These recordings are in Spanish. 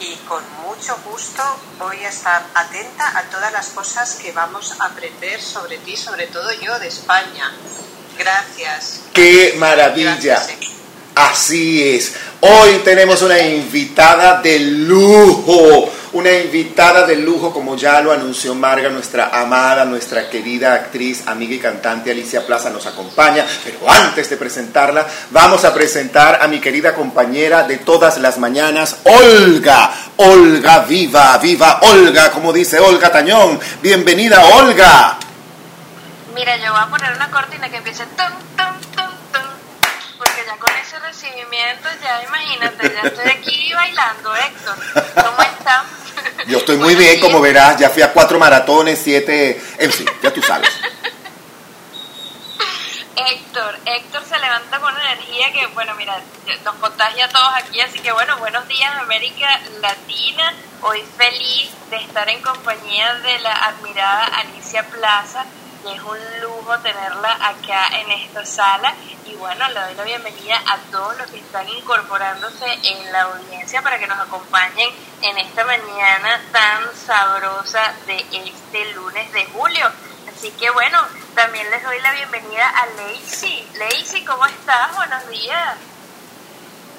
y con mucho gusto voy a estar atenta a todas las cosas que vamos a aprender sobre ti, sobre todo yo de España. Gracias. ¡Qué maravilla! Así es. Hoy tenemos una invitada de lujo, una invitada de lujo, como ya lo anunció Marga, nuestra amada, nuestra querida actriz, amiga y cantante Alicia Plaza nos acompaña. Pero antes de presentarla, vamos a presentar a mi querida compañera de todas las mañanas, Olga. Olga, viva, viva Olga, como dice Olga Tañón. Bienvenida, Olga. Mira, yo voy a poner una cortina que empiece tum, tum, tum, tum, porque ya con ese recibimiento, ya imagínate, ya estoy aquí bailando, Héctor. ¿Cómo están? Yo estoy muy bien, como verás, ya fui a cuatro maratones, siete, en fin, ya tú sabes. Héctor, Héctor se levanta con una energía que, bueno, mira, nos contagia a todos aquí, así que bueno, buenos días América Latina, hoy feliz de estar en compañía de la admirada Alicia Plaza, y es un lujo tenerla acá en esta sala y bueno, le doy la bienvenida a todos los que están incorporándose en la audiencia para que nos acompañen en esta mañana tan sabrosa de este lunes de julio. Así que bueno, también les doy la bienvenida a Lacey. Lacey, ¿cómo estás? Buenos días.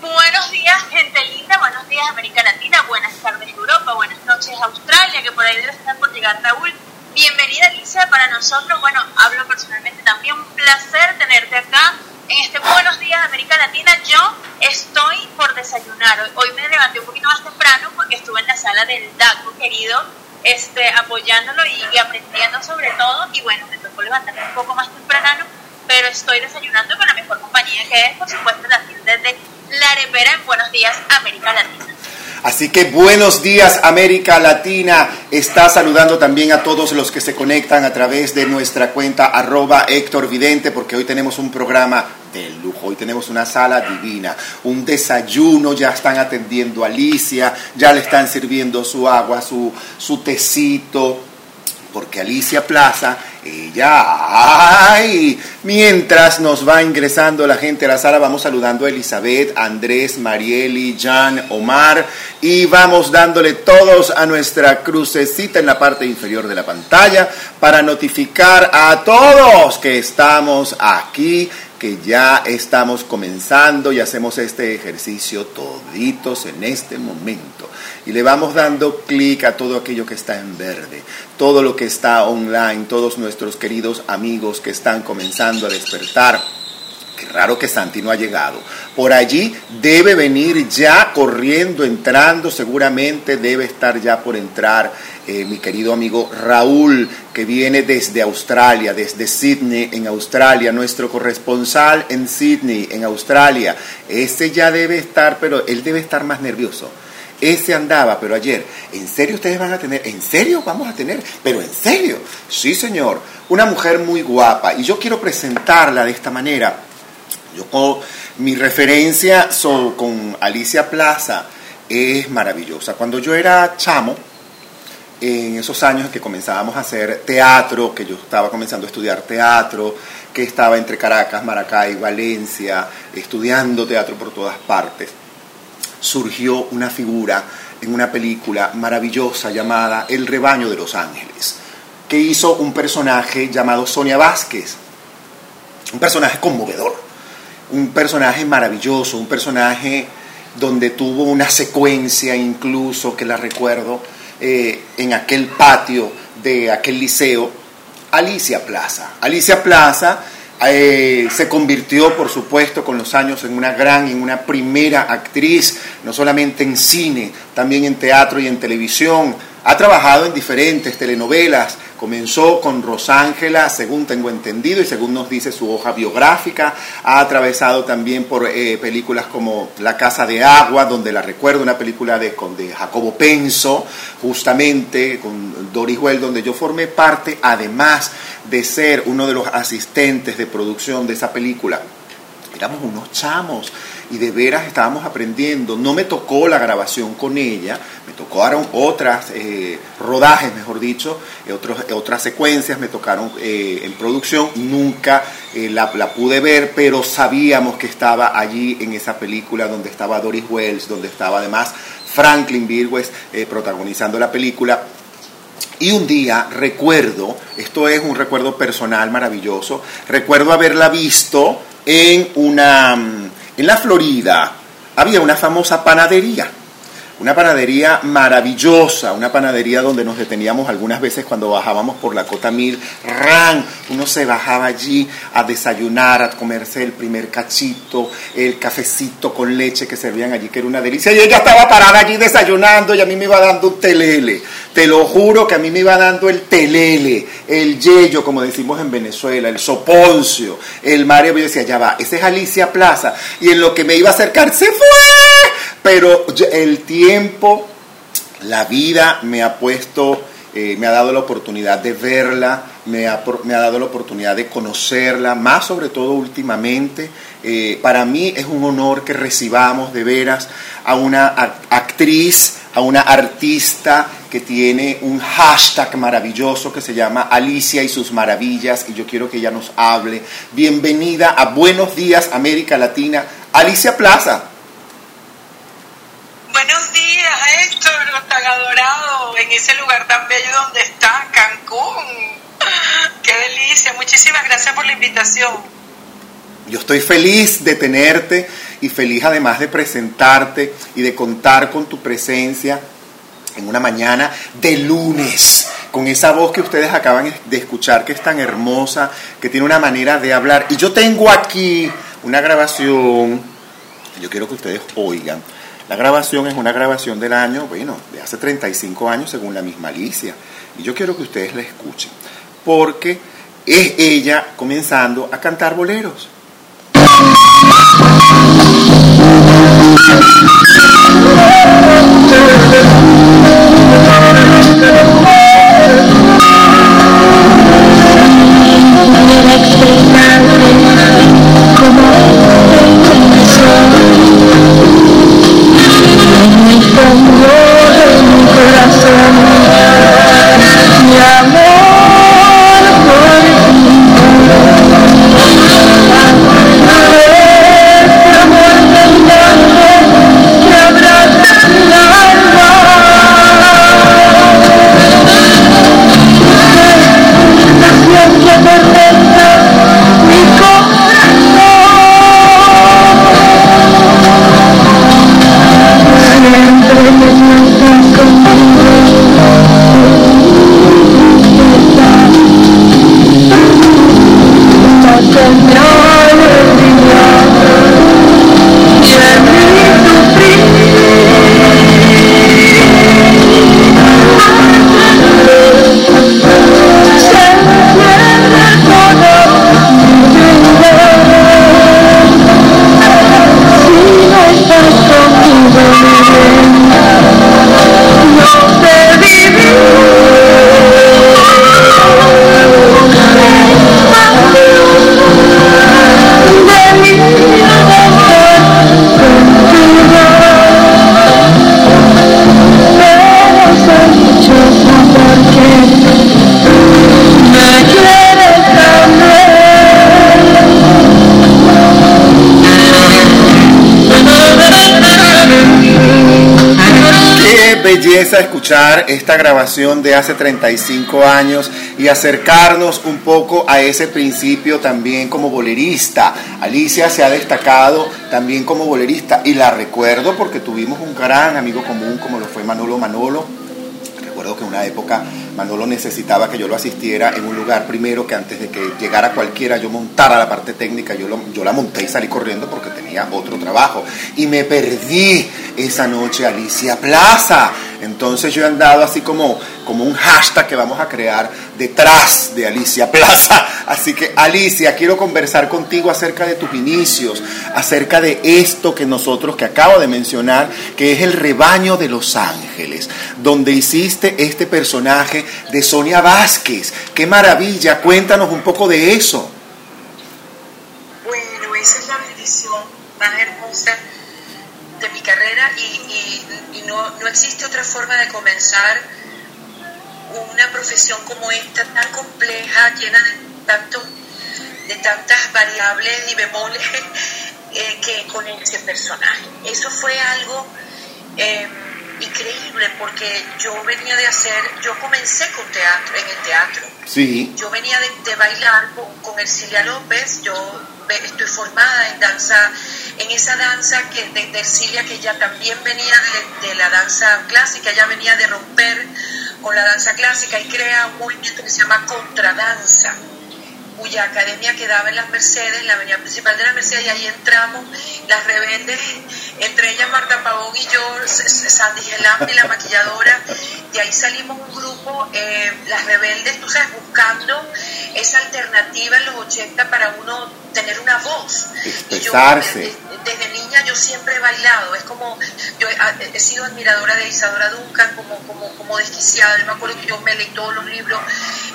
Buenos días, gente linda. Buenos días, América Latina. Buenas tardes, Europa. Buenas noches, Australia, que por ahí debe estar por llegar Raúl. Bienvenida, Alicia, para nosotros. Bueno, hablo personalmente también. Un placer tenerte acá en este Buenos Días América Latina. Yo estoy por desayunar. Hoy me levanté un poquito más temprano porque estuve en la sala del DACO, querido, este, apoyándolo y, aprendiendo sobre todo. Y bueno, me tocó levantarme un poco más temprano, pero estoy desayunando con la mejor compañía que es, por supuesto, la tienda de La Arepera en Buenos Días América Latina. Así que buenos días América Latina. Está saludando también a todos los que se conectan a través de nuestra cuenta arroba Héctor Vidente porque hoy tenemos un programa de lujo. Hoy tenemos una sala divina, un desayuno, ya están atendiendo a Alicia, ya le están sirviendo su agua, su, su tecito, porque Alicia Plaza, ella, ay, mientras nos va ingresando la gente a la sala, vamos saludando a Elizabeth, Andrés, Marieli, Jan, Omar, y vamos dándole todos a nuestra crucecita en la parte inferior de la pantalla para notificar a todos que estamos aquí que ya estamos comenzando y hacemos este ejercicio toditos en este momento. Y le vamos dando clic a todo aquello que está en verde, todo lo que está online, todos nuestros queridos amigos que están comenzando a despertar. Qué raro que Santi no ha llegado. Por allí debe venir ya corriendo, entrando, seguramente debe estar ya por entrar eh, mi querido amigo Raúl, que viene desde Australia, desde Sydney, en Australia, nuestro corresponsal en Sydney, en Australia. Ese ya debe estar, pero él debe estar más nervioso. Ese andaba, pero ayer, ¿en serio ustedes van a tener? ¿En serio vamos a tener? Pero en serio, sí señor, una mujer muy guapa y yo quiero presentarla de esta manera. Yo con mi referencia con Alicia Plaza es maravillosa. Cuando yo era chamo, en esos años que comenzábamos a hacer teatro, que yo estaba comenzando a estudiar teatro, que estaba entre Caracas, Maracay, Valencia, estudiando teatro por todas partes, surgió una figura en una película maravillosa llamada El rebaño de los ángeles, que hizo un personaje llamado Sonia Vázquez, un personaje conmovedor, un personaje maravilloso, un personaje donde tuvo una secuencia incluso que la recuerdo, eh, en aquel patio de aquel liceo, Alicia Plaza. Alicia Plaza eh, se convirtió, por supuesto, con los años en una gran, en una primera actriz, no solamente en cine, también en teatro y en televisión. Ha trabajado en diferentes telenovelas, Comenzó con Rosángela, según tengo entendido y según nos dice su hoja biográfica. Ha atravesado también por eh, películas como La Casa de Agua, donde la recuerdo, una película de, de Jacobo Penso, justamente con Doris Well, donde yo formé parte, además de ser uno de los asistentes de producción de esa película. Éramos unos chamos y de veras estábamos aprendiendo. No me tocó la grabación con ella, me tocaron otras eh, rodajes, mejor dicho, eh, otros, otras secuencias me tocaron eh, en producción. Nunca la, pude ver, pero sabíamos que estaba allí en esa película donde estaba Doris Wells, donde estaba además Franklin Virgües eh, protagonizando la película. Y un día recuerdo, esto es un recuerdo personal maravilloso, recuerdo haberla visto en una en la Florida. Había una famosa panadería una panadería maravillosa, una panadería donde nos deteníamos algunas veces cuando bajábamos por la Cota Mil. Ran, uno se bajaba allí a desayunar, a comerse el primer cachito, el cafecito con leche que servían allí, que era una delicia. Y ella estaba parada allí desayunando y a mí me iba dando un telele. Te lo juro que a mí me iba dando el telele, el yello, como decimos en Venezuela, el soponcio, el Mario. Yo decía, ya va, esa es Alicia Plaza. Y en lo que me iba a acercar, se fue pero el tiempo, la vida me ha puesto, eh, me ha dado la oportunidad de verla, me ha, me ha, dado la oportunidad de conocerla, más sobre todo últimamente. Eh, para mí es un honor que recibamos de veras a una actriz, a una artista que tiene un hashtag maravilloso que se llama Alicia y sus maravillas y yo quiero que ella nos hable. Bienvenida a Buenos Días América Latina, Alicia Plaza. Buenos días, Héctor, tan adorado, en ese lugar tan bello donde está, Cancún. Qué delicia, muchísimas gracias por la invitación. Yo estoy feliz de tenerte y feliz además de presentarte y de contar con tu presencia en una mañana de lunes, con esa voz que ustedes acaban de escuchar, que es tan hermosa, que tiene una manera de hablar. Y yo tengo aquí una grabación, yo quiero que ustedes oigan la grabación es una grabación del año, bueno, de hace 35 años según la misma Alicia. Y yo quiero que ustedes la escuchen, porque es ella comenzando a cantar boleros. mi en mi corazón. Mi amor por ti. Amor que abraza belleza escuchar esta grabación de hace 35 años y acercarnos un poco a ese principio también como bolerista. Alicia se ha destacado también como bolerista y la recuerdo porque tuvimos un gran amigo común como lo fue Manolo Manolo. Recuerdo que en una época Manolo necesitaba que yo lo asistiera en un lugar primero que antes de que llegara cualquiera yo montara la parte técnica, yo, yo la monté y salí corriendo porque tenía otro trabajo. Y me perdí esa noche Alicia Plaza. Entonces yo he andado así como, como un hashtag que vamos a crear detrás de Alicia Plaza. Así que Alicia, quiero conversar contigo acerca de tus inicios, acerca de esto que nosotros, que acabo de mencionar, que es el rebaño de los ángeles, donde hiciste este personaje de Sonia Vázquez. ¡Qué maravilla! Cuéntanos un poco de eso. Bueno, esa es la bendición más hermosa de mi carrera y, no, no existe otra forma de comenzar una profesión como esta, tan compleja, llena de, tanto, de tantas variables y bemoles eh, que con ese personaje. Eso fue algo... Eh, increíble porque yo venía de hacer, yo comencé con teatro, en el teatro. Sí. Yo venía de, bailar con, con Ercilia López, yo estoy formada en danza, en esa danza que de, Ercilia que ya también venía de, de, la danza clásica, ella venía de romper con la danza clásica y crea un movimiento que se llama contradanza cuya academia quedaba en las Mercedes, en la avenida principal de las Mercedes, y ahí entramos las rebeldes, entre ellas Marta Pavón y yo, Sandy Gelampi, la maquilladora, y ahí salimos un grupo, eh, las rebeldes, tú sabes, buscando esa alternativa en los 80 para uno tener una voz. Y yo, desde, desde, niña yo siempre he bailado, es como, yo he, sido admiradora de Isadora Duncan como, como, como desquiciada, yo me acuerdo que yo me leí todos los libros,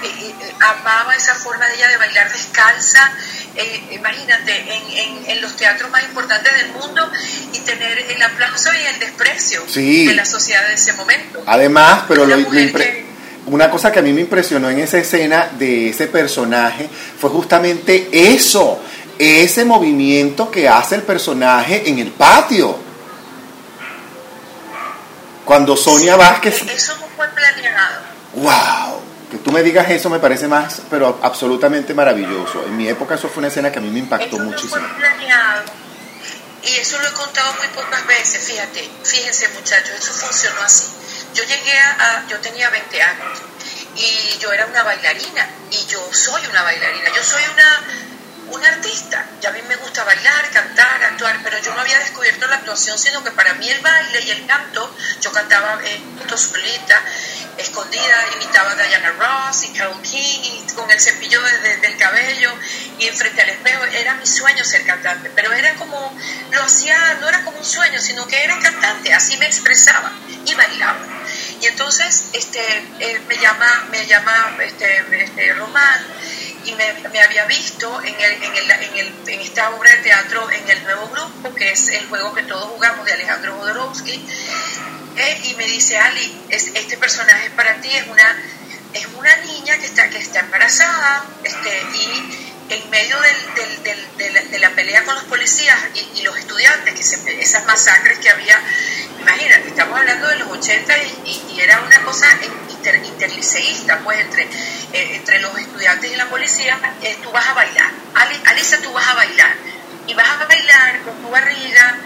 eh, eh, amaba esa forma de ella de bailar descalza, eh, imagínate, en, en, los teatros más importantes del mundo y tener el aplauso y el desprecio de la sociedad de ese momento. Además, pero lo, una cosa que a mí me impresionó en esa escena de ese personaje fue justamente eso, ese movimiento que hace el personaje en el patio. Cuando Sonia Vázquez... Eso no fue planeado. ¡Wow! Me digas eso me parece más, pero absolutamente maravilloso. En mi época eso fue una escena que a mí me impactó eso muchísimo. No fue planeado. Y eso lo he contado muy pocas veces, fíjate, fíjense muchachos, eso funcionó así. Yo llegué a, yo tenía 20 años y yo era una bailarina y yo soy una bailarina, yo soy una, una artista, ya a mí me gusta bailar, cantar, actuar, pero yo no había descubierto la actuación, sino que para mí el baile y el canto, yo cantaba en eh, solita escondida, imitaba Diana Ross y Carole King y con el cepillo del cabello y enfrente al espejo. Era mi sueño ser cantante, pero era como, lo hacía, no era como un sueño, sino que era cantante, así me expresaba y bailaba. Y entonces este, me llama, me llama este, este Román y me, había visto en, el, en, el, en, el, en, esta obra de teatro en el nuevo grupo, que es el juego que todos jugamos de Alejandro Jodorowsky, eh, y me dice, Ali, es, este personaje para ti es una, es una niña que está, que está embarazada este, y en medio del, del, de, la, pelea con los policías y, los estudiantes, que esas masacres que había, imagínate, estamos hablando de los 80 y, era una cosa inter, interliceísta, pues entre, eh, entre los estudiantes y la policía, eh, tú vas a bailar, Ali, Alisa, tú vas a bailar, y vas a bailar con tu barriga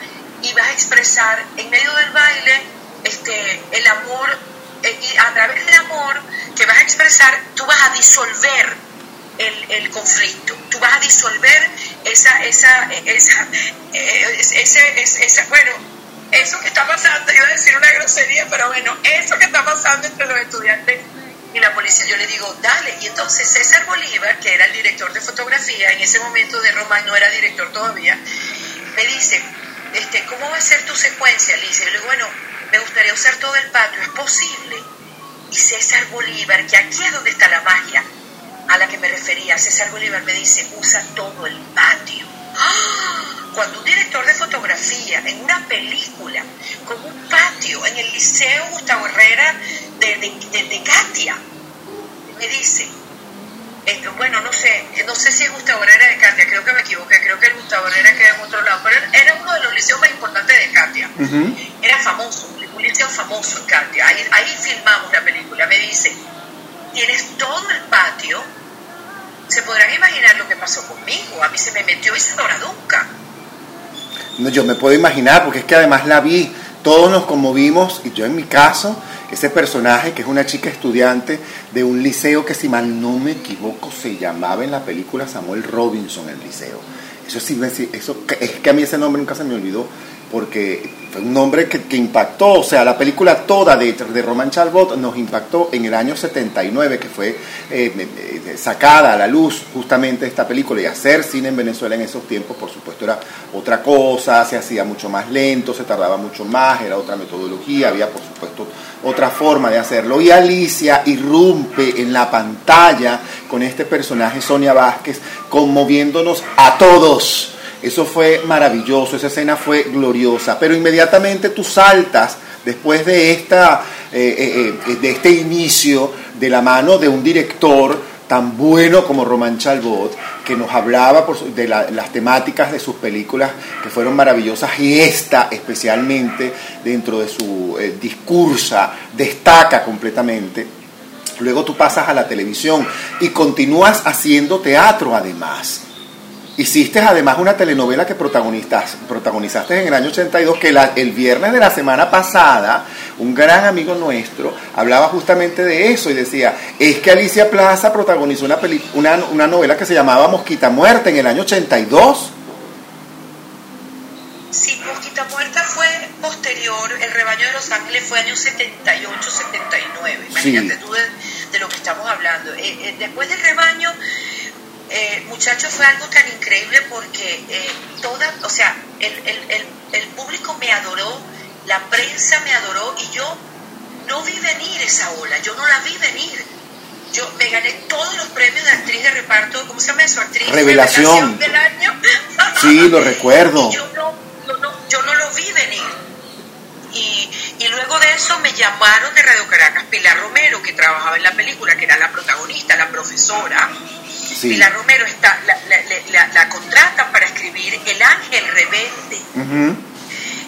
y vas a expresar en medio del baile este, el amor, eh, y a través del amor que vas a expresar, tú vas a disolver el, el conflicto, tú vas a disolver esa, esa, esa, eh, ese, ese, bueno, eso que está pasando, iba a decir una grosería, pero bueno, eso que está pasando entre los estudiantes y la policía, yo le digo, dale. Y entonces César Bolívar, que era el director de fotografía, en ese momento de Roma no era director todavía, me dice, este, ¿cómo va a ser tu secuencia, Alicia? Yo le digo, bueno, me gustaría usar todo el patio, ¿es posible? Y César Bolívar, que aquí es donde está la magia a la que me refería, César Bolívar me dice, usa todo el patio. ¡Ah! Cuando un director de fotografía en una película con un patio en el Liceo Gustavo Herrera de, de, Katia, me dice, bueno, no sé, no sé si es Gustavo Herrera de Katia, creo que me equivoqué, creo que el Gustavo Herrera queda en otro lado, pero era uno de los liceos más importantes de Katia, era famoso, un liceo famoso en Katia, ahí, ahí filmamos la película, me dice, tienes todo el patio, se podrán imaginar lo que pasó conmigo, a mí se me metió Isadora Duncan. No, yo me puedo imaginar, porque es que además la vi, todos nos conmovimos, y yo en mi caso, ese personaje que es una chica estudiante de un liceo que si mal no me equivoco se llamaba en la película Samuel Robinson el liceo. Eso sí, eso, es que a mí ese nombre nunca se me olvidó porque fue un nombre que, que, impactó, o sea, la película toda de, Roman Chalbot nos impactó en el año 79, que fue eh, sacada a la luz justamente esta película, y hacer cine en Venezuela en esos tiempos, por supuesto, era otra cosa, se hacía mucho más lento, se tardaba mucho más, era otra metodología, había, por supuesto, otra forma de hacerlo. Y Alicia irrumpe en la pantalla con este personaje, Sonia Vázquez, conmoviéndonos a todos eso fue maravilloso, esa escena fue gloriosa, pero inmediatamente tú saltas después de, esta, eh, eh, eh, de este inicio de la mano de un director tan bueno como Román Chalbot, que nos hablaba de las temáticas de sus películas que fueron maravillosas y esta especialmente dentro de su eh, discursa destaca completamente. Luego tú pasas a la televisión y continúas haciendo teatro además. Hiciste además una telenovela que protagonizaste en el año 82, que el viernes de la semana pasada, un gran amigo nuestro hablaba justamente de eso y decía, es que Alicia Plaza protagonizó una, una, una novela que se llamaba Mosquita Muerta en el año 82. Sí, Mosquita Muerta fue posterior, El Rebaño de Los Ángeles fue año 78-79, imagínate tú de, lo que estamos hablando. Eh, eh, después del Rebaño eh, muchachos, fue algo tan increíble porque eh, toda, o sea, el, el, el, público me adoró, la prensa me adoró y yo no vi venir esa ola, yo no la vi venir. Yo me gané todos los premios de actriz de reparto, ¿cómo se llama eso? Actriz revelación. del año. Sí, lo recuerdo. yo, no, no, yo no lo vi venir. Y, y, luego de eso me llamaron de Radio Caracas Pilar Romero, que trabajaba en la película, que era la protagonista, la profesora Pilar Romero está, la, la, la, contratan para escribir El Ángel Rebelde.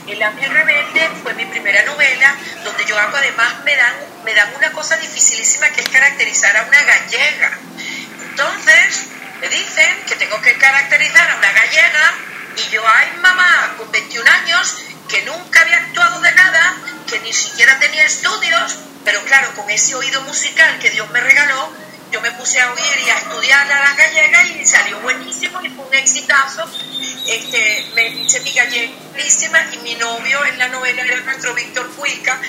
El Ángel Rebelde fue mi primera novela, donde yo hago además, me dan, me dan una cosa dificilísima que es caracterizar a una gallega. Entonces, me dicen que tengo que caracterizar a una gallega y yo, ay mamá, con 21 años, que nunca había actuado de nada, que ni siquiera tenía estudios, pero claro, con ese oído musical que Dios me regaló, yo me puse a oír y a estudiar a las gallegas y salió buenísimo y fue un exitazo. Este, me hice mi gallega y mi novio en la novela era nuestro Víctor Cuica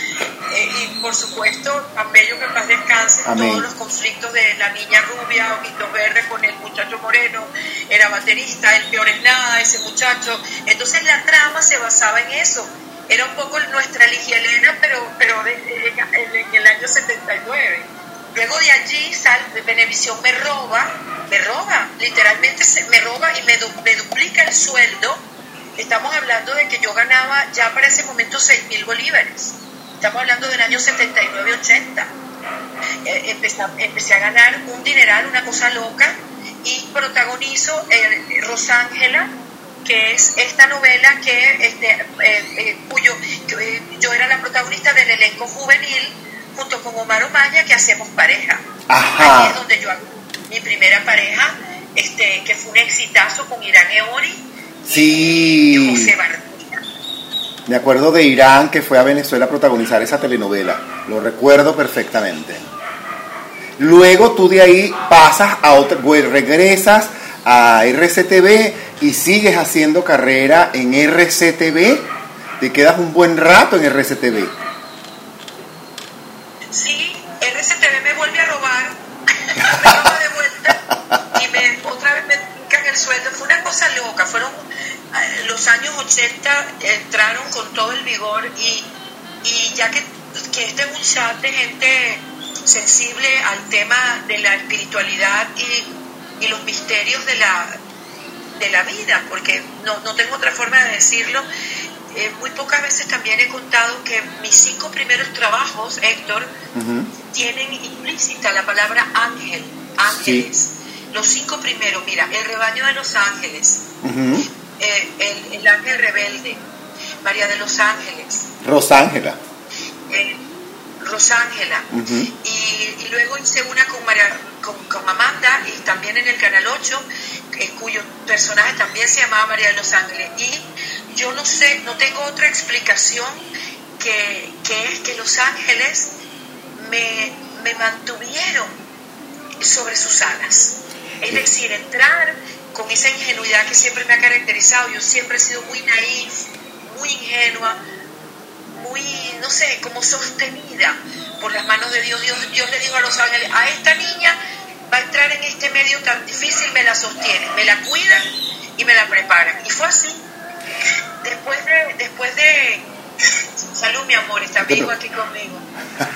eh, y por supuesto tan bello que paz descanse todos los conflictos de la niña rubia ojitos verdes con el muchacho moreno era baterista el peor es nada ese muchacho. Entonces la trama se basaba en eso. Era un poco nuestra Ligia Elena pero pero en el año 79 Luego de allí, sal, Benevisión me roba, me roba, literalmente se, me roba y me, me duplica el sueldo. Estamos hablando de que yo ganaba ya para ese momento 6 mil bolívares. Estamos hablando del año 79-80. Eh, empecé, empecé, a ganar un dineral, una cosa loca, y protagonizo eh, Rosángela, que es esta novela que este, eh cuyo yo era la protagonista del elenco juvenil junto con Omar Omaña que hacemos pareja. Ajá. es donde yo hago mi primera pareja, este, que fue un exitazo con Irán Eori sí. y José Me acuerdo de Irán que fue a Venezuela a protagonizar esa telenovela. Lo recuerdo perfectamente. Luego tú de ahí pasas a otra, regresas a RCTV y sigues haciendo carrera en RCTV. Te quedas un buen rato en RCTV. Fueron eh, los años 80 entraron con todo el vigor y, y ya que, que este es un chat de gente sensible al tema de la espiritualidad y, y los misterios de la, de la vida, porque no, no tengo otra forma de decirlo. Eh, muy pocas veces también he contado que mis cinco primeros trabajos, Héctor, tienen implícita la palabra ángel, ángeles. Los cinco primeros, mira, el rebaño de los ángeles, eh, el, ángel rebelde, María de los Ángeles. Rosángela. Eh, Rosángela. y, luego hice una con, María, con, Amanda y también en el Canal 8, eh, cuyo personaje también se llamaba María de los Ángeles. Y yo no sé, no tengo otra explicación que, que es que los ángeles me, me mantuvieron sobre sus alas. Es decir, entrar con esa ingenuidad que siempre me ha caracterizado. Yo siempre he sido muy naif, muy ingenua, muy, no sé, como sostenida por las manos de Dios. Dios, Dios le dijo a los ángeles, a esta niña va a entrar en este medio tan difícil, me la sostiene, me la cuida y me la prepara. Y fue así. Después de, después de, salud mi amor, está vivo aquí conmigo.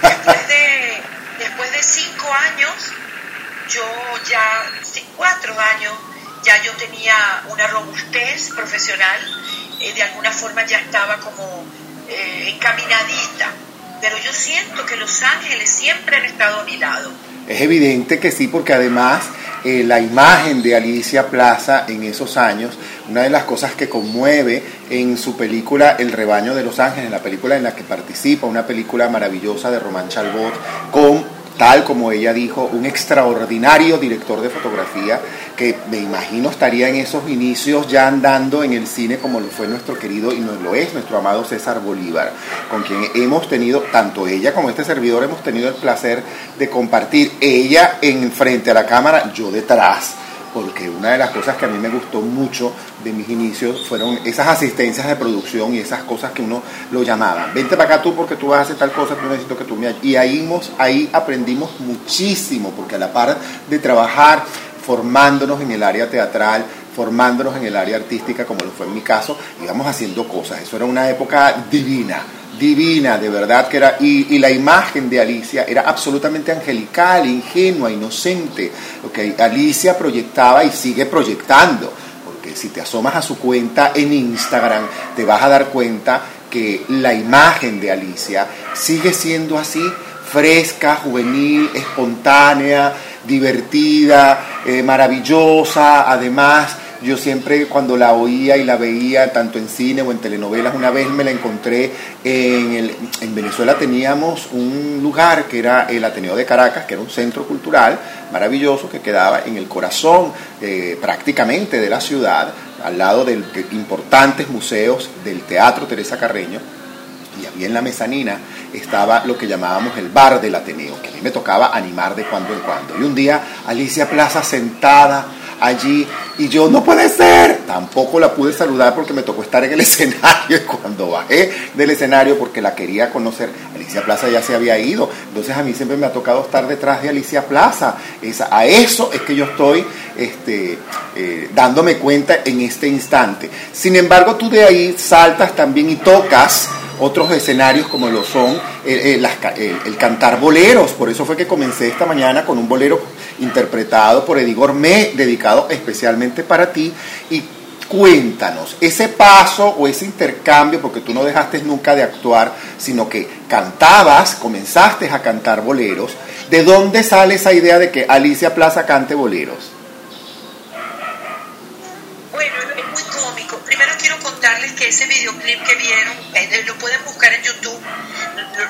Después de, después de cinco años, yo ya, cuatro años, ya yo tenía una robustez profesional, eh, de alguna forma ya estaba como eh, encaminadita, pero yo siento que los ángeles siempre han estado a mi lado. Es evidente que sí, porque además eh, la imagen de Alicia Plaza en esos años, una de las cosas que conmueve en su película El rebaño de los ángeles, la película en la que participa, una película maravillosa de Román Chalbot, con tal como ella dijo, un extraordinario director de fotografía que me imagino estaría en esos inicios ya andando en el cine como lo fue nuestro querido y lo es nuestro amado César Bolívar, con quien hemos tenido, tanto ella como este servidor, hemos tenido el placer de compartir, ella en frente a la cámara, yo detrás porque una de las cosas que a mí me gustó mucho de mis inicios fueron esas asistencias de producción y esas cosas que uno lo llamaba. Vente para acá tú porque tú vas a hacer tal cosa, tú necesito que tú me... Y ahí, ahí aprendimos muchísimo, porque a la par de trabajar formándonos en el área teatral, formándonos en el área artística, como lo fue en mi caso, íbamos haciendo cosas. Eso era una época divina divina, de verdad que era, y, la imagen de Alicia era absolutamente angelical, ingenua, inocente, que Alicia proyectaba y sigue proyectando, porque si te asomas a su cuenta en Instagram, te vas a dar cuenta que la imagen de Alicia sigue siendo así, fresca, juvenil, espontánea, divertida, eh, maravillosa, además yo siempre cuando la oía y la veía, tanto en cine o en telenovelas, una vez me la encontré en, el, en Venezuela teníamos un lugar que era el Ateneo de Caracas, que era un centro cultural maravilloso que quedaba en el corazón eh, prácticamente de la ciudad, al lado de, importantes museos del Teatro Teresa Carreño, y había en la mezanina estaba lo que llamábamos el bar del Ateneo, que a mí me tocaba animar de cuando en cuando. Y un día Alicia Plaza sentada allí y yo no puede ser. Tampoco la pude saludar porque me tocó estar en el escenario y cuando bajé del escenario porque la quería conocer, Alicia Plaza ya se había ido. Entonces a mí siempre me ha tocado estar detrás de Alicia Plaza. a eso es que yo estoy este, eh, dándome cuenta en este instante. Sin embargo, tú de ahí saltas también y tocas otros escenarios como lo son el, el, cantar boleros. Por eso fue que comencé esta mañana con un bolero interpretado por Eddie Gourmet, dedicado especialmente para ti. Y cuéntanos, ese paso o ese intercambio, porque tú no dejaste nunca de actuar, sino que cantabas, comenzaste a cantar boleros, ¿de dónde sale esa idea de que Alicia Plaza cante boleros? Que ese videoclip que vieron, lo pueden buscar en YouTube,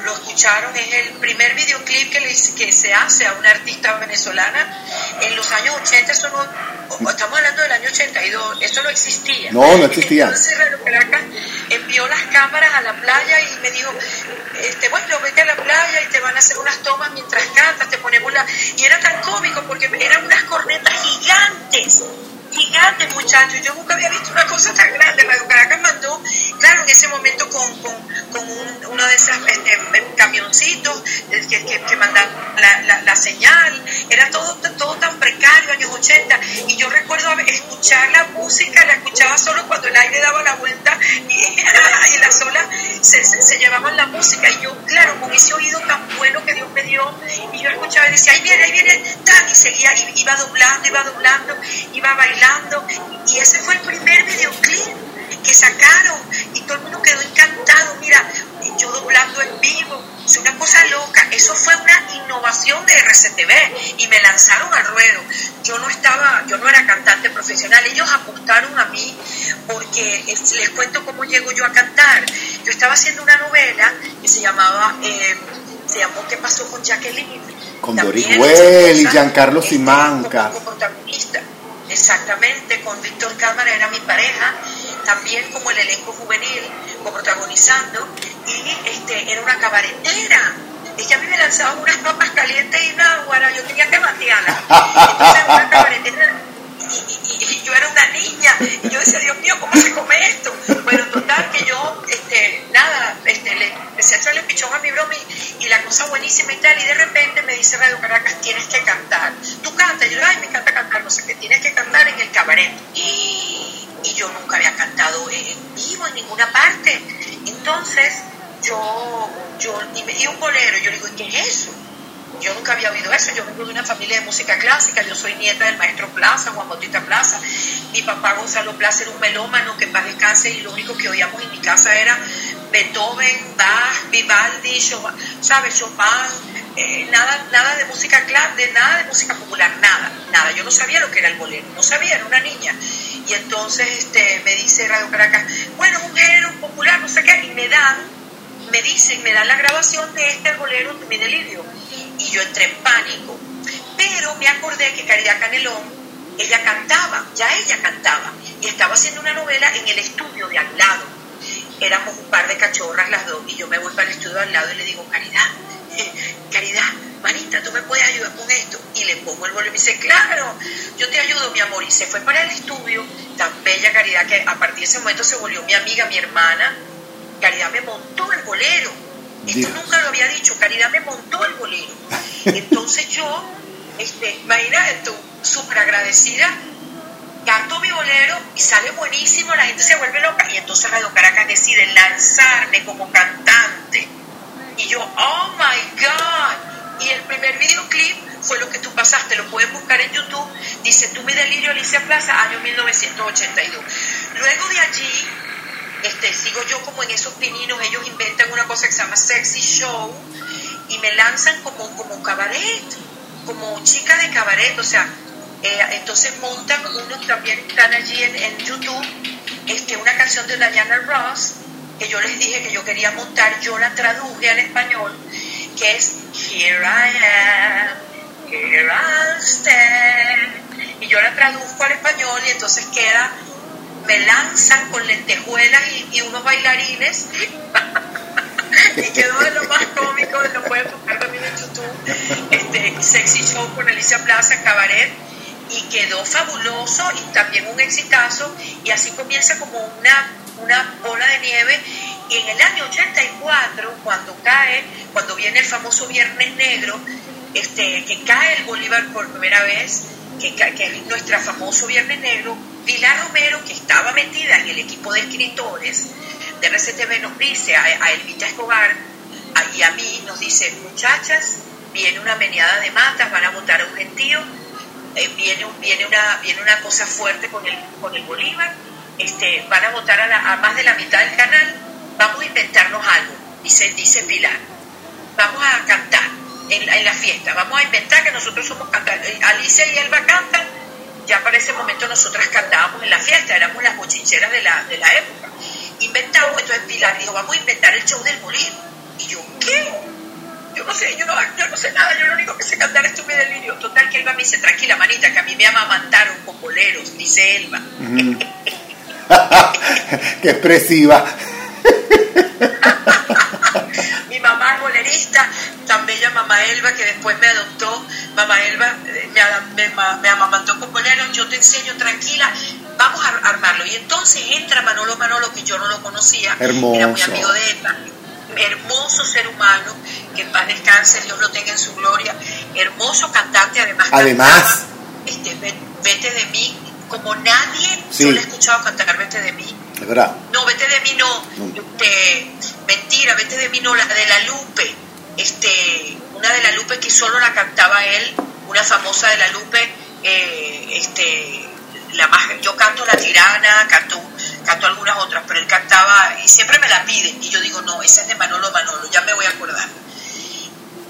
lo, escucharon, es el primer videoclip que, que se hace a una artista venezolana en los años 80, eso no, estamos hablando del año 82, eso no existía. No, no existía. Entonces Caracas envió las cámaras a la playa y me dijo, este, bueno, vete a la playa y te van a hacer unas tomas mientras cantas, te ponemos la... Y era tan cómico porque eran unas cornetas gigantes gigante, muchachos. Yo nunca había visto una cosa tan grande. Radio Caracas mandó, claro, en ese momento con, con, con uno de esos este, camioncitos que, que, que mandan la, la, señal. Era todo, todo tan precario, años 80. Y yo recuerdo escuchar la música, la escuchaba solo cuando el aire daba la vuelta y, y las olas se, se, llevaban la música. Y yo, claro, con ese oído tan bueno que Dios me dio, y yo escuchaba y decía, ahí viene, ahí viene, y seguía, iba doblando, iba doblando, iba bailando y ese fue el primer videoclip que sacaron y todo el mundo quedó encantado. Mira, yo doblando en vivo, es una cosa loca. Eso fue una innovación de RCTV y me lanzaron al ruedo. Yo no estaba, yo no era cantante profesional. Ellos apostaron a mí porque les cuento cómo llego yo a cantar. Yo estaba haciendo una novela que se llamaba, eh, se llamó ¿Qué pasó con Jacqueline? Con Doris Well y Giancarlo Simanca. Como protagonista exactamente, con Víctor Cámara era mi pareja, también como el elenco juvenil, protagonizando, y este, era una cabaretera. Es que a mí me lanzaban unas papas calientes y una yo tenía que matearlas. Entonces, una cabaretera, y, yo era una niña, y yo decía, Dios mío, ¿cómo se come esto? Bueno, total, que yo, este, nada, este, le empecé a echarle pichón a mi broma y, la cosa buenísima y tal, y de repente me dice Radio Caracas, tienes que cantar. Tú cantas, yo, ay, me encanta cantar, no sé qué, tienes que cantar en el cabaret. Y, y yo nunca había cantado en vivo, en ninguna parte. Entonces, yo, yo, y me di un bolero, yo le digo, ¿qué es eso? Yo nunca había oído eso, yo vengo de una familia de música clásica, yo soy nieta del maestro Plaza, Juan Bautista Plaza. Mi papá Gonzalo Plaza era un melómano que en paz descanse y lo único que oíamos en mi casa era Beethoven, Bach, Vivaldi, Chopin, ¿sabes? Chopin, eh, nada, nada de música de nada de música popular, nada, nada. Yo no sabía lo que era el bolero, no sabía, era una niña. Y entonces este, me dice Radio Caracas, bueno, un género popular, no sé qué, y me dan, me dicen, me dan la grabación de este bolero de mi delirio. Y yo entré en pánico. Pero me acordé que Caridad Canelón, ella cantaba, ya ella cantaba, y estaba haciendo una novela en el estudio de al lado. Éramos un par de cachorras las dos, y yo me voy para el estudio al lado y le digo, Caridad, Caridad, Marita, tú me puedes ayudar con esto. Y le pongo el bolero y me dice, claro, yo te ayudo, mi amor. Y se fue para el estudio, tan bella Caridad, que a partir de ese momento se volvió mi amiga, mi hermana. Caridad me montó el bolero. Esto nunca lo había dicho, Caridad me montó el bolero. Entonces yo, este, imagínate tú, súper agradecida, canto mi bolero y sale buenísimo, la gente se vuelve loca. Y entonces Radio Caracas decide lanzarme como cantante y yo, oh my God. Y el primer videoclip fue lo que tú pasaste, lo puedes buscar en YouTube. Dice, tú mi delirio, Alicia Plaza, año 1982. Luego de allí, este, sigo yo como en esos pininos, ellos inventan una cosa que se llama Sexy Show y me lanzan como, como cabaret, como chica de cabaret, o sea, eh, entonces montan unos también están allí en, YouTube, este, una canción de Diana Ross que yo les dije que yo quería montar, yo la traduje al español, que es Here I am, here I stand. Y yo la traduzco al español y entonces queda, me lanzan con lentejuelas y, unos bailarines. y quedó de lo más cómico, lo pueden buscar también en YouTube, este Sexy Show con Alicia Plaza, Cabaret, y quedó fabuloso y también un exitazo, y así comienza como una una bola de nieve. Y en el año 84, cuando cae, cuando viene el famoso Viernes Negro, este, que cae el Bolívar por primera vez, que, que es nuestro famoso Viernes Negro, Pilar Romero, que estaba metida en el equipo de escritores de RCTV, nos dice a, a Elvita Escobar y a mí, nos dice, muchachas, viene una meneada de matas, van a montar a un gentío, eh, viene, viene, una, viene una cosa fuerte con el, con el Bolívar, este, van a votar a, más de la mitad del canal, vamos a inventarnos algo, dice, dice Pilar. Vamos a cantar en, la fiesta, vamos a inventar que nosotros somos cantantes. Alicia y Elba cantan, ya para ese momento nosotras cantábamos en la fiesta, éramos las bochincheras de la, de la época. Inventamos, entonces Pilar dijo, vamos a inventar el show del molino. Y yo, ¿qué? Yo no sé, yo no, yo no sé nada, yo lo único que sé cantar es tu delirio. Total que Elba me dice, tranquila manita, que a mí me amamantaron con boleros, dice Elba. Qué expresiva. Mi mamá bolerista, tan bella mamá Elba que después me adoptó. Mamá Elba eh, me, me, amamantó con boleros, yo te enseño tranquila, vamos a armarlo. Y entonces entra Manolo Manolo, que yo no lo conocía, Hermoso. era muy amigo de Elba. Hermoso ser humano, que en paz descanse, Dios lo tenga en su gloria. Hermoso cantante, además. Además. este, vete de mí, como nadie yo le he escuchado cantar Vete de mí. Es verdad. No, Vete de mí no. Este, mentira, Vete de mí no, la de la Lupe. Este, una de la Lupe que solo la cantaba él, una famosa de la Lupe, eh, este, la más, yo canto La Tirana, canto, canto algunas otras, pero él cantaba y siempre me la piden y yo digo, no, esa es de Manolo Manolo, ya me voy a acordar.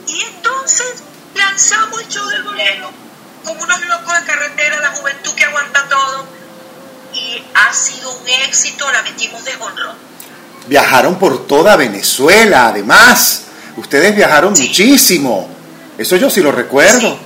Y entonces lanzamos el show del bolero como unos locos de carretera, la juventud que aguanta todo. Y ha sido un éxito, la metimos de honrón. Viajaron por toda Venezuela, además. Ustedes viajaron muchísimo. Eso yo sí lo recuerdo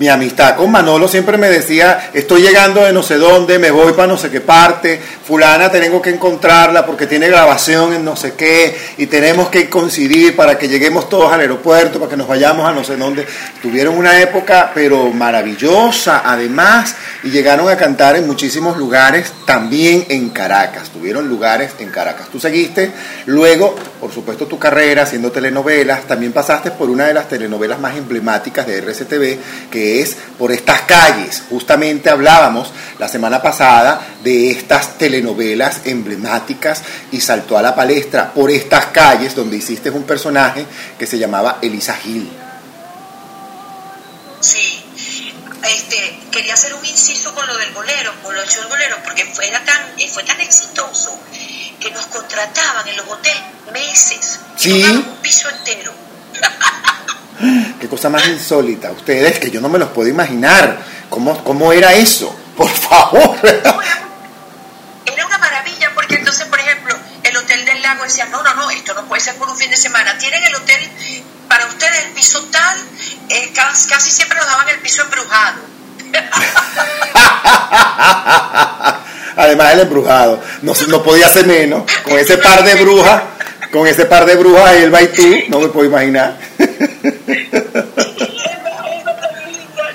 mi amistad con Manolo siempre me decía, estoy llegando de no sé dónde, me voy para no sé qué parte, fulana tengo que encontrarla porque tiene grabación en no sé qué y tenemos que coincidir para que lleguemos todos al aeropuerto, para que nos vayamos a no sé dónde. Tuvieron una época pero maravillosa además y llegaron a cantar en muchísimos lugares, también en Caracas, tuvieron lugares en Caracas. Tú seguiste luego, por supuesto, tu carrera haciendo telenovelas, también pasaste por una de las telenovelas más emblemáticas de RCTV, que es por estas calles. Justamente hablábamos la semana pasada de estas telenovelas emblemáticas y saltó a la palestra por estas calles donde hiciste un personaje que se llamaba Elisa Gil. Sí, este, quería hacer un inciso con lo del bolero, con lo del bolero, porque fue tan, eh, fue tan exitoso que nos contrataban en los hoteles meses. Sí. Un piso entero. Qué cosa más insólita. Ustedes, que yo no me los puedo imaginar. ¿Cómo, cómo era eso? Por favor. Era una maravilla porque entonces, por ejemplo, el Hotel del Lago decía, no, no, no, esto no puede ser por un fin de semana. Tienen el hotel, para ustedes el piso tal, eh, casi, casi siempre nos daban el piso embrujado. Además el embrujado. No, no podía ser menos. Con ese par de brujas, con ese par de brujas, Elba y tú, no me puedo imaginar.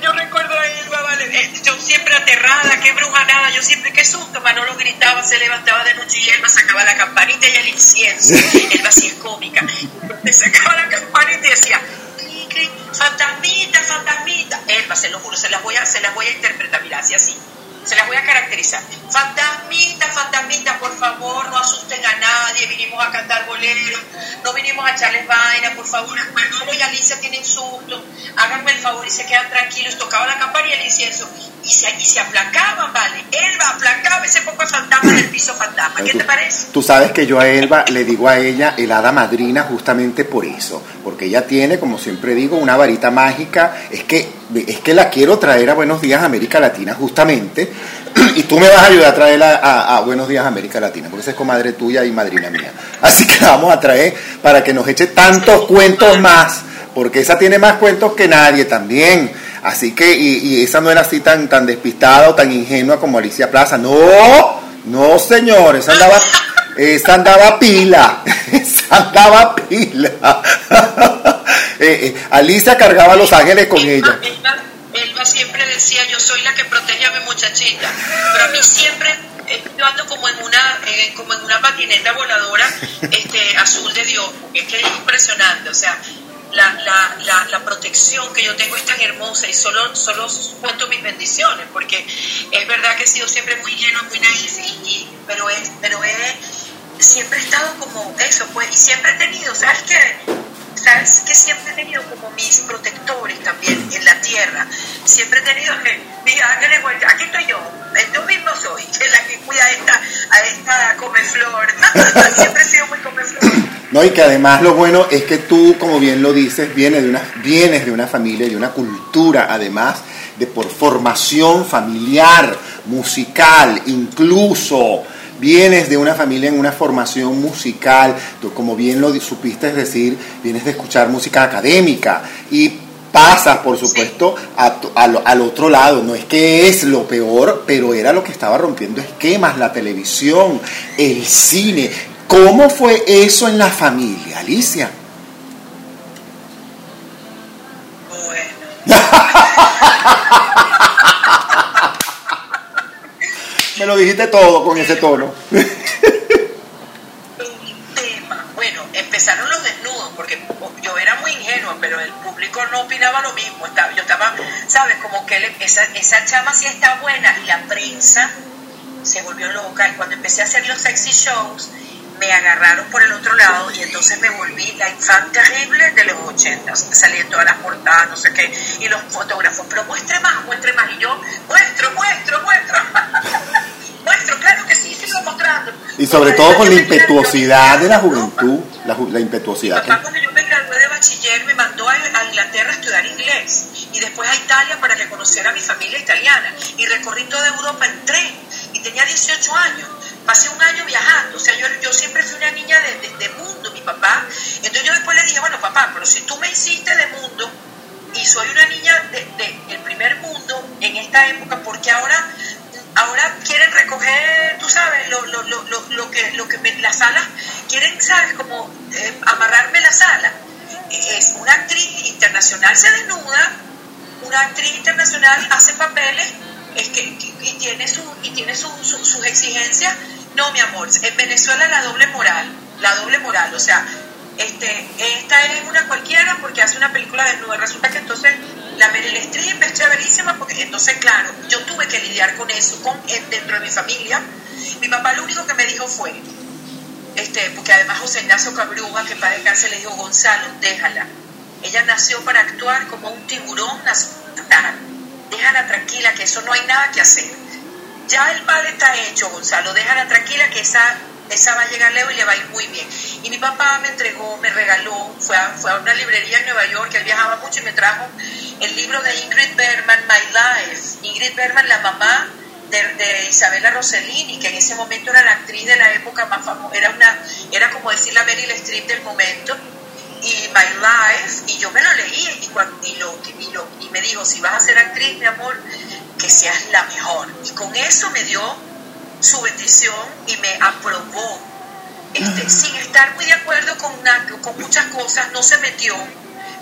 Yo recuerdo a Elba, vale, yo siempre aterrada, qué bruja nada, yo siempre qué susto, Manolo gritaba, se levantaba de noche y Elba sacaba la campanita y el incienso. Elba sí es cómica. Sacaba la campanita y decía, "Cri, cri, fantasmita, fantasmita. Elba, se lo juro, se las voy a, se las voy a interpretar, mira, así así. Se las voy a caracterizar. Fantasmita, fantasmita, por favor, no asusten a nadie. Vinimos a cantar boleros, no vinimos a echarles vaina, por favor. Manolo y Alicia tienen susto. Háganme el favor y se quedan tranquilos. Tocaba la campana y el incienso. Y se, y se aplacaban, ¿vale? Elba aplacaba ese poco de fantasma del piso fantasma. ¿Qué te parece? Tú sabes que yo a Elba le digo a ella el hada madrina justamente por eso, porque ella tiene, como siempre digo, una varita mágica. Es que, es que la quiero traer a Buenos Días América Latina justamente, y tú me vas a ayudar a traerla a, Buenos Días América Latina, porque esa es comadre tuya y madrina mía. Así que vamos a traer para que nos eche tantos cuentos más, porque esa tiene más cuentos que nadie también. Así que, y, y esa no era así tan, tan despistada o tan ingenua como Alicia Plaza. No, no señor, esa andaba, esa andaba pila, esa andaba pila. Eh, eh, Alicia cargaba a Los Ángeles con ella. Elba, siempre decía, yo soy la que protege a mi muchachita. Pero a mí siempre, eh, yo ando como en una, eh, como en una patineta voladora este, azul de Dios. porque Es que es impresionante. O sea, la, la, la, la protección que yo tengo es tan hermosa y solo, solo cuento mis bendiciones. Porque es verdad que he sido siempre muy lleno, muy naif, y, pero, es, pero he, siempre he estado como eso, pues, y siempre he tenido, ¿sabes qué? sabes que siempre he tenido como mis protectores también en la tierra. Siempre he tenido que, mira, ángeles, aquí estoy yo, eh, yo mismo soy, la que cuida a esta, a esta comeflor. siempre he sido muy comeflor. No, y que además lo bueno es que tú, como bien lo dices, vienes de una, vienes de una familia, de una cultura, además, de por formación familiar, musical, incluso. Vienes de una familia en una formación musical, tú como bien lo supiste decir, vienes de escuchar música académica y pasas, por supuesto, a al otro lado. No es que es lo peor, pero era lo que estaba rompiendo esquemas, la televisión, el cine. ¿Cómo fue eso en la familia, Alicia? Bueno, Me lo dijiste todo con ese tono. tema. Bueno, empezaron los desnudos, porque yo era muy ingenua, pero el público no opinaba lo mismo. Estaba- Yo estaba, ¿sabes? Como que esa, esa chama sí está buena y la prensa se volvió loca. Y cuando empecé a hacer los sexy shows, me agarraron por el otro lado y entonces me volví la infan terrible de los 80. Salí en todas las portadas, no sé qué, y los fotógrafos, pero muestre más, muestre más. Y yo, muestro, muestro, muestro. muestro, claro que sí, sigo mostrando. Y sobre todo con la impetuosidad de la juventud, la, ju- la Mi impetuosidad. papá que- cuando yo me gradué de bachiller me mandó a, a Inglaterra a estudiar inglés y después a Italia para que conociera a mi familia italiana y recorrí toda Europa en tren y tenía 18 años. Pasé un año viajando, o sea, yo, yo siempre fui una niña de, de- de mundo, mi papá. Entonces yo después le dije, bueno, papá, pero si tú me hiciste de mundo y soy una niña de- de- del primer mundo en esta época, porque ahora ahora quieren recoger, tú sabes, lo, lo, lo, lo, lo que, lo que me, las alas, quieren, sabes, como eh, amarrarme las alas. Eh, Es una actriz internacional, se desnuda, una actriz internacional hace papeles es que- y tiene, su, y tiene su, su- sus exigencias. No, mi amor, en Venezuela la doble moral, la doble moral, o sea, este, esta es una cualquiera porque hace una película desnuda. Resulta que entonces la Meryl Streep es chéverísima porque entonces, claro, yo tuve que lidiar con eso con, eh, dentro de mi familia. Mi papá lo único que me dijo fue, este, porque además José Ignacio Cabruga, que para descanse, le dijo, Gonzalo, déjala. Ella nació para actuar como un tiburón, nació. Déjala tranquila, que eso no hay nada que hacer. Ya el mal está hecho, Gonzalo, déjala tranquila, que esa esa va a llegar lejos y le va a ir muy bien. Y mi papá me entregó, me regaló, fue a, fue a una librería en Nueva York, él viajaba mucho y me trajo el libro de Ingrid Bergman, My Life. Ingrid Bergman, la mamá de, Isabella Rossellini, que en ese momento era la actriz de la época más famosa, era, una, era como decir la Meryl Streep del momento, y My Life, y yo me lo leí y, cuando, y, lo, y, lo, y me dijo, si vas a ser actriz, mi amor, que seas la mejor. Y con eso me dio su bendición y me aprobó. Este, sin estar muy de acuerdo con, con muchas cosas, no se metió,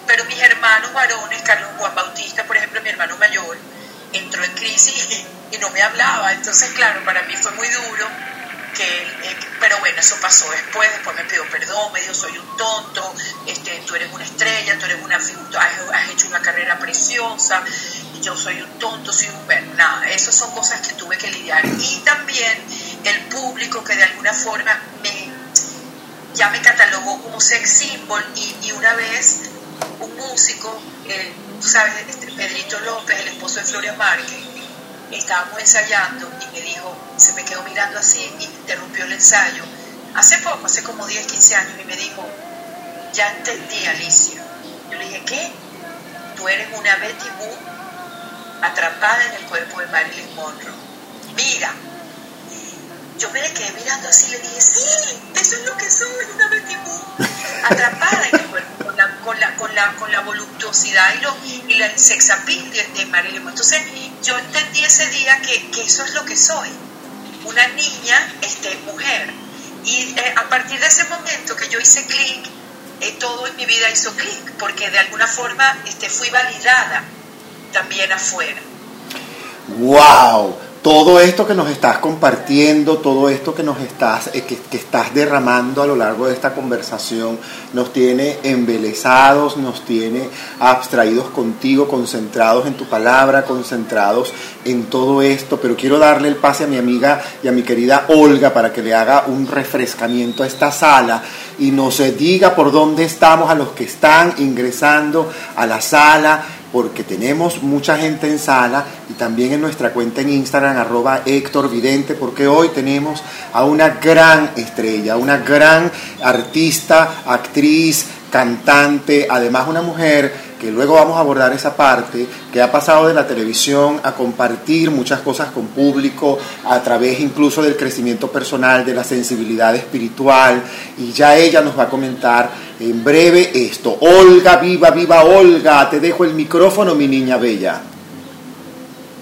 pero mis hermanos varones, Carlos Juan Bautista, por ejemplo, mi hermano mayor, entró en crisis y, no me hablaba. Entonces, claro, para mí fue muy duro. Que, eh, pero bueno, eso pasó después, después me pidió perdón, me dijo soy un tonto, este, tú eres una estrella, tú eres una has, has hecho una carrera preciosa, yo soy un tonto, soy un bueno, nada, esas son cosas que tuve que lidiar. Y también el público que de alguna forma me ya me catalogó como sex symbol y, y una vez un músico, eh, tú sabes, este, Pedrito López, el esposo de Floria Márquez, estábamos ensayando y me dijo, se me quedó mirando así y interrumpió el ensayo. Hace poco, hace como 10, 15 años, y me dijo, ya entendí, Alicia. Yo le dije, ¿qué? Tú eres una Betty atrapada en el cuerpo de Marilyn Monroe. Mira, yo me quedé mirando así y le dije, sí, eso es lo que soy, una Betty atrapada en el cuerpo, con la, con la, con la, voluptuosidad y, lo, y la sex appeal de, Marilyn. Entonces, yo entendí ese día que, que, eso es lo que soy, una niña, este, mujer. Y eh, a partir de ese momento que yo hice clic, eh, todo en mi vida hizo clic, porque de alguna forma este, fui validada también afuera. ¡Wow! Todo esto que nos estás compartiendo, todo esto que nos estás, eh, que, estás derramando a lo largo de esta conversación, nos tiene embelesados, nos tiene abstraídos contigo, concentrados en tu palabra, concentrados en todo esto. Pero quiero darle el pase a mi amiga y a mi querida Olga para que le haga un refrescamiento a esta sala y nos diga por dónde estamos a los que están ingresando a la sala porque tenemos mucha gente en sala y también en nuestra cuenta en Instagram, arroba Héctor Vidente, porque hoy tenemos a una gran estrella, una gran artista, actriz, cantante, además una mujer que luego vamos a abordar esa parte, que ha pasado de la televisión a compartir muchas cosas con público, a través incluso del crecimiento personal, de la sensibilidad espiritual, y ya ella nos va a comentar en breve esto. Olga, viva, viva Olga, te dejo el micrófono, mi niña bella.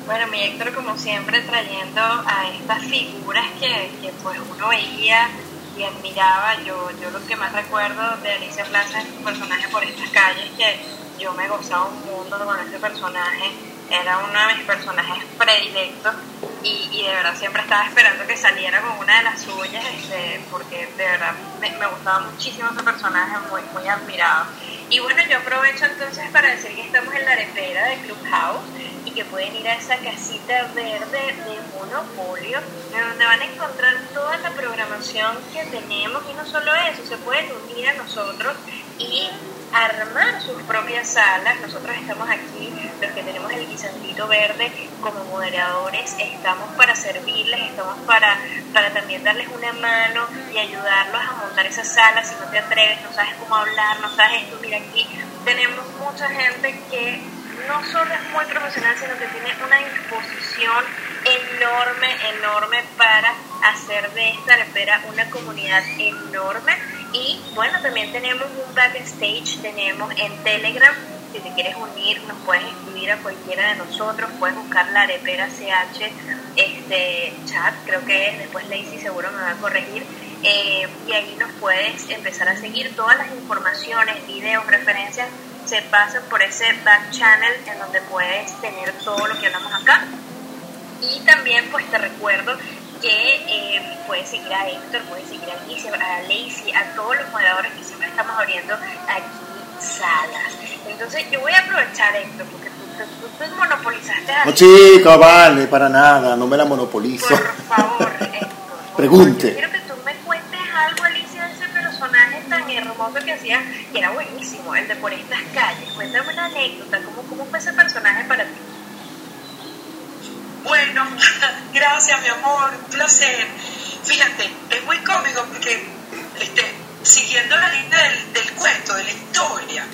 Bueno, mi Héctor, como siempre, trayendo a estas figuras que, que pues uno veía y admiraba. Yo, yo lo que más recuerdo de Alicia Plaza es su personaje por estas calles que yo me gozaba un mundo con ese personaje, era uno de mis personajes predilectos y, y, de verdad siempre estaba esperando que saliera con una de las suyas, este, porque de verdad me, me, gustaba muchísimo ese personaje, muy, muy admirado. Y bueno, yo aprovecho entonces para decir que estamos en la arepera de Clubhouse que pueden ir a esa casita verde de Monopolio, donde van a encontrar toda la programación que tenemos y no solo eso, se pueden unir a nosotros y armar sus propias salas. Nosotros estamos aquí, los que tenemos el guisantito verde como moderadores, estamos para servirles, estamos para, para también darles una mano y ayudarlos a montar esas salas. Si no te atreves, no sabes cómo hablar, no sabes esto, mira aquí tenemos mucha gente que no solo es muy profesional, sino que tiene una disposición enorme, enorme para hacer de esta arepera una comunidad enorme. Y bueno, también tenemos un backstage, tenemos en Telegram, si te quieres unir, nos puedes escribir a cualquiera de nosotros, puedes buscar la arepera CH este, chat, creo que es, después Lacey seguro me va a corregir, eh, y ahí nos puedes empezar a seguir todas las informaciones, videos, referencias, se pasan por ese back channel en donde puedes tener todo lo que hablamos acá. Y también pues te recuerdo que eh, puedes seguir a Héctor, puedes seguir a Alicia, a Lacey, a todos los moderadores que siempre estamos abriendo aquí salas. Entonces yo voy a aprovechar Héctor, porque tú, tú, monopolizaste a... No chico, vale, para nada, no me la monopolizo. Por favor, Héctor. Pregunte. quiero que tú me cuentes algo, Alicia, de ese personaje tan hermoso que hacía, que era buenísimo, el de por estas calles. Cuéntame una anécdota, ¿cómo, cómo fue ese personaje para ti? Bueno, gracias mi amor, un placer. Fíjate, es muy cómico porque este, siguiendo la línea del, cuento, de la historia,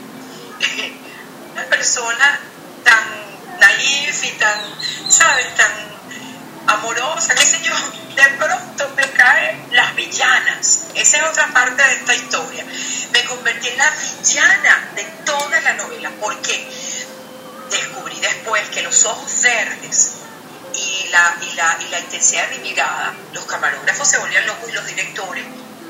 una persona tan naif y tan, ¿sabes? Tan amorosa, qué sé yo, de pronto me caen las villanas. Esa es otra parte de esta historia. Me convertí en la villana de toda la novela. porque Descubrí después que los ojos verdes y la, y la, y la intensidad de mi mirada, los camarógrafos se volvían locos y los directores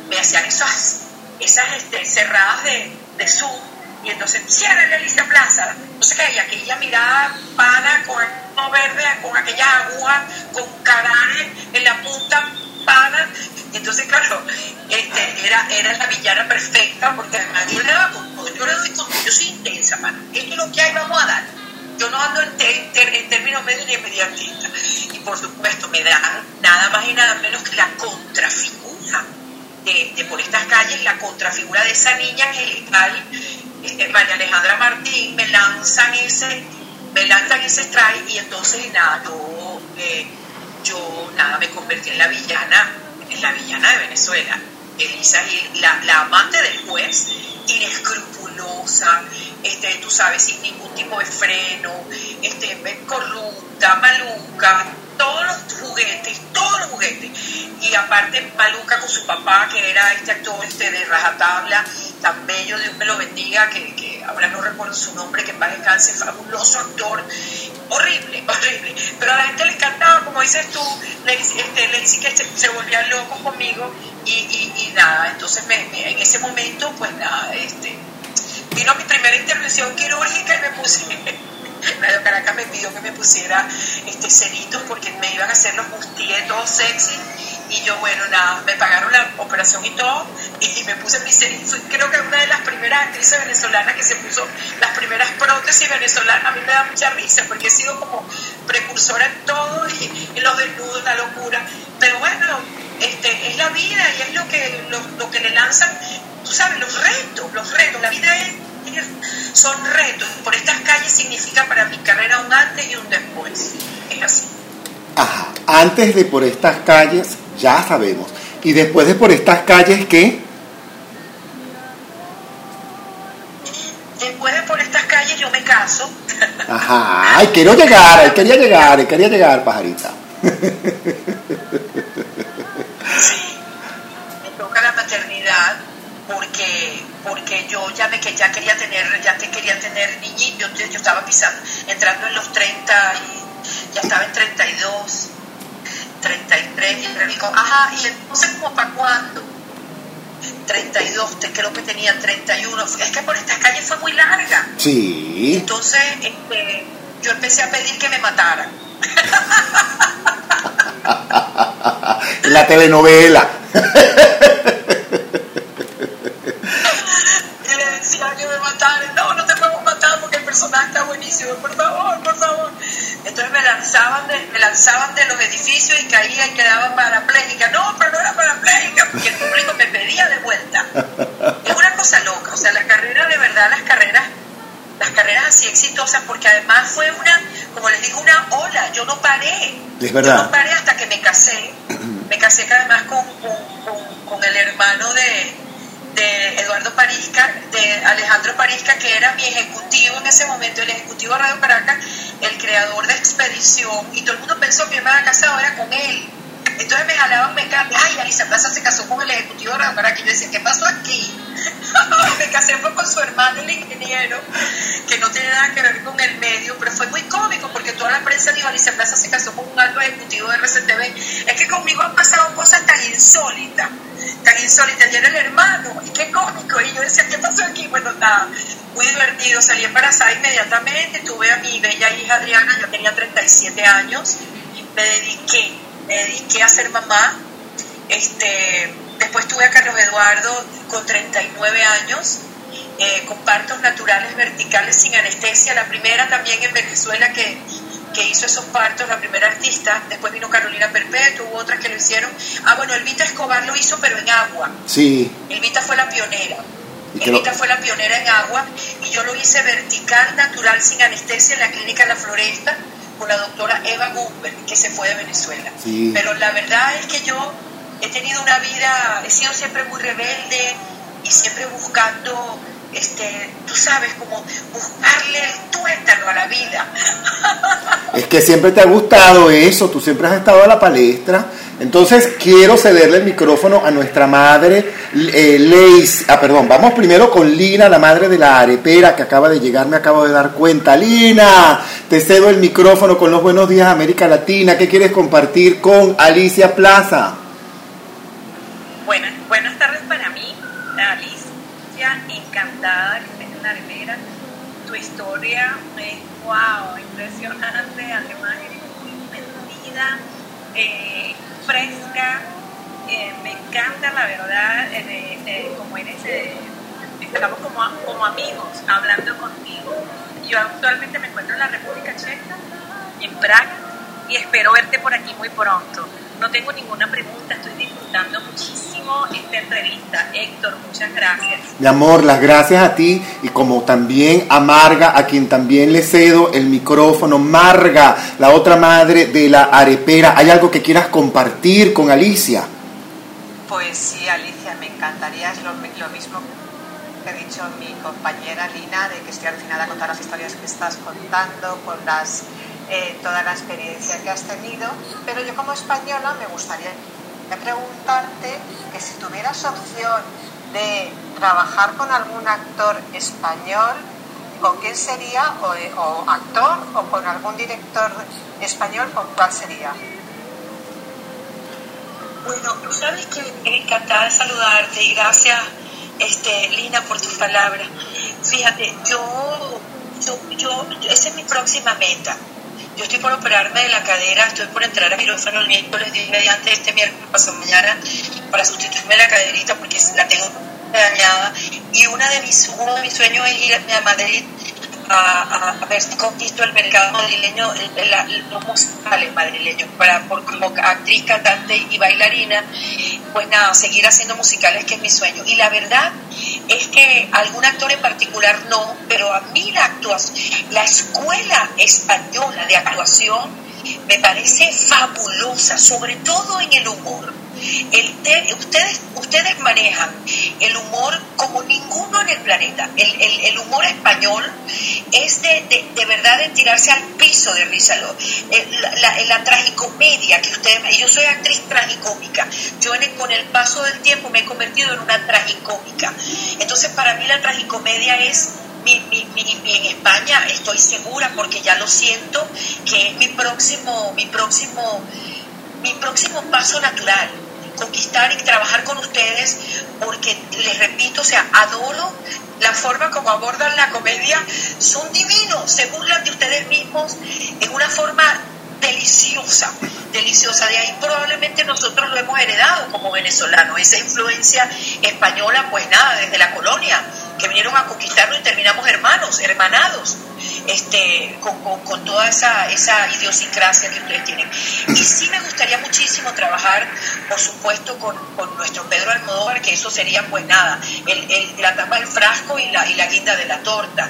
me hacían esas, esas este, cerradas de, de zoom y entonces cierra Alicia Plaza, no sé qué, y aquella mirada pana con el verde, con aquella agua, con cagares en la punta pana, entonces claro, este, era, era la villana perfecta, porque además yo le con yo le doy con yo soy intensa, pana, esto es lo que hay, vamos a dar. Yo no ando en, en términos medios ni inmediatistas. Y por supuesto me dan nada más y nada menos que la contrafigura de, por estas calles, la contrafigura de esa niña angelical este, María Alejandra Martín, me lanzan ese, me lanzan ese strike y entonces nada, yo, eh, nada, me convertí en la villana, en la villana de Venezuela. Elisa Gil, la, la amante del juez, inescrupulosa, este, tú sabes, sin ningún tipo de freno, este, corrupta, maluca, todos los juguetes, todos los juguetes. Y aparte maluca con su papá, que era este actor este de rajatabla, tan bello, Dios me lo bendiga, que, que ahora no recuerdo su nombre, que en paz descanse, fabuloso actor, horrible, horrible. Pero a la gente le encantaba, como dices tú, le, este, le que se, volvían locos conmigo y, y, nada, entonces me, en ese momento, pues nada, este, vino mi primera intervención quirúrgica y me puse... Caracas me pidió que me pusiera este ceritos porque me iban a hacer los bustiers todos sexy y yo, bueno, nada, me pagaron la operación y todo, y, me puse mi Fui, creo que una de las primeras actrices venezolanas que se puso las primeras prótesis venezolanas. A mí me da mucha risa porque he sido como precursora en todo, y, en los desnudos, la locura. Pero bueno, este, es la vida y es lo que, lo, que le lanzan, tú sabes, los retos, los retos. La vida es son retos. Por estas calles significa para mi carrera un antes y un después. Es así. Ajá. Antes de por estas calles ya sabemos. Y después de por estas calles, ¿qué? Después de por estas calles yo me caso. Ajá, ay, quiero llegar, quería llegar, quería llegar, pajarita. Sí, me toca la maternidad porque porque yo ya me que ya quería tener ya te quería tener niñitos yo, yo estaba pisando entrando en los 30 y ya estaba en 32 33, y me dijo, ajá, y entonces como para cuándo? 32, te, creo que tenía 31, es que por estas calles fue muy larga. Sí. Entonces este, yo empecé a pedir que me mataran. La telenovela. y le mataran, no, no te podemos matar porque el personaje está buenísimo, por favor, por favor. Entonces me lanzaban de, me lanzaban de los edificios y caía y quedaba parapléjica. No, pero no era parapléjica, porque el público me pedía de vuelta. Es una cosa loca, o sea, las carreras de verdad, las carreras, las carreras así exitosas, porque además fue una, como les digo, una ola, yo no paré. Es verdad. Yo no paré hasta que me casé. Me casé además con, con, con el hermano de, de Eduardo Parisca, de Alejandro Parisca, que era mi ejecutivo en ese momento, el ejecutivo de Radio Caracas, el creador de Expedición, y todo el mundo pensó que yo me había casado era con él. Entonces me jalaban, me cambiaban, ay, Alisa Plaza se casó con el ejecutivo de Caracas, y yo decía, ¿qué pasó aquí? me casé con su hermano, el ingeniero, que no tiene nada que ver con el medio, pero fue muy cómico porque toda la prensa dijo, Alicia Plaza se casó con un alto ejecutivo de RCTV. Es que conmigo han pasado cosas tan insólitas tan insólita. Yo era el hermano, y qué cómico. Y yo decía, ¿qué pasó aquí? Bueno, nada, muy divertido. Salí embarazada inmediatamente, tuve a mi bella hija Adriana, yo tenía 37 años, me dediqué, me dediqué a ser mamá. Este, después tuve a Carlos Eduardo con 39 años. Eh, con partos naturales verticales sin anestesia, la primera también en Venezuela que, que hizo esos partos, la primera artista, después vino Carolina Perpetuo, hubo otras que lo hicieron. Ah, bueno, Elvita Escobar lo hizo, pero en agua. Sí. Elvita fue la pionera. Elvita fue la pionera en agua y yo lo hice vertical, natural, sin anestesia en la clínica La Floresta con la doctora Eva Gumber, que se fue de Venezuela. Pero la verdad es que yo he tenido una vida, he sido siempre muy rebelde y siempre buscando este, tú sabes, como buscarle el tuétano a la vida. Es que siempre te ha gustado eso, tú siempre has estado a la palestra. Entonces quiero cederle el micrófono a nuestra madre, eh, Leis. Ah, perdón, vamos primero con Lina, la madre de la arepera que acaba de llegar, me acabo de dar cuenta. Lina, te cedo el micrófono con los buenos días América Latina. ¿Qué quieres compartir con Alicia Plaza? Buenas, buenas tardes para mí, Alicia, encantada que Tu historia es wow, impresionante, además eres muy mentida. Eh, fresca, eh, me encanta la verdad, eh, como eres, eh, estamos como, como amigos hablando contigo. Yo actualmente me encuentro en la República Checa, en Praga, y espero verte por aquí muy pronto. No tengo ninguna pregunta, estoy disfrutando muchísimo esta entrevista. Héctor, muchas gracias. Mi amor, las gracias a ti y como también a Marga, a quien también le cedo el micrófono. Marga, la otra madre de la arepera, ¿hay algo que quieras compartir con Alicia? Pues sí, Alicia, me encantaría, es lo, lo mismo que ha dicho mi compañera Lina, de que estoy alucinada con todas las historias que estás contando, con las eh, toda la experiencia que has tenido, pero yo como española me gustaría preguntarte que si tuvieras opción de trabajar con algún actor español, ¿con quién sería? O, o actor o con algún director español, ¿con cuál sería? Bueno, tú sabes que me encantada de saludarte y gracias, este, Lina, por tus palabras. Fíjate, yo, yo, yo, esa es mi próxima meta yo estoy por operarme de la cadera, estoy por entrar a quirófano el miércoles 10 mediante este miércoles pasado mañana para sustituirme la caderita porque la tengo dañada. Y una de mis, uno de mis sueños es ir a Madrid a, a, ver conquisto el mercado madrileño, los musicales madrileños, para, por, como actriz, cantante y bailarina, pues nada, seguir haciendo musicales que es mi sueño. Y la verdad es que algún actor en particular no, pero a mí la actuación, la escuela española de actuación me parece fabulosa, sobre todo en el humor el ustedes, manejan el humor como ninguno en el planeta. El, el, humor español es de, de, verdad de tirarse al piso de risa. La, la, la tragicomedia que ustedes... Yo soy actriz tragicómica. Yo con el paso del tiempo me he convertido en una tragicómica. Entonces para mí la tragicomedia es mi, mi, mi, en España estoy segura porque ya lo siento que es mi próximo mi próximo mi próximo paso natural conquistar y trabajar con ustedes porque les repito, o sea, adoro la forma como abordan la comedia, son divinos, se burlan de ustedes mismos en una forma deliciosa, deliciosa. De ahí probablemente nosotros lo hemos heredado como venezolanos, esa influencia española, pues nada, desde la colonia, que vinieron a conquistarnos y terminamos hermanos, hermanados este, con, con, toda esa, esa idiosincrasia que ustedes tienen. Y sí me gustaría muchísimo trabajar, por supuesto, con, con nuestro Pedro Almodóvar, que eso sería pues nada, el, el, la tapa del frasco y la, y la guinda de la torta,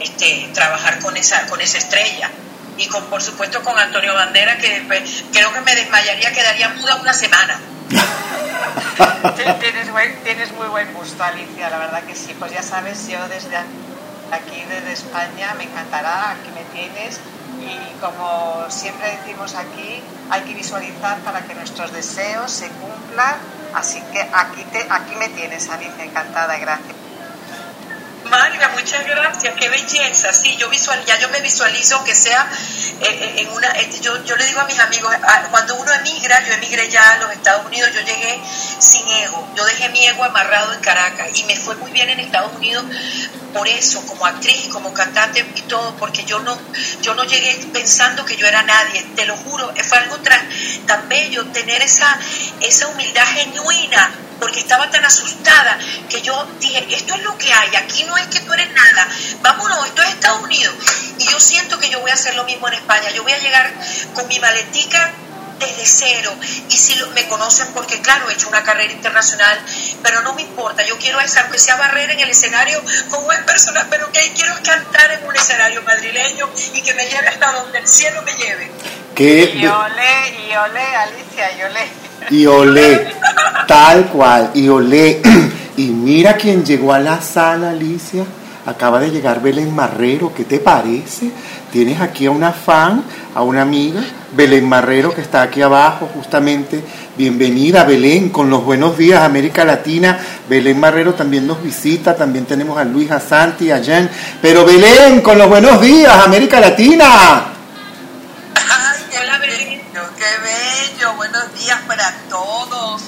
este, trabajar con esa, con esa estrella. Y con, por supuesto con Antonio Bandera, que pues, creo que me desmayaría, quedaría muda una semana. tienes, tienes muy buen gusto, Alicia, la verdad que sí. Pues ya sabes, yo desde aquí desde España, me encantará, aquí me tienes y como siempre decimos aquí, hay que visualizar para que nuestros deseos se cumplan, así que aquí, te, aquí me tienes, Alicia, encantada, gracias. Marga, muchas gracias, qué belleza. Sí, yo visual, ya yo me visualizo que sea eh, eh, en una. Eh, yo, yo le digo a mis amigos, cuando uno emigra, yo emigré ya a los Estados Unidos, yo llegué sin ego. Yo dejé mi ego amarrado en Caracas y me fue muy bien en Estados Unidos por eso, como actriz, como cantante y todo, porque yo no, yo no llegué pensando que yo era nadie, te lo juro, fue algo tan, tan bello tener esa, esa humildad genuina porque estaba tan asustada que yo dije, esto es lo que hay, aquí no es que tú eres nada, vámonos, esto es Estados Unidos. Y yo siento que yo voy a hacer lo mismo en España, yo voy a llegar con mi maletica desde cero. Y si me conocen, porque claro, he hecho una carrera internacional, pero no me importa, yo quiero esa, aunque sea barrera en el escenario con buen personal, pero que quiero cantar en un escenario madrileño y que me lleve hasta donde el cielo me lleve. Y ole, y ole, Alicia, y ole. Y olé, tal cual, y olé. Y mira quién llegó a la sala, Alicia. Acaba de llegar Belén Marrero, ¿qué te parece? Tienes aquí a una fan, a una amiga, Belén Marrero, que está aquí abajo justamente. Bienvenida, Belén, con los buenos días, América Latina. Belén Marrero también nos visita, también tenemos a Luis, a Santi, a Jen. Pero Belén, con los buenos días, América Latina. Días para todos,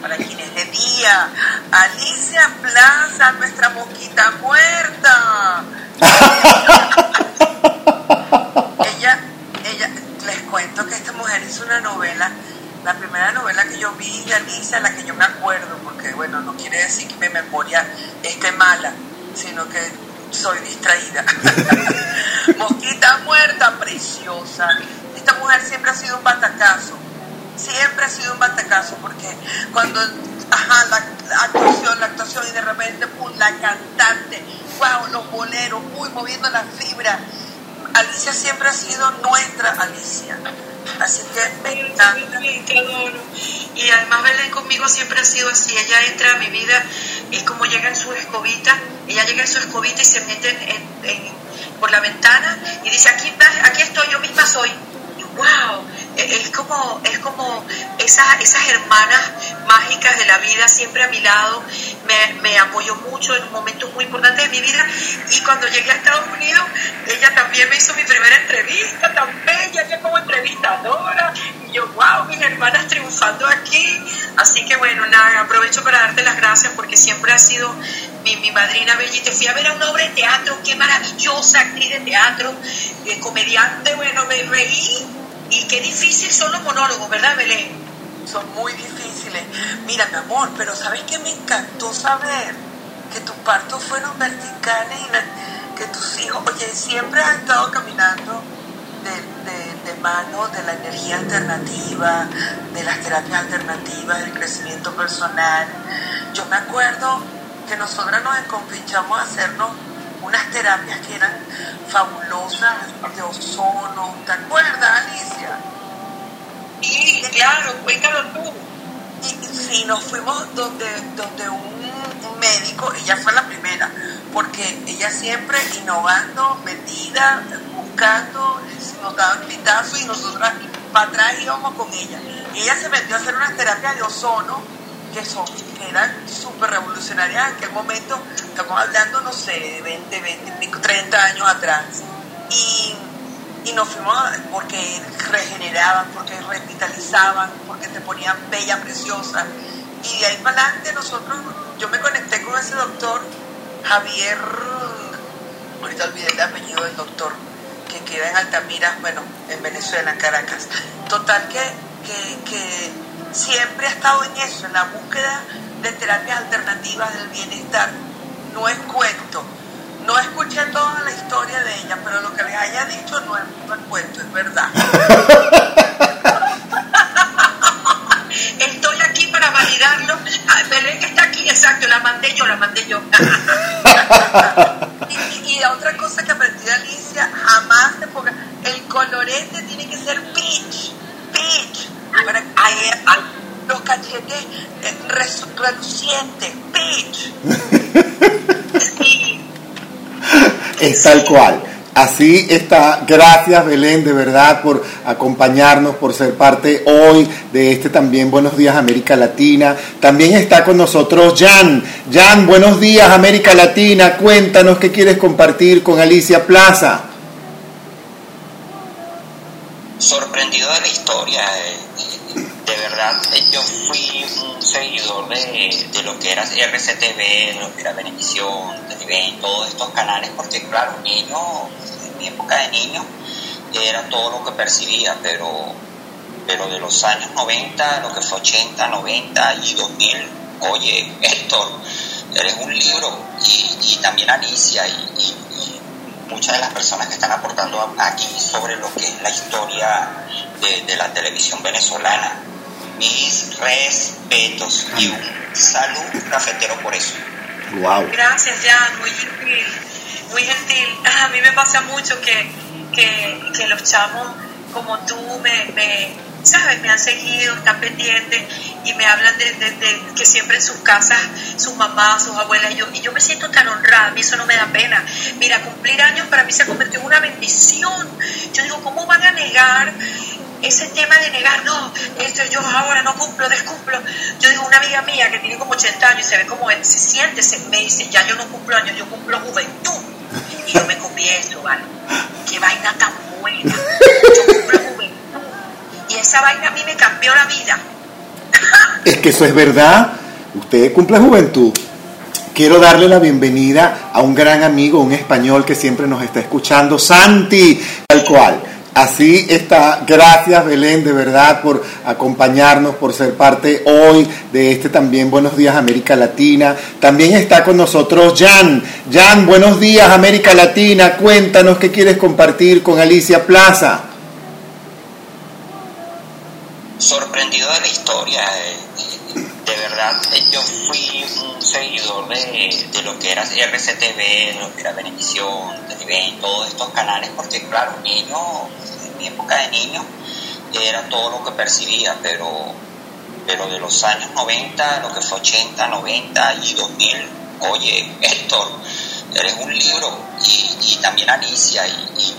para quienes de día. Alicia Plaza, nuestra mosquita muerta. ella, ella, les cuento que esta mujer hizo una novela, la primera novela que yo vi de Alicia, la que yo me acuerdo, porque bueno, no quiere decir que mi memoria esté mala, sino que soy distraída. Mosquita muerta, preciosa. Esta mujer siempre ha sido un batacazo, siempre ha sido un batacazo, porque cuando, ajá, la, la actuación, la actuación, y de repente, pum, la cantante, wow, los boleros, uy, moviendo la fibra. Alicia siempre ha sido nuestra Alicia. Así que me encanta. Y además Belén conmigo siempre ha sido así. Ella entra a mi vida y como llega en su escobita, ella llega en su escobita y se mete en, en, por la ventana y dice, aquí, aquí estoy, yo misma soy. Wow, es como, es como esas, esas hermanas mágicas de la vida siempre a mi lado, me, me apoyó mucho en un momento muy importante de mi vida y cuando llegué a Estados Unidos, ella también me hizo mi primera entrevista, tan bella, ella como entrevistadora, y yo, wow, mis hermanas triunfando aquí, así que bueno, nada, aprovecho para darte las gracias porque siempre ha sido mi, mi madrina bella y te fui a ver a una obra de teatro, qué maravillosa actriz de teatro, eh, comediante, bueno, me reí y qué difícil son los monólogos, ¿verdad, Belén? Son muy difíciles. Mira, mi amor, pero ¿sabes qué me encantó saber? Que tus partos fueron verticales y que tus hijos, oye, siempre has estado caminando de mano de la energía alternativa, de las terapias alternativas, del crecimiento personal. Yo me acuerdo que nosotras nos enconfichamos a hacernos unas terapias que eran fabulosas de ozono. ¿Te acuerdas, Alicia? Sí, claro, cuéntalo tú. Y sí, nos fuimos donde, donde un, médico, ella fue la primera, porque ella siempre innovando, metida, buscando, nos daban clitazos y nosotras para atrás íbamos con ella. Y ella se metió a hacer unas terapias de ozono que, son, que eran súper revolucionarias en aquel momento, estamos hablando, no sé, de 20, 20, 30 años atrás. Y, y nos fuimos porque regeneraban, porque revitalizaban, porque te ponían bella, preciosa. Y de ahí para adelante nosotros, yo me conecté con ese doctor, Javier, ahorita olvidé el apellido del doctor, que queda en Altamira, bueno, en Venezuela, en Caracas. Total que, que, que siempre ha estado en eso, en la búsqueda de terapias alternativas del bienestar. No es cuento. No escuché toda la historia de ella, pero lo que les haya dicho no es, no es cuento, es verdad. Estoy aquí para validarlo. Belén está aquí, exacto, la mandé yo, la mandé yo. y, y, otra cosa que aprendí de Alicia, jamás te ponga, el colorete tiene que ser peach, peach, ay, los cachetes eh, relucientes. Sí. Es tal cual. Así está. Gracias Belén, de verdad, por acompañarnos, por ser parte hoy de este también Buenos Días América Latina. También está con nosotros Jan. Jan, buenos días América Latina. Cuéntanos qué quieres compartir con Alicia Plaza. Sorprendido de la historia. De verdad, yo fui un seguidor de, de lo que era RCTV, de lo que era Benevisión, Televen, todos estos canales, porque claro, niño, en mi época de niño, era todo lo que percibía, pero, pero de los años 90, lo que fue 80, 90 y 2000, oye, Héctor, eres un libro, y, también Alicia, y, muchas de las personas que están aportando aquí sobre lo que es la historia de la televisión venezolana. Mis respetos y un salud cafetero por eso. Wow. Gracias, Jan, muy gentil, muy gentil. A mí me pasa mucho que, que, que los chamos como tú me, me, ¿sabes? Me han seguido, están pendientes y me hablan de, que siempre en sus casas, sus mamás, sus abuelas, y yo, y yo me siento tan honrada, a mí eso no me da pena. Mira, cumplir años para mí se ha convertido en una bendición. Yo digo, ¿cómo van a negar ese tema de negar, no, esto yo ahora no cumplo, descumplo. Yo digo, una amiga mía que tiene como 80 años y se ve como se siente, se, me dice, ya yo no cumplo años, yo cumplo juventud. Y yo me confieso, ¿vale? Qué vaina tan buena. Yo cumplo juventud. Y esa vaina a mí me cambió la vida. es que eso es verdad. Usted cumple juventud. Quiero darle la bienvenida a un gran amigo, un español que siempre nos está escuchando, Santi, tal cual. Así está. Gracias Belén, de verdad, por acompañarnos, por ser parte hoy de este también Buenos Días América Latina. También está con nosotros Jan. Jan, buenos días América Latina. Cuéntanos qué quieres compartir con Alicia Plaza. Sorprendido de la historia. Eh, de verdad, eh, yo fui un seguidor de, de lo que era RCTV, de lo que era Benevisión, Televen, todos estos canales, porque claro, niño mi época de niño era todo lo que percibía, pero, pero de los años 90, lo que fue 80, 90 y 2000, oye, Héctor, eres un libro y, también Alicia y,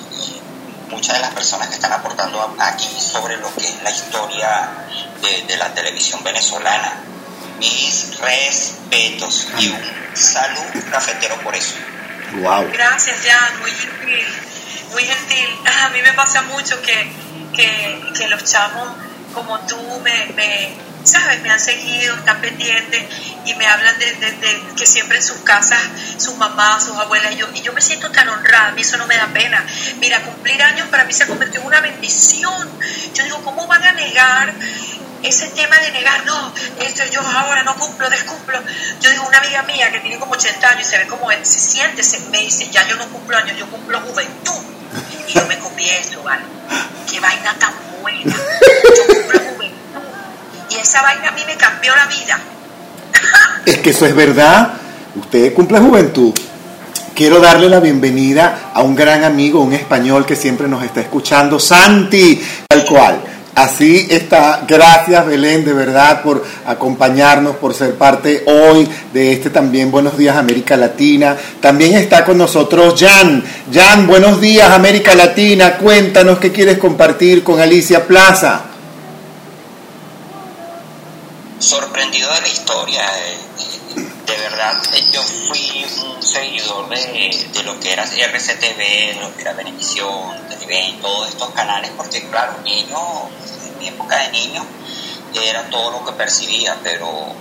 muchas de las personas que están aportando aquí sobre lo que es la historia de, la televisión venezolana. Mis respetos y un salud cafetero por eso. Wow. Gracias, Jan, muy gentil muy gentil. A mí me pasa mucho que, que, los chamos como tú me, ¿sabes? Me han seguido, están pendientes y me hablan de, que siempre en sus casas, sus mamás, sus abuelas, y yo, y yo me siento tan honrada, a mí eso no me da pena. Mira, cumplir años para mí se ha convertido en una bendición. Yo digo, ¿cómo van a negar ese tema de negar, no, esto yo ahora no cumplo, descumplo. Yo digo, una amiga mía que tiene como 80 años y se ve como se siente, se, me dice, ya yo no cumplo años, yo cumplo juventud. Y yo me confieso, ¿vale? Qué vaina tan buena. Yo cumplo juventud. Y esa vaina a mí me cambió la vida. es que eso es verdad. Usted cumple juventud. Quiero darle la bienvenida a un gran amigo, un español que siempre nos está escuchando, Santi, tal cual. Así está. Gracias Belén, de verdad, por acompañarnos, por ser parte hoy de este también Buenos Días América Latina. También está con nosotros Jan. Jan, buenos días América Latina. Cuéntanos qué quieres compartir con Alicia Plaza. Sorprendido de la historia. Eh, de verdad, eh, yo fui un seguidor de, lo que era RCTV, lo que era Benevisión, Televen, todos estos canales, porque claro, niño mi época de niño era todo lo que percibía, pero,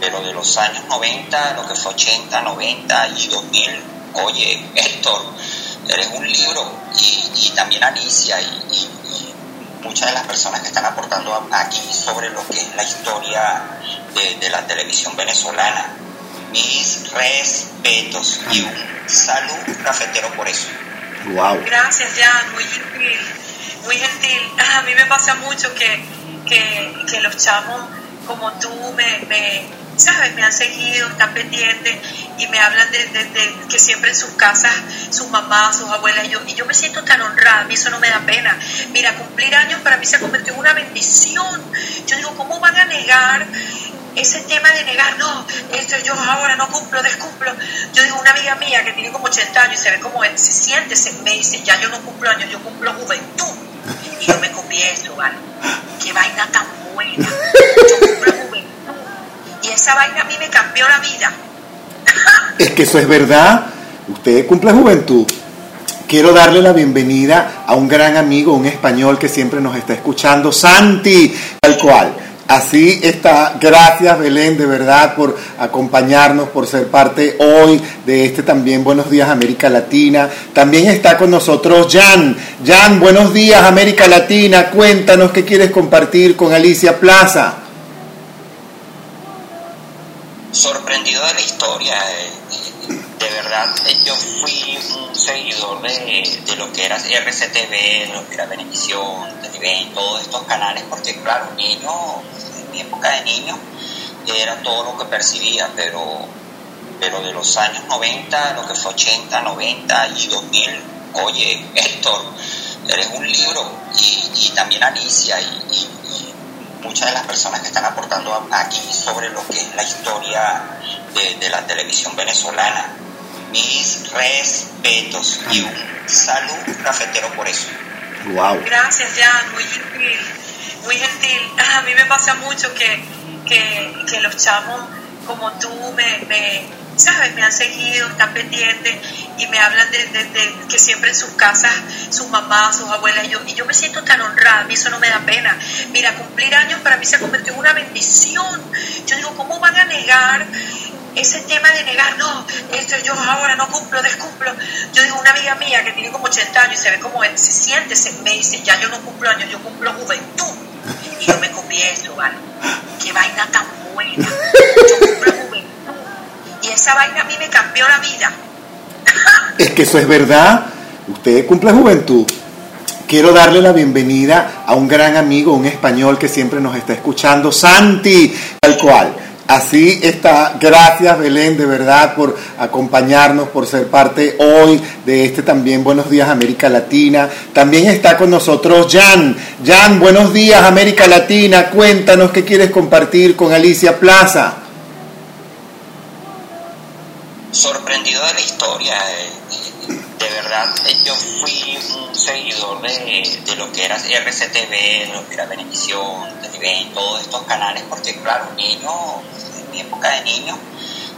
pero de los años 90, lo que fue 80, 90 y 2000, oye, Héctor, eres un libro y, también Alicia y, muchas de las personas que están aportando aquí sobre lo que es la historia de, la televisión venezolana. Mis respetos y un salud cafetero por eso. Wow. Gracias, Jan, muy gentil muy gentil. A mí me pasa mucho que, que, los chamos como tú me, ¿sabes? Me han seguido, están pendientes y me hablan de, que siempre en sus casas, sus mamás, sus abuelas, y yo, y yo me siento tan honrada, a mí eso no me da pena. Mira, cumplir años para mí se ha convertido en una bendición. Yo digo, ¿cómo van a negar ese tema de negar, no, esto yo ahora no cumplo, descumplo. Yo digo, una amiga mía que tiene como 80 años y se ve como se siente, se, me dice, ya yo no cumplo años, yo cumplo juventud. Y yo me confieso, ¿vale? Qué vaina tan buena. Yo cumplo. Y esa vaina a mí me cambió la vida. es que eso es verdad. Usted cumple juventud. Quiero darle la bienvenida a un gran amigo, un español que siempre nos está escuchando, Santi, tal cual. Así está. Gracias Belén, de verdad, por acompañarnos, por ser parte hoy de este también Buenos Días América Latina. También está con nosotros Jan. Jan, buenos días América Latina. Cuéntanos qué quieres compartir con Alicia Plaza. Sorprendido de la historia. Eh, de verdad, eh, yo fui un seguidor de, de lo que era RCTV, lo que era Benevisión, Televen, todos estos canales, porque claro, niño mi época de niño era todo lo que percibía, pero, pero de los años 90, lo que fue 80, 90 y 2000, oye, Héctor, eres un libro, y, también Alicia y, muchas de las personas que están aportando aquí sobre lo que es la historia de, la televisión venezolana. Mis respetos y un salud cafetero por eso. Wow. Gracias, Jan, muy gentil, muy gentil. A mí me pasa mucho que, que, los chamos como tú me ¿sabes? Me han seguido, están pendientes y me hablan de, que siempre en sus casas, sus mamás, sus abuelas, y yo, y yo me siento tan honrada, a mí eso no me da pena. Mira, cumplir años para mí se ha convertido en una bendición. Yo digo, ¿cómo van a negar ese tema de negar, no, esto yo ahora no cumplo, descumplo. Yo digo, una amiga mía que tiene como 80 años y se ve como se siente, se, me dice, ya yo no cumplo años, yo cumplo juventud. Y yo me comí eso, ¿vale? Qué vaina tan buena. Yo esa vaina a mí me cambió la vida. es que eso es verdad. Usted cumple juventud. Quiero darle la bienvenida a un gran amigo, un español que siempre nos está escuchando, Santi, tal cual. Así está. Gracias Belén, de verdad, por acompañarnos, por ser parte hoy de este también Buenos Días América Latina. También está con nosotros Jan. Jan, buenos días América Latina. Cuéntanos qué quieres compartir con Alicia Plaza sorprendido de la historia. Eh, de verdad, eh, yo fui un seguidor de, de, lo que era RCTV, de lo que era Benevisión, Televen, todos estos canales, porque claro, niño, en mi época de niño,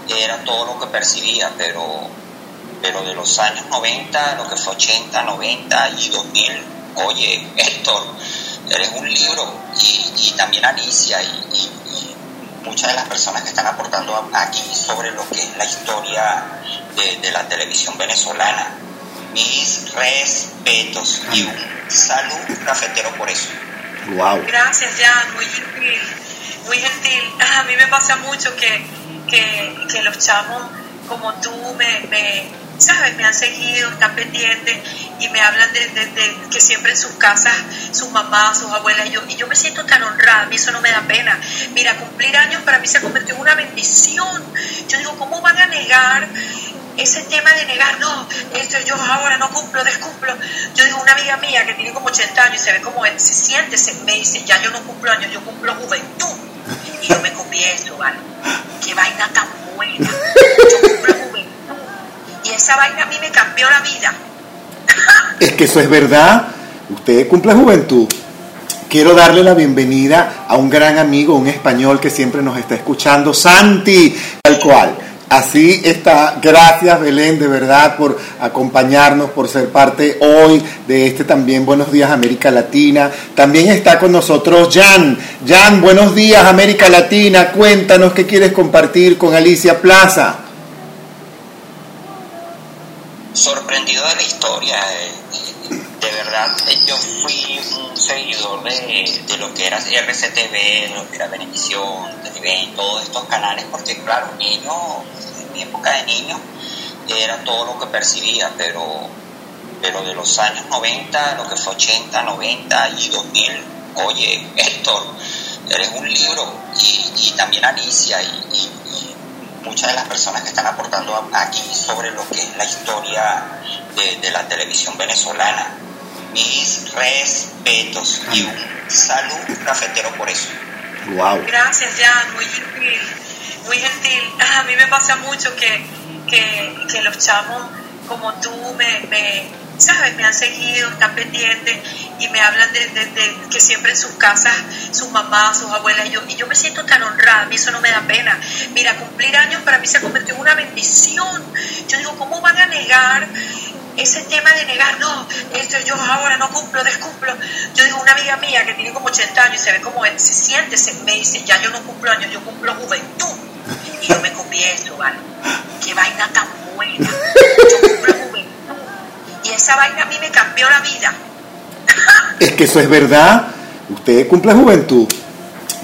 era todo lo que percibía, pero, pero de los años 90, lo que fue 80, 90 y 2000, oye, Héctor, eres un libro, y, y también Alicia, y muchas de las personas que están aportando aquí sobre lo que es la historia de, la televisión venezolana. Mis respetos y un salud cafetero por eso. Wow. Gracias, Jan, muy gentil, muy gentil. A mí me pasa mucho que, que, los chamos como tú me ¿sabes? Me han seguido, están pendientes y me hablan de, que siempre en sus casas, sus mamás, sus abuelas, y yo, y yo me siento tan honrada, a mí eso no me da pena. Mira, cumplir años para mí se ha convertido en una bendición. Yo digo, ¿cómo van a negar? ese tema de negar, no, esto yo ahora no cumplo, descumplo. Yo digo, una amiga mía que tiene como 80 años y se ve como se siente, se, me dice, ya yo no cumplo años, yo cumplo juventud. Y yo me comí eso, ¿vale? Qué vaina tan buena. Yo cumplo esa vaina a mí me cambió la vida. es que eso es verdad. Usted cumple juventud. Quiero darle la bienvenida a un gran amigo, un español que siempre nos está escuchando, Santi, tal cual. Así está. Gracias Belén, de verdad, por acompañarnos, por ser parte hoy de este también Buenos Días América Latina. También está con nosotros Jan. Jan, buenos días América Latina. Cuéntanos qué quieres compartir con Alicia Plaza sorprendido de la historia. Eh, de verdad, eh, yo fui un seguidor de, de, lo que era RCTV, de lo que era Benevisión, Televen, todos estos canales, porque claro, niño, en mi época de niño, era todo lo que percibía, pero, pero de los años 90, lo que fue 80, 90 y 2000, oye, Héctor, eres un libro, y, y también Alicia, y muchas de las personas que están aportando aquí sobre lo que es la historia de, la televisión venezolana. Mis respetos y un salud cafetero por eso. Wow. Gracias, Jan, muy gentil, muy gentil. A mí me pasa mucho que, que, los chamos como tú me ¿sabes? Me han seguido, están pendientes y me hablan de, que siempre en sus casas, sus mamás, sus abuelas, y yo, y yo me siento tan honrada, a mí eso no me da pena. Mira, cumplir años para mí se ha convertido en una bendición. Yo digo, ¿cómo van a negar? ese tema de negar, no, esto yo ahora no cumplo, descumplo. Yo digo, una amiga mía que tiene como 80 años y se ve como se siente, se, me dice, ya yo no cumplo años, yo cumplo juventud. Y yo me comí eso, ¿vale? Qué vaina tan buena. Yo cumplo y esa vaina a mí me cambió la vida. es que eso es verdad. Usted cumple juventud.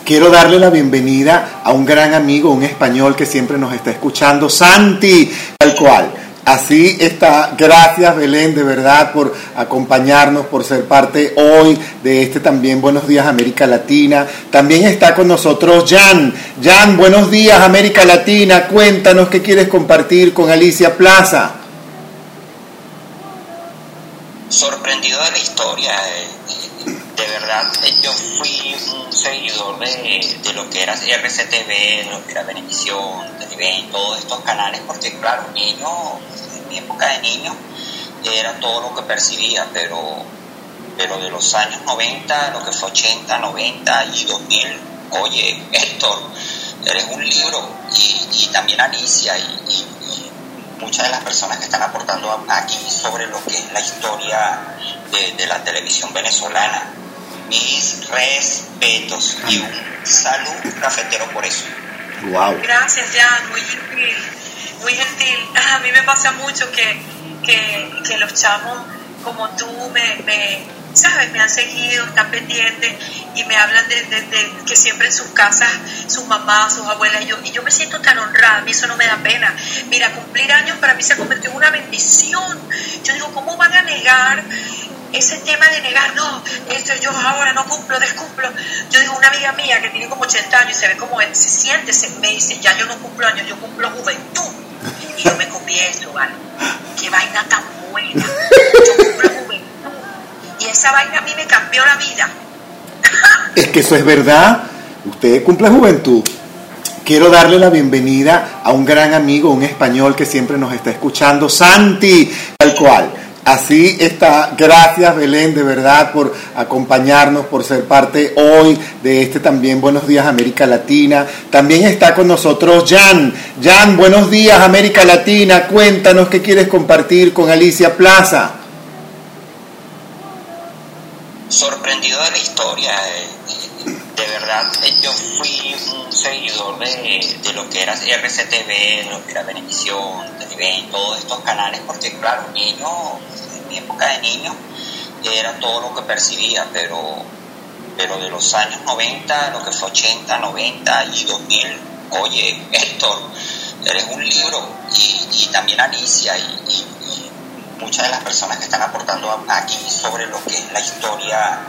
Quiero darle la bienvenida a un gran amigo, un español que siempre nos está escuchando, Santi, tal cual. Así está. Gracias Belén, de verdad, por acompañarnos, por ser parte hoy de este también Buenos Días América Latina. También está con nosotros Jan. Jan, buenos días América Latina. Cuéntanos qué quieres compartir con Alicia Plaza. Sorprendido de la historia. eh, de verdad, eh, yo fui un seguidor de, de lo que era RCTV, de lo que era Benevisión, Televen, todos estos canales, porque claro, niño, en mi época de niño, era todo lo que percibía, pero, pero de los años 90, lo que fue 80, 90 y 2000, oye, Héctor, eres un libro, y, también Alicia, y muchas de las personas que están aportando aquí sobre lo que es la historia de, de la televisión venezolana. Mis respetos y un salud cafetero por eso. Wow. Gracias, Jan, muy gentil, muy gentil. A mí me pasa mucho que, que, que los chamos como tú me, me, ¿sabes? Me han seguido, están pendientes y me hablan de, que siempre en sus casas, sus mamás, sus abuelas, y yo, y yo me siento tan honrada, a mí eso no me da pena. Mira, cumplir años para mí se ha convertido en una bendición. Yo digo, ¿cómo van a negar? ese tema de negar, no, esto yo ahora no cumplo, descumplo. Yo digo, una amiga mía que tiene como 80 años y se ve como se siente, se, me dice, ya yo no cumplo años, yo cumplo juventud. Y yo me copié eso, ¿vale? Qué vaina tan buena. Yo cumplo. Y esa vaina a mí me cambió la vida. Es que eso es verdad. Usted cumple juventud. Quiero darle la bienvenida a un gran amigo, un español que siempre nos está escuchando, Santi, tal cual. Así está. Gracias, Belén, de verdad, por acompañarnos, por ser parte hoy de este también Buenos Días América Latina. También está con nosotros Jan. Jan, buenos días América Latina. Cuéntanos qué quieres compartir con Alicia Plaza. Sorprendido de la historia. eh, De verdad, eh, yo fui un seguidor de, de lo que era RCTV, de lo que era Benevisión, Televen, todos estos canales, porque claro, niño, en mi época de niño, era todo lo que percibía, pero, pero de los años 90, lo que fue 80, 90 y 2000, oye, Héctor, eres un libro, y, y también Alicia, y, muchas de las personas que están aportando aquí sobre lo que es la historia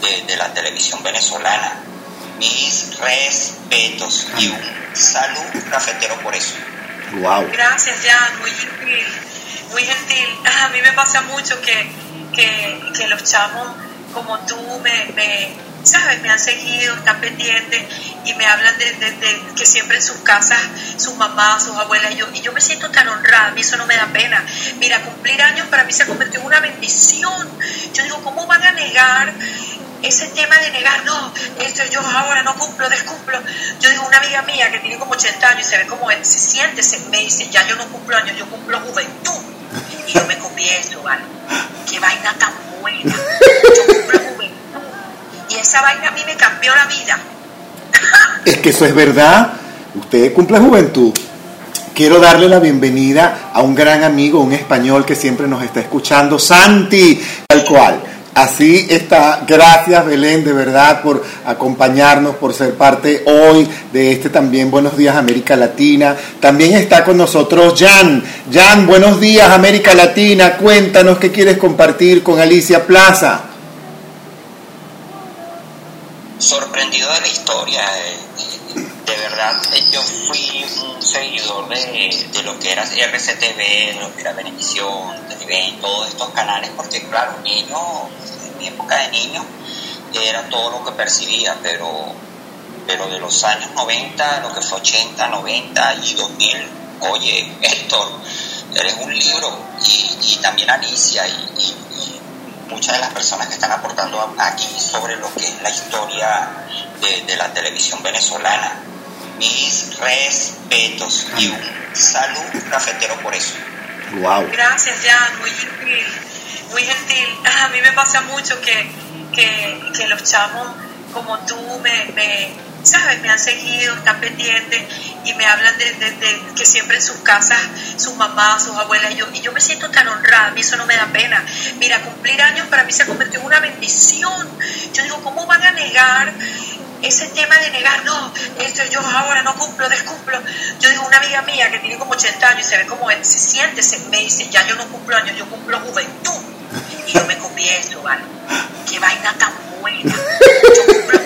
de, de la televisión venezolana. Mis respetos y un salud cafetero por eso. Wow. Gracias, Jan, muy gentil, muy gentil. A mí me pasa mucho que, que, que los chamos como tú me, me, ¿sabes? Me han seguido, están pendientes y me hablan de, que siempre en sus casas, sus mamás, sus abuelas, y yo, y yo me siento tan honrada, a mí eso no me da pena. Mira, cumplir años para mí se ha convertido en una bendición. Yo digo, ¿cómo van a negar? ese tema de negar, no, esto yo ahora no cumplo, descumplo. Yo digo, una amiga mía que tiene como 80 años y se ve como se siente, se, me dice, ya yo no cumplo años, yo cumplo juventud. Y yo me copié eso, ¿vale? Qué vaina tan buena. Yo cumplo juventud. Y esa vaina a mí me cambió la vida. Es que eso es verdad. Usted cumple juventud. Quiero darle la bienvenida a un gran amigo, un español que siempre nos está escuchando, Santi, tal cual. Así está. Gracias, Belén, de verdad, por acompañarnos, por ser parte hoy de este también Buenos Días América Latina. También está con nosotros Jan. Jan, buenos días América Latina. Cuéntanos qué quieres compartir con Alicia Plaza. Sorprendido de la historia. eh, De verdad, eh, yo fui un seguidor de, de lo que era RCTV, de lo que era Benevisión, Televen, todos estos canales, porque claro, niño, en mi época de niño, era todo lo que percibía, pero, pero de los años 90, lo que fue 80, 90 y 2000, oye, Héctor, eres un libro, y, y también Alicia, y muchas de las personas que están aportando aquí sobre lo que es la historia de, de la televisión venezolana. Mis respetos y un salud cafetero por eso. Wow. Gracias, Jan, muy gentil, muy gentil. A mí me pasa mucho que, que, que los chamos como tú me, me, ¿sabes? Me han seguido, están pendientes y me hablan de, que siempre en sus casas, sus mamás, sus abuelas, y yo, y yo me siento tan honrada, a mí eso no me da pena. Mira, cumplir años para mí se ha convertido en una bendición. Yo digo, ¿cómo van a negar? ese tema de negar, no, esto yo ahora no cumplo, descumplo. Yo digo, una amiga mía que tiene como 80 años y se ve como se siente, se, me dice, ya yo no cumplo años, yo cumplo juventud. Y yo me copié eso, ¿vale? Qué vaina tan buena. Yo cumplo.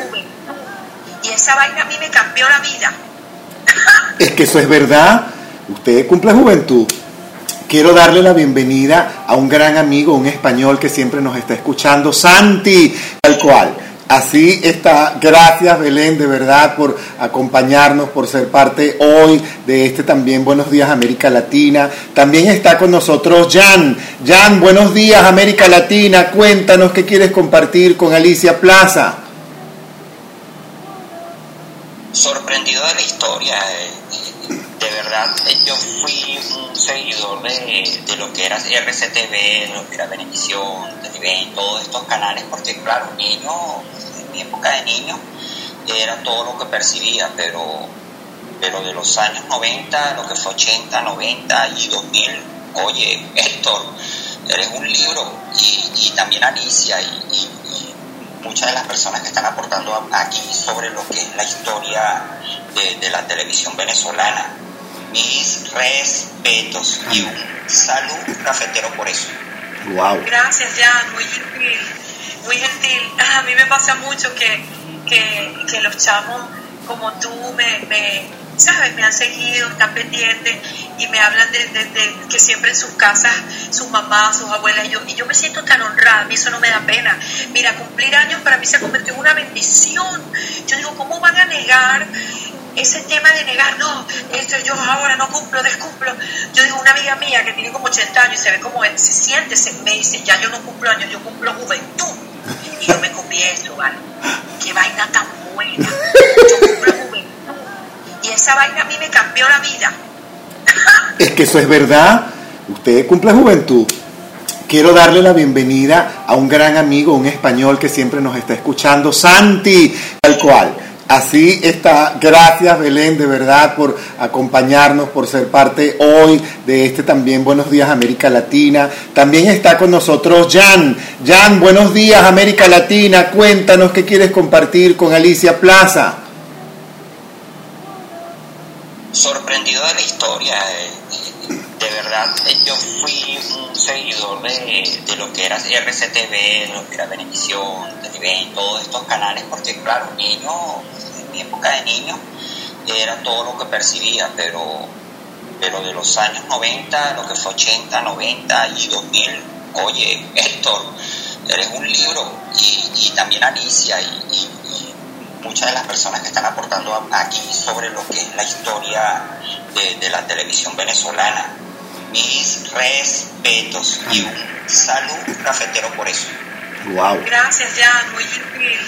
Y esa vaina a mí me cambió la vida. Es que eso es verdad. Usted cumple juventud. quiero darle la bienvenida a un gran amigo, un español que siempre nos está escuchando, Santi, tal cual. Así está. Gracias Belén, de verdad, por acompañarnos, por ser parte hoy de este también Buenos Días América Latina. También está con nosotros Jan. Jan, buenos días América Latina. Cuéntanos qué quieres compartir con Alicia Plaza. Sorprendido de la historia. eh, De verdad, eh, yo fui un seguidor de, de lo que era RCTV, de lo que era Benevisión, Televen, todos estos canales, porque claro, niño, en mi época de niño, era todo lo que percibía, pero, pero de los años 90, lo que fue 80, 90 y 2000, oye, Héctor, eres un libro, y, y también Alicia, y, muchas de las personas que están aportando aquí sobre lo que es la historia de, de la televisión venezolana. Mis respetos y un salud cafetero por eso. Wow. Gracias, Jan, muy gentil, muy gentil. A mí me pasa mucho que, que, que los chamos como tú me, me, ¿sabes? Me han seguido, están pendientes y me hablan de, que siempre en sus casas, sus mamás, sus abuelas, y yo, y yo me siento tan honrada, a mí eso no me da pena. Mira, cumplir años para mí se convirtió en una bendición. Yo digo, ¿cómo van a negar? ese tema de negar, no, esto yo ahora no cumplo, descumplo. Yo digo, una amiga mía que tiene como 80 años y se ve como él, se siente, se, me dice, ya yo no cumplo años, yo cumplo juventud. Y yo me copié eso, ¿vale? Qué vaina tan buena. Yo cumplo. Y esa vaina a mí me cambió la vida. Es que eso es verdad. Usted cumple juventud. Quiero darle la bienvenida a un gran amigo, un español que siempre nos está escuchando, Santi, tal cual. Así está. Gracias Belén, de verdad, por acompañarnos, por ser parte hoy de este también Buenos Días América Latina. También está con nosotros Jan. Jan, buenos días América Latina. Cuéntanos qué quieres compartir con Alicia Plaza. Sorprendido de la historia. eh, De verdad, eh, yo fui un seguidor de, de lo que era RCTV, de lo que era Benevisión, Televen, todos estos canales, porque claro, niño, en mi época de niño, era todo lo que percibía, pero, pero de los años 90, lo que fue 80, 90 y 2000, oye, Héctor, eres un libro, y, y también Alicia, y, muchas de las personas que están aportando aquí sobre lo que es la historia de, de la televisión venezolana. Mis respetos y un salud cafetero por eso. Wow. Gracias, Jan, muy gentil,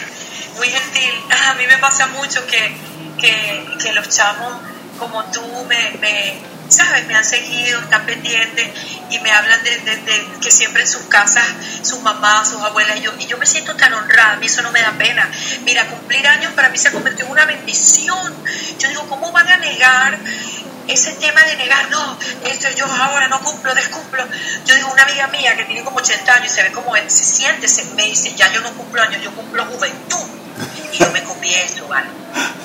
muy gentil. A mí me pasa mucho que, que, que los chamos como tú me, me, ¿sabes? Me han seguido, están pendientes y me hablan de, que siempre en sus casas, sus mamás, sus abuelas, y yo, y yo me siento tan honrada, a mí eso no me da pena. Mira, cumplir años para mí se convirtió en una bendición. Yo digo, ¿cómo van a negar? ese tema de negar, no, esto yo ahora no cumplo, descumplo. Yo digo, una amiga mía que tiene como 80 años y se ve como él, se siente, se, me dice, ya yo no cumplo años, yo cumplo juventud. Y yo me copié eso, ¿vale?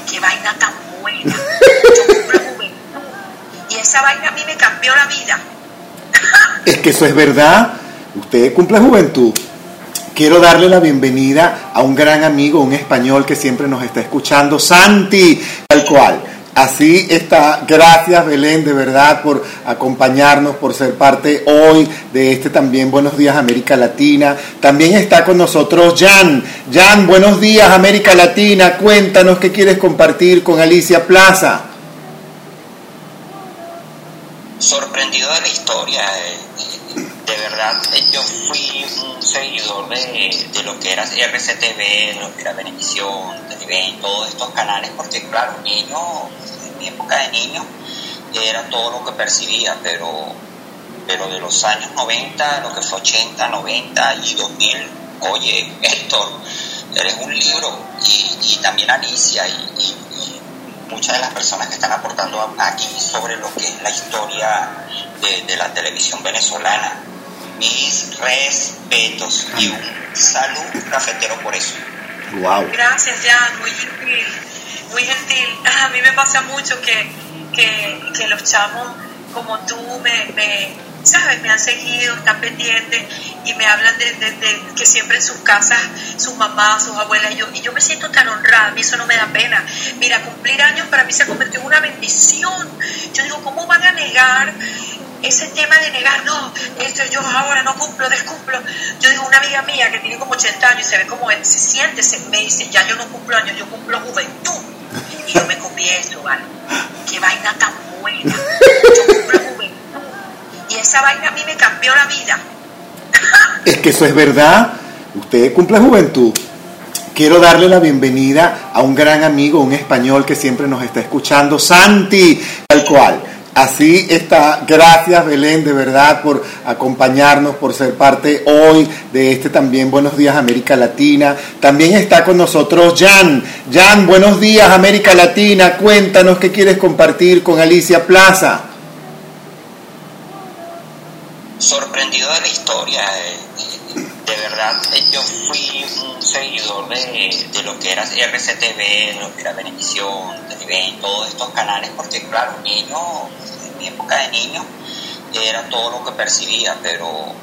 Qué vaina tan buena. Yo cumplo juventud. Y esa vaina a mí me cambió la vida. Es que eso es verdad. Usted cumple juventud. Quiero darle la bienvenida a un gran amigo, un español que siempre nos está escuchando, Santi, tal cual. Así está. Gracias Belén, de verdad, por acompañarnos, por ser parte hoy de este también Buenos Días América Latina. También está con nosotros Jan. Jan, buenos días América Latina. Cuéntanos qué quieres compartir con Alicia Plaza. Sorprendido de la historia. eh, De verdad, yo fui un seguidor de, de lo que era RCTV, de lo que era Benevisión, Televen, todos estos canales, porque claro, niño, en mi época de niño, era todo lo que percibía, pero, pero de los años 90, lo que fue 80, 90 y 2000, oye, Héctor, eres un libro, y, y también Alicia, y muchas de las personas que están aportando aquí sobre lo que es la historia de, de la televisión venezolana. Mis respetos y un salud cafetero por eso. Wow. Gracias, Jan, muy gentil, muy gentil. A mí me pasa mucho que, que, que los chamos como tú me, me, ¿sabes? Me han seguido, están pendientes y me hablan de, que siempre en sus casas, sus mamás, sus abuelas, y yo, y yo me siento tan honrada, a mí eso no me da pena. Mira, cumplir años para mí se convirtió en una bendición. Yo digo, ¿cómo van a negar? ese tema de negar, no, esto yo ahora no cumplo, descumplo. Yo digo, una amiga mía que tiene como 80 años y se ve como se siente, se, me dice, ya yo no cumplo años, yo cumplo juventud. Y yo me eso, ¿vale? Qué vaina tan buena. Yo cumplo. Y esa vaina a mí me cambió la vida. es que eso es verdad. Usted cumple juventud. Quiero darle la bienvenida a un gran amigo, un español que siempre nos está escuchando, Santi, tal cual. Así está. Gracias Belén, de verdad, por acompañarnos, por ser parte hoy de este también Buenos Días América Latina. También está con nosotros Jan. Jan, buenos días América Latina. Cuéntanos qué quieres compartir con Alicia Plaza. Sorprendido de la historia. Eh, de verdad, yo fui un seguidor de, de lo que era RCTV, lo que era Benevisión, TV, todos estos canales, porque claro, niño mi época de niño era todo lo que percibía, pero,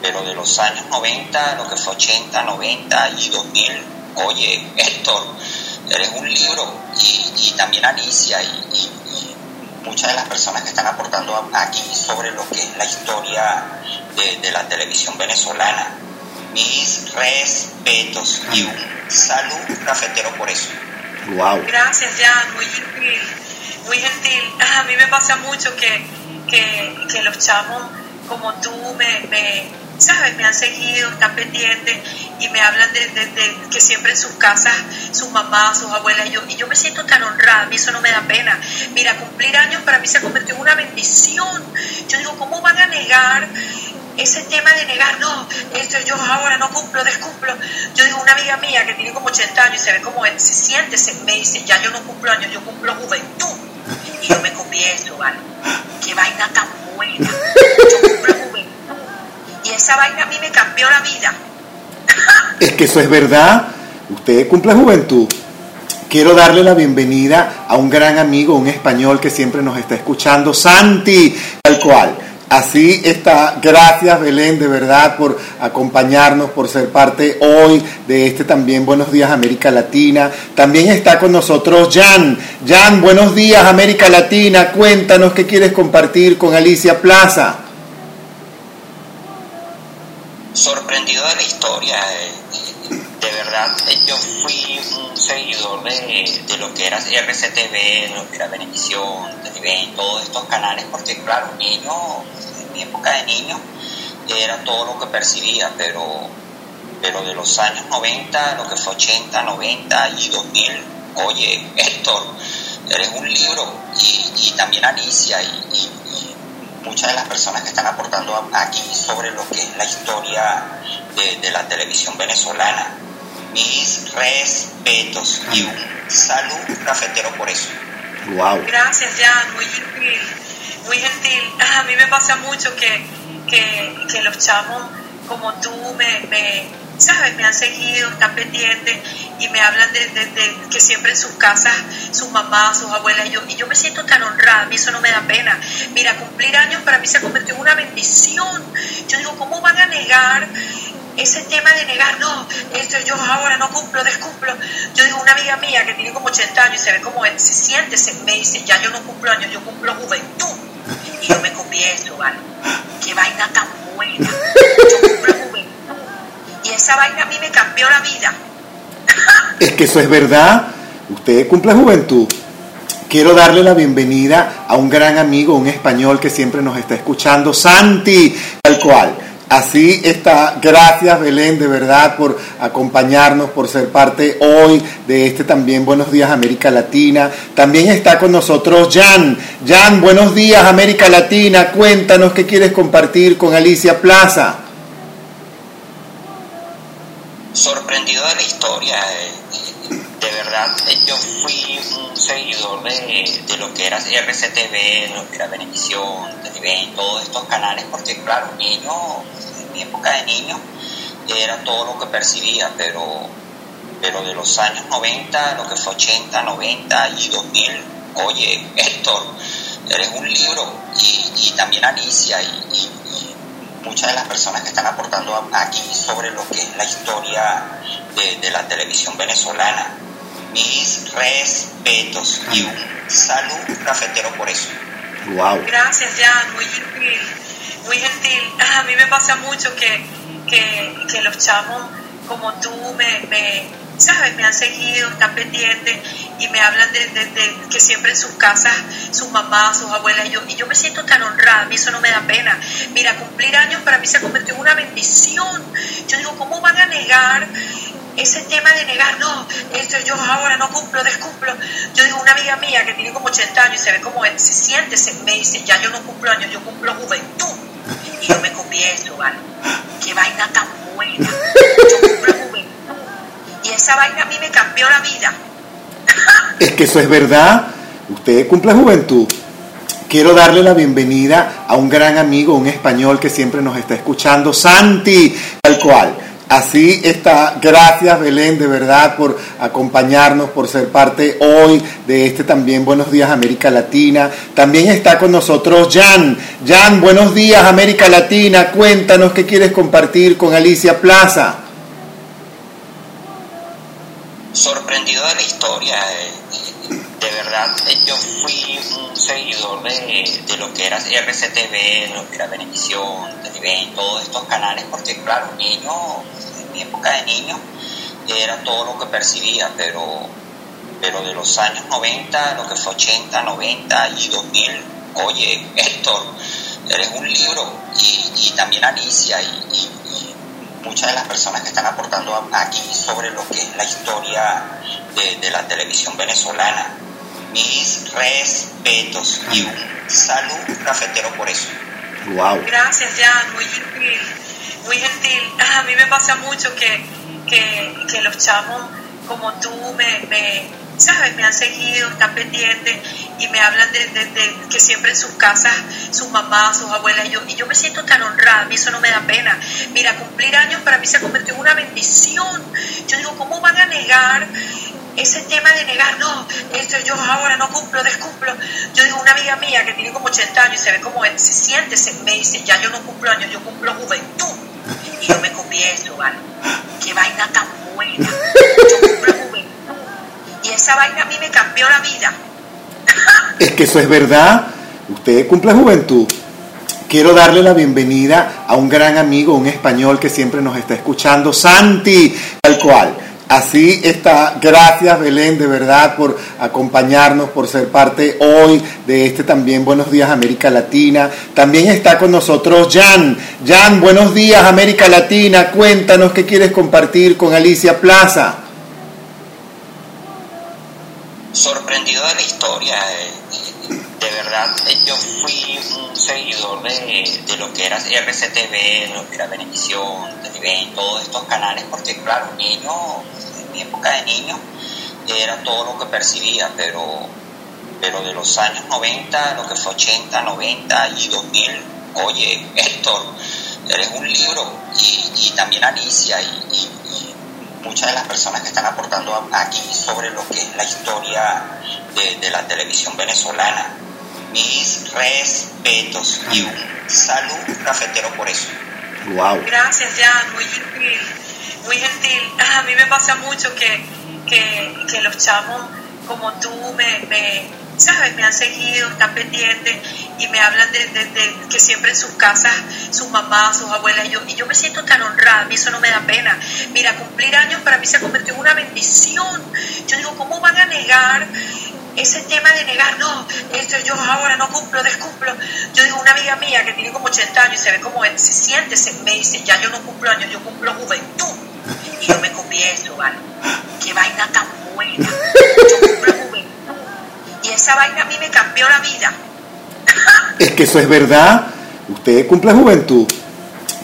pero de los años 90, lo que fue 80, 90 y 2000, oye, Héctor, eres un libro y, también Alicia y, muchas de las personas que están aportando aquí sobre lo que es la historia de, la televisión venezolana. Mis respetos y un salud cafetero por eso. Wow. Gracias, Jan, muy gentil muy gentil. A mí me pasa mucho que, que, los chamos como tú me, ¿sabes? Me han seguido, están pendientes y me hablan de, que siempre en sus casas, sus mamás, sus abuelas, y yo, y yo me siento tan honrada, a mí eso no me da pena. Mira, cumplir años para mí se ha convertido en una bendición. Yo digo, ¿cómo van a negar ese tema de negar, no, esto yo ahora no cumplo, descumplo. Yo digo, una amiga mía que tiene como 80 años y se ve como se siente, se, me dice, ya yo no cumplo años, yo cumplo juventud. Y yo me eso, ¿vale? Qué vaina tan buena. Yo cumplo. Y esa vaina a mí me cambió la vida. es que eso es verdad. Usted cumple juventud. Quiero darle la bienvenida a un gran amigo, un español que siempre nos está escuchando, Santi, tal cual. Así está. Gracias Belén, de verdad, por acompañarnos, por ser parte hoy de este también Buenos Días América Latina. También está con nosotros Jan. Jan, buenos días América Latina. Cuéntanos qué quieres compartir con Alicia Plaza. Sorprendido de la historia. Eh, de verdad, yo fui un seguidor de, lo que era RCTV, lo que era Benevisión, TV, todos estos canales, porque claro, niño mi época de niño era todo lo que percibía, pero, pero de los años 90, lo que fue 80, 90 y 2000, oye, Héctor, eres un libro y, también Alicia y, muchas de las personas que están aportando aquí sobre lo que es la historia de, la televisión venezolana. Mis respetos y un salud cafetero por eso. Wow. Gracias, Jan, muy gentil muy gentil. A mí me pasa mucho que, que, los chamos como tú me, ¿sabes? Me han seguido, están pendientes y me hablan de, que siempre en sus casas, sus mamás, sus abuelas, y yo, y yo me siento tan honrada, a mí eso no me da pena. Mira, cumplir años para mí se ha convertido en una bendición. Yo digo, ¿cómo van a negar ese tema de negar, no, esto yo ahora no cumplo, descumplo. Yo digo, una amiga mía que tiene como 80 años y se ve como se siente, se, me dice, ya yo no cumplo años, yo cumplo juventud. Y yo me eso, ¿vale? Qué vaina tan buena. Yo cumplo juventud. Y esa vaina a mí me cambió la vida. es que eso es verdad. Usted cumple juventud. Quiero darle la bienvenida a un gran amigo, un español que siempre nos está escuchando, Santi, tal cual. Así está. Gracias Belén, de verdad, por acompañarnos, por ser parte hoy de este también Buenos Días América Latina. También está con nosotros Jan. Jan, buenos días América Latina. Cuéntanos qué quieres compartir con Alicia Plaza. Sorprendido de la historia. Eh, de verdad, eh, yo fui un seguidor de, lo que era RCTV, lo que era Benevisión, TV, todos estos canales, porque claro, niño mi época de niño era todo lo que percibía, pero, pero de los años 90, lo que fue 80, 90 y 2000, oye, Héctor, eres un libro y, también Alicia y, muchas de las personas que están aportando aquí sobre lo que es la historia de, la televisión venezolana. Mis respetos y un salud cafetero por eso. Wow. Gracias, Jan, muy gentil, muy gentil. A mí me pasa mucho que, que, que los chamos como tú me, me, ¿sabes? Me han seguido, están pendientes y me hablan de, que siempre en sus casas, sus mamás, sus abuelas, y yo, y yo me siento tan honrada, a mí eso no me da pena. Mira, cumplir años para mí se convirtió en una bendición. Yo digo, ¿cómo van a negar ese tema de negar, no, esto yo ahora no cumplo, descumplo. Yo digo, una amiga mía que tiene como 80 años y se ve como se siente, se, me dice, ya yo no cumplo años, yo cumplo juventud. Y yo me copié eso, ¿vale? Qué vaina tan buena. Yo cumplo. Y esa vaina a mí me cambió la vida. Es que eso es verdad. Usted cumple juventud. Quiero darle la bienvenida a un gran amigo, un español que siempre nos está escuchando, Santi, tal cual. Así está. Gracias, Belén, de verdad, por acompañarnos, por ser parte hoy de este también Buenos Días América Latina. También está con nosotros Jan. Jan, buenos días América Latina. Cuéntanos qué quieres compartir con Alicia Plaza. Sorprendido de la historia. eh, De verdad, eh, yo fui un seguidor de, de lo que era RCTV, de lo que era Benevisión, Televen, todos estos canales, porque claro, niño, en mi época de niño, era todo lo que percibía, pero, pero de los años 90, lo que fue 80, 90 y 2000, oye, Héctor, eres un libro, y, también Alicia, y muchas de las personas que están aportando aquí sobre lo que es la historia de, de la televisión venezolana. Mis respetos y un salud cafetero por eso. Wow. Gracias, Jan, muy gentil, muy gentil. A mí me pasa mucho que, que, que los chamos como tú me, me, ¿sabes? Me han seguido, están pendientes y me hablan de, que siempre en sus casas, sus mamás, sus abuelas, y yo, y yo me siento tan honrada, a mí eso no me da pena. Mira, cumplir años para mí se convirtió en una bendición. Yo digo, ¿cómo van a negar ese tema de negar, no, esto yo ahora no cumplo, descumplo. Yo digo, una amiga mía que tiene como 80 años y se ve como se siente, se, me dice, ya yo no cumplo años, yo cumplo juventud. Y yo me copié eso, ¿vale? Qué vaina tan buena. Yo cumplo. Y esa vaina a mí me cambió la vida. Es que eso es verdad. Usted cumple juventud. Quiero darle la bienvenida a un gran amigo, un español que siempre nos está escuchando, Santi, tal cual. Así está. Gracias, Belén, de verdad, por acompañarnos, por ser parte hoy de este también Buenos Días América Latina. También está con nosotros Jan. Jan, buenos días América Latina. Cuéntanos qué quieres compartir con Alicia Plaza. Sorprendido de la historia. eh, De verdad, eh, yo fui un seguidor de, de lo que era RCTV, lo que era Benevisión, Televen, todos estos canales, porque claro, niño, en mi época de niño, era todo lo que percibía, pero, pero de los años 90, lo que fue 80, 90 y 2000, oye, Héctor, eres un libro, y, también Alicia, y muchas de las personas que están aportando aquí sobre lo que es la historia de, de la televisión venezolana. Mis respetos y un salud cafetero por eso. Wow. Gracias, Jan, muy gentil, muy gentil. A mí me pasa mucho que, que, que los chamos como tú me, me, ¿sabes? Me han seguido, están pendientes y me hablan de, que siempre en sus casas, sus mamás, sus abuelas, y yo, y yo me siento tan honrada, a mí eso no me da pena. Mira, cumplir años para mí se convirtió en una bendición. Yo digo, ¿cómo van a negar ese tema de negar, no, esto yo ahora no cumplo, descumplo. Yo digo, una amiga mía que tiene como 80 años y se ve como se siente, se, me dice, ya yo no cumplo años, yo cumplo juventud. Y yo me copié eso, ¿vale? Qué vaina tan buena. Yo cumplo juventud. Y esa vaina a mí me cambió la vida. Es que eso es verdad. Usted cumple juventud.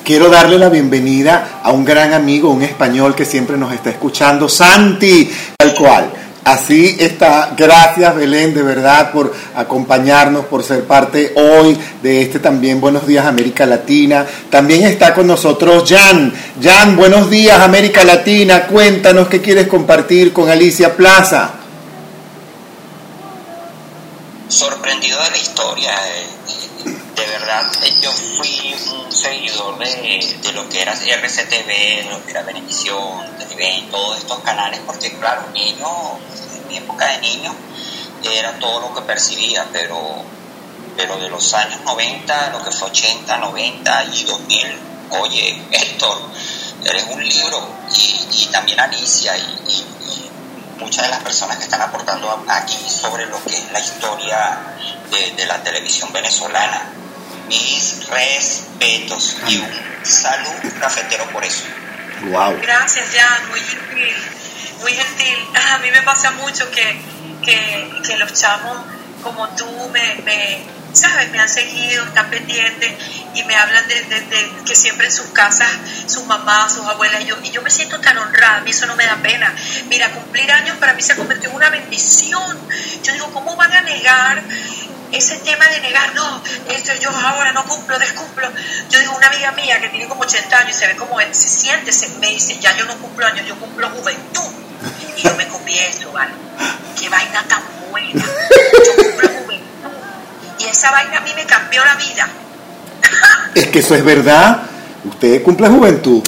Quiero darle la bienvenida a un gran amigo, un español que siempre nos está escuchando, Santi, tal cual. Así está. Gracias, Belén, de verdad, por acompañarnos, por ser parte hoy de este también Buenos Días América Latina. También está con nosotros Jan. Jan, buenos días América Latina. Cuéntanos qué quieres compartir con Alicia Plaza. Sorprendido de la historia. eh, De verdad, eh, yo fui un seguidor de, de lo que era RCTV, de lo que era Benevisión, Televen, todos estos canales, porque claro, niño, en mi época de niño, era todo lo que percibía, pero, pero de los años 90, lo que fue 80, 90 y 2000, oye, Héctor, eres un libro y, también Alicia y, muchas de las personas que están aportando aquí sobre lo que es la historia de, la televisión venezolana. Mis respetos y un saludo cafetero por eso. Wow. Gracias, Jan, muy gentil, muy gentil. A mí me pasa mucho que, que, los chamos como tú me ¿sabes? Me han seguido, están pendientes y me hablan de, que siempre en sus casas, sus mamás, sus abuelas, y yo, y yo me siento tan honrada, a mí eso no me da pena. Mira, cumplir años para mí se convirtió en una bendición. Yo digo, ¿cómo van a negar ese tema de negar, no, esto yo ahora no cumplo, descumplo. Yo digo, una amiga mía que tiene como 80 años y se ve como se siente, se, me dice, ya yo no cumplo años, yo cumplo juventud. Y yo me comí eso, ¿vale? Qué vaina tan juventud y esa vaina a mí me cambió la vida. es que eso es verdad. Usted cumple juventud.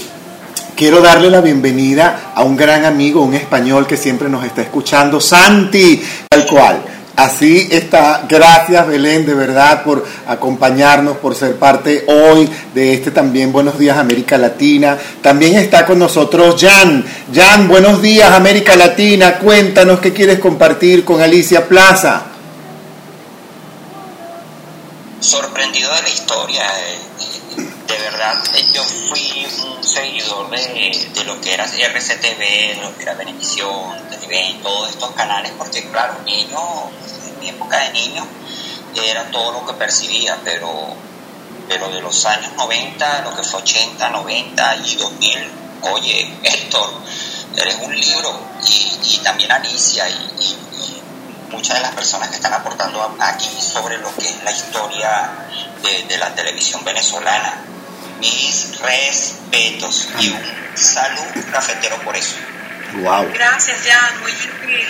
Quiero darle la bienvenida a un gran amigo, un español que siempre nos está escuchando, Santi, tal cual. Así está. Gracias Belén, de verdad, por acompañarnos, por ser parte hoy de este también Buenos Días América Latina. También está con nosotros Jan. Jan, buenos días América Latina. Cuéntanos qué quieres compartir con Alicia Plaza. sorprendido de la historia. Eh, de verdad, eh, yo fui un seguidor de, de lo que era RCTV, lo que era Benevisión, Televen, todos estos canales, porque claro, niño, en mi época de niño, era todo lo que percibía, pero, pero de los años 90, lo que fue 80, 90 y 2000, oye, Héctor, eres un libro, y, y también Alicia, y muchas de las personas que están aportando aquí sobre lo que es la historia de, la televisión venezolana. Mis respetos y un saludo cafetero por eso. Wow. Gracias, Jan, muy gentil,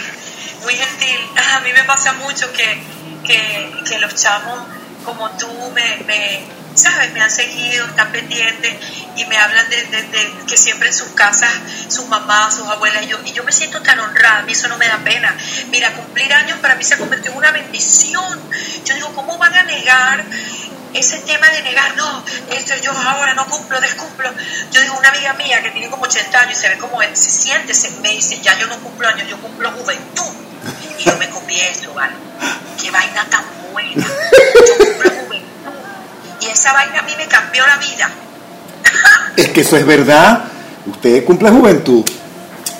muy gentil. A mí me pasa mucho que, que, los chamos como tú me ¿sabes? Me han seguido, están pendientes y me hablan de, que siempre en sus casas, sus mamás, sus abuelas, y yo, y yo me siento tan honrada, a mí eso no me da pena. Mira, cumplir años para mí se convirtió en una bendición. Yo digo, ¿cómo van a negar ese tema de negar, no, esto yo ahora no cumplo, descumplo. Yo digo, una amiga mía que tiene como 80 años y se ve como se siente, se, me dice, ya yo no cumplo años, yo cumplo juventud. Y yo me comí eso, ¿vale? Qué vaina tan buena. Yo cumplo y esa vaina a mí me cambió la vida. es que eso es verdad. Usted cumple juventud.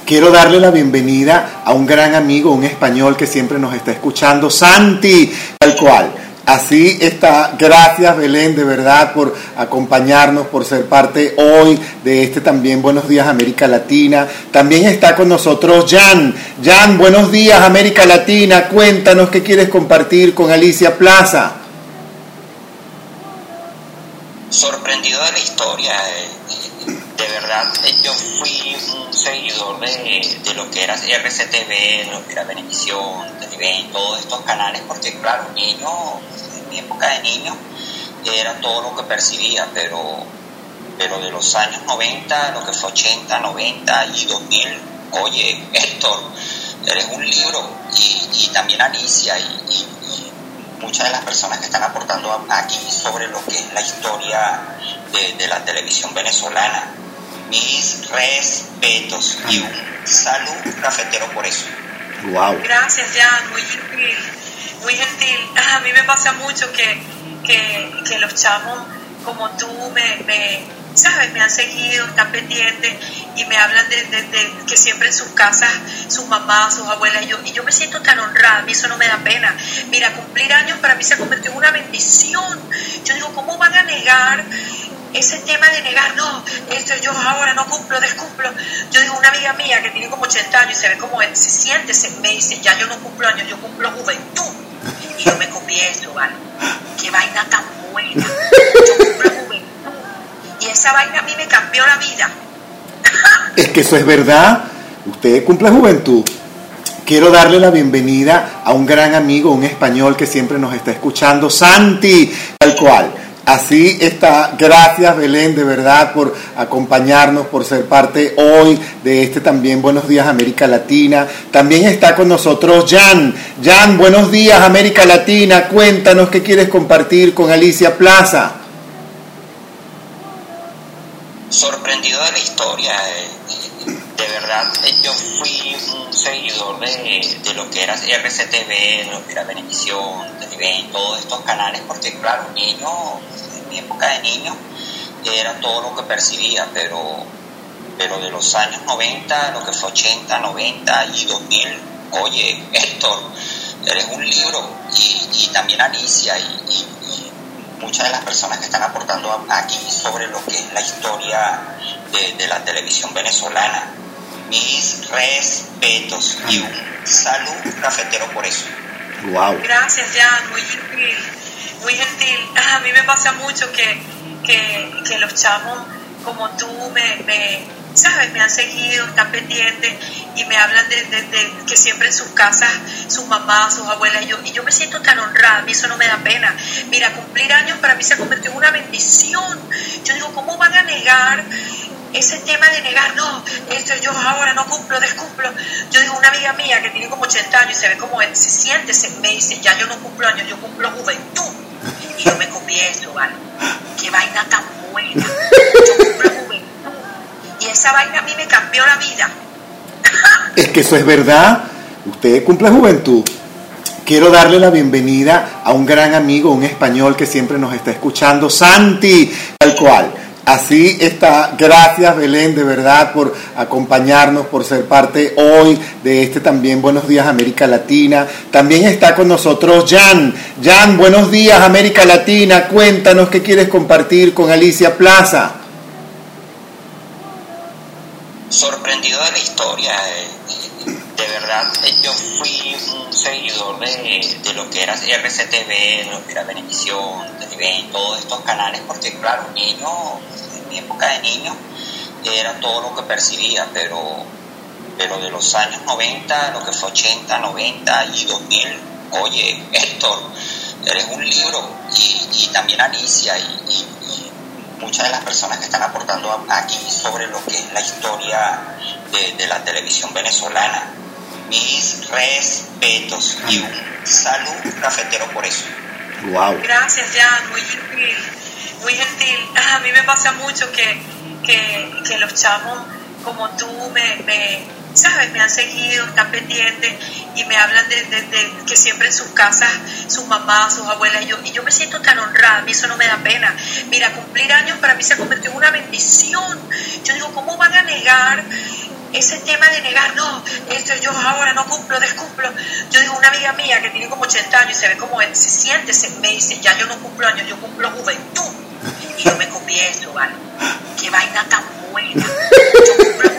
Quiero darle la bienvenida a un gran amigo, un español que siempre nos está escuchando, Santi, tal cual. Así está. Gracias Belén, de verdad, por acompañarnos, por ser parte hoy de este también Buenos Días América Latina. También está con nosotros Jan. Jan, buenos días América Latina. Cuéntanos qué quieres compartir con Alicia Plaza sorprendido de la historia. Eh, de verdad, eh, yo fui un seguidor de, de lo que era RCTV, lo que era Benevisión, Televen, todos estos canales, porque claro, niño, en mi época de niño, era todo lo que percibía, pero, pero de los años 90, lo que fue 80, 90 y 2000, oye, Héctor, eres un libro, y, y también Alicia, y muchas de las personas que están aportando aquí sobre lo que es la historia de, la televisión venezolana. Mis respetos y un saludo cafetero por eso. Wow. Gracias, Jan, muy gentil, muy gentil. A mí me pasa mucho que, que, los chamos como tú me ¿sabes? Me han seguido, están pendientes y me hablan de, que siempre en sus casas, sus mamás, sus abuelas, y yo, y yo me siento tan honrada, a mí eso no me da pena. Mira, cumplir años para mí se convirtió en una bendición. Yo digo, ¿cómo van a negar ese tema de negar, no, esto yo ahora no cumplo, descumplo. Yo digo, una amiga mía que tiene como 80 años y se ve como se siente, se, me dice, ya yo no cumplo años, yo cumplo juventud. Y yo me comí eso, ¿vale? Qué vaina tan buena. Yo cumplo juventud y esa vaina a mí me cambió la vida. es que eso es verdad. Usted cumple juventud. Quiero darle la bienvenida a un gran amigo, un español que siempre nos está escuchando, Santi, tal cual. Así está. Gracias Belén, de verdad, por acompañarnos, por ser parte hoy de este también Buenos Días América Latina. También está con nosotros Jan. Jan, buenos días América Latina. Cuéntanos qué quieres compartir con Alicia Plaza. Sorprendido de la historia. Eh, de verdad, eh, yo fui un seguidor de, de lo que era RCTV, lo que era Benevisión, Televen, todos estos canales, porque claro, niño mi época de niño era todo lo que percibía, pero, pero de los años 90, lo que fue 80, 90 y 2000, oye, Héctor, eres un libro y, también Alicia y, muchas de las personas que están aportando aquí sobre lo que es la historia de, la televisión venezolana. Mis respetos y un saludo cafetero por eso. Wow. Gracias, Jan, muy gentil muy gentil. A mí me pasa mucho que, que, los chamos como tú me, ¿sabes? Me han seguido, están pendientes y me hablan de, que siempre en sus casas, sus mamás, sus abuelas, y yo, y yo me siento tan honrada, a mí eso no me da pena. Mira, cumplir años para mí se convirtió en una bendición. Yo digo, ¿cómo van a negar ese tema de negar, no, esto yo ahora no cumplo, descumplo. Yo digo, una amiga mía que tiene como 80 años y se ve como se siente, se, me dice, ya yo no cumplo años, yo cumplo juventud. Y yo me comí eso, ¿vale? Qué vaina tan buena. Y esa vaina a mí me cambió la vida. es que eso es verdad. Usted cumple juventud. Quiero darle la bienvenida a un gran amigo, un español que siempre nos está escuchando, Santi, tal cual. Así está. Gracias Belén, de verdad, por acompañarnos, por ser parte hoy de este también Buenos Días América Latina. También está con nosotros Jan. Jan, buenos días América Latina. Cuéntanos qué quieres compartir con Alicia Plaza. Sorprendido de la historia. De verdad, yo fui un seguidor de, de lo que era RCTV, lo que era Benevisión, Televen, todos estos canales, porque claro, niño mi época de niño era todo lo que percibía, pero, pero de los años 90, lo que fue 80, 90 y 2000, oye, Héctor, eres un libro y, también Alicia y, muchas de las personas que están aportando aquí sobre lo que es la historia de, la televisión venezolana. Mis respetos y un saludo cafetero por eso. Wow. Gracias, Jan, muy gentil muy gentil. A mí me pasa mucho que, que, los chamos como tú me, ¿sabes? Me han seguido, están pendientes y me hablan de, que siempre en sus casas, sus mamás, sus abuelas, y yo, y yo me siento tan honrada, a mí eso no me da pena. Mira, cumplir años para mí se convirtió en una bendición. Yo digo, ¿cómo van a negar ese tema de negar, no, esto yo ahora no cumplo, descumplo. Yo digo, una amiga mía que tiene como 80 años y se ve como se siente, se, me dice, ya yo no cumplo años, yo cumplo juventud. Y yo me comí eso, ¿vale? Qué vaina tan buena. Yo cumplo.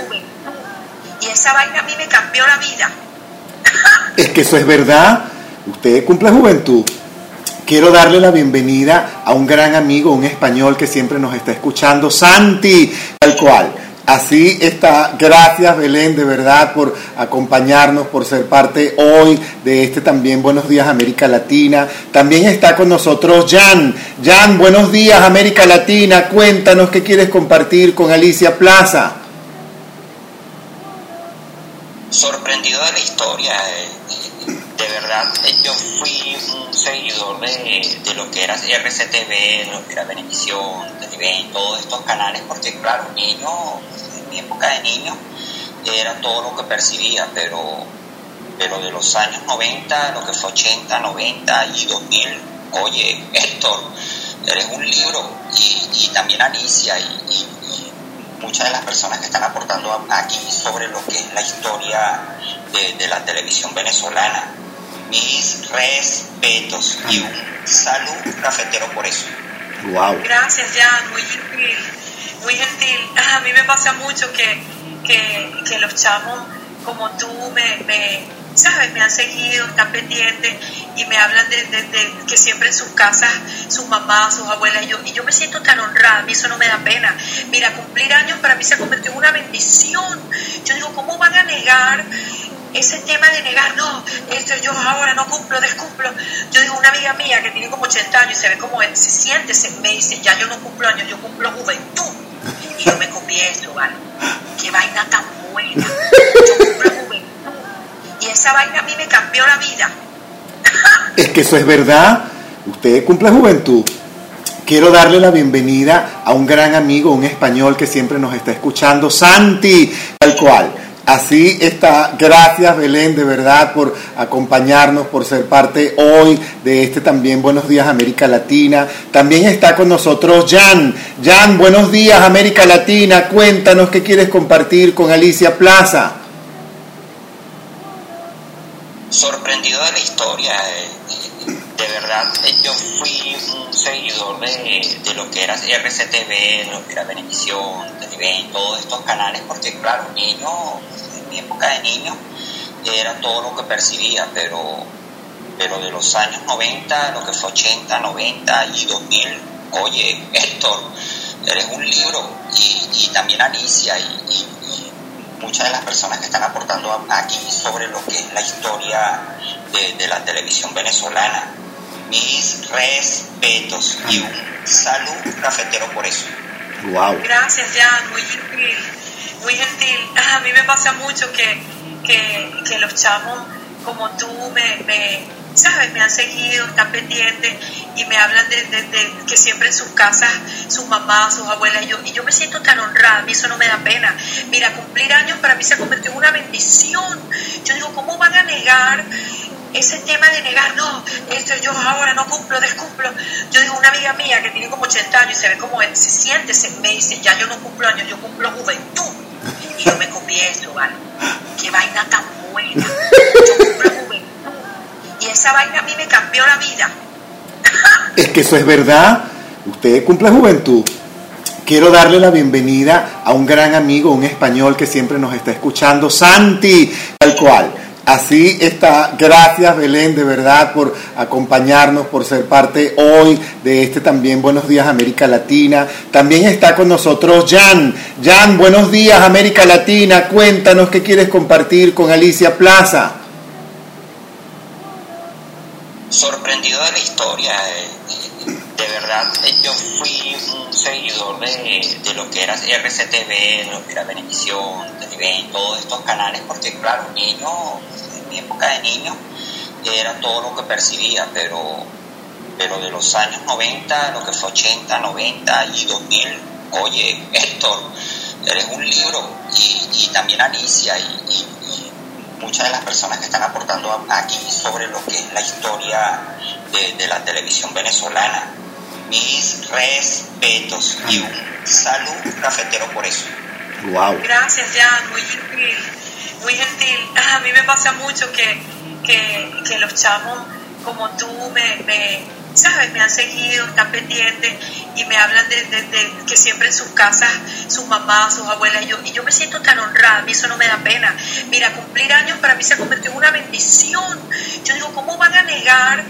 Y esa vaina a mí me cambió la vida. es que eso es verdad. Usted cumple juventud. Quiero darle la bienvenida a un gran amigo, un español que siempre nos está escuchando, Santi, tal cual. Así está. Gracias Belén, de verdad, por acompañarnos, por ser parte hoy de este también Buenos Días América Latina. También está con nosotros Jan. Jan, buenos días América Latina. Cuéntanos qué quieres compartir con Alicia Plaza. Sorprendido de la historia. Eh, de verdad, eh, yo fui un seguidor de, de lo que era RCTV, lo que era Benevisión, Televen, todos estos canales, porque claro, niño mi época de niño era todo lo que percibía, pero, pero de los años 90, lo que fue 80, 90 y 2000, oye, Héctor, eres un libro y, también Alicia y, muchas de las personas que están aportando aquí sobre lo que es la historia de, la televisión venezolana. Mis respetos y un saludo cafetero por eso. Wow. Gracias, Jan, muy gentil muy gentil. A mí me pasa mucho que, que, los chamos como tú me, ¿sabes? Me han seguido, están pendientes y me hablan de, que siempre en sus casas, sus mamás, sus abuelas, y yo, y yo me siento tan honrada, a mí eso no me da pena. Mira, cumplir años para mí se convirtió en una bendición. Yo digo, ¿cómo van a negar ese tema de negar, no, esto yo ahora no cumplo, descumplo. Yo digo, una amiga mía que tiene como 80 años y se ve como se siente, se, me dice, ya yo no cumplo años, yo cumplo juventud. Y yo me copié eso, ¿vale? Qué vaina tan buena. Yo cumplo juventud. Y esa vaina a mí me cambió la vida. es que eso es verdad. Usted cumple juventud. Quiero darle la bienvenida a un gran amigo, un español que siempre nos está escuchando, Santi, tal cual. Así está. Gracias Belén, de verdad, por acompañarnos, por ser parte hoy de este también Buenos Días América Latina. También está con nosotros Jan. Jan, buenos días América Latina. Cuéntanos qué quieres compartir con Alicia Plaza. Sorprendido de la historia. Eh, de verdad, eh, yo fui un seguidor de, de lo que era RCTV, lo que era Benevisión, Televen, todos estos canales, porque claro, niño mi época de niño era todo lo que percibía, pero, pero de los años 90, lo que fue 80, 90 y 2000, oye, Héctor, eres un libro y, también Alicia y, muchas de las personas que están aportando aquí sobre lo que es la historia de, la televisión venezolana. Mis respetos y un saludo cafetero por eso. Wow. Gracias, Jan, muy gentil muy gentil. A mí me pasa mucho que, que, los chamos como tú me, me, ¿sabes? Me han seguido, están pendientes y me hablan de, que siempre en sus casas, sus mamás, sus abuelas, y yo, y yo me siento tan honrada, a mí eso no me da pena. Mira, cumplir años para mí se ha convertido en una bendición. Yo digo, ¿cómo van a negar ese tema de negar, no, esto yo ahora no cumplo, descumplo. Yo digo, una amiga mía que tiene como 80 años y se ve como se siente, se, me dice, ya yo no cumplo años, yo cumplo juventud. Y yo me copié eso, ¿vale? Qué vaina tan buena. Yo cumplo. Y esa vaina a mí me cambió la vida. es que eso es verdad. Usted cumple juventud. Quiero darle la bienvenida a un gran amigo, un español que siempre nos está escuchando, Santi, tal cual. Así está. Gracias Belén, de verdad, por acompañarnos, por ser parte hoy de este también Buenos Días América Latina. También está con nosotros Jan. Jan, buenos días América Latina. Cuéntanos qué quieres compartir con Alicia Plaza. Sorprendido de la historia. Eh, de verdad, eh, yo fui un seguidor de, de lo que era RCTV, lo que era Benevisión, Televen, todos estos canales, porque claro, niño mi época de niño era todo lo que percibía, pero, pero de los años 90, lo que fue 80, 90 y 2000, oye, Héctor, eres un libro y, también Alicia y, muchas de las personas que están aportando aquí sobre lo que es la historia de, la televisión venezolana. Mis respetos y un saludo cafetero por eso. Wow. Gracias, Jan, muy gentil muy gentil. A mí me pasa mucho que, que, los chamos como tú me, me, ¿sabes? Me han seguido, están pendientes y me hablan de, que siempre en sus casas, sus mamás, sus abuelas, y yo, y yo me siento tan honrada, a mí eso no me da pena. Mira, cumplir años para mí se ha convertido en una bendición. Yo digo, ¿cómo van a negar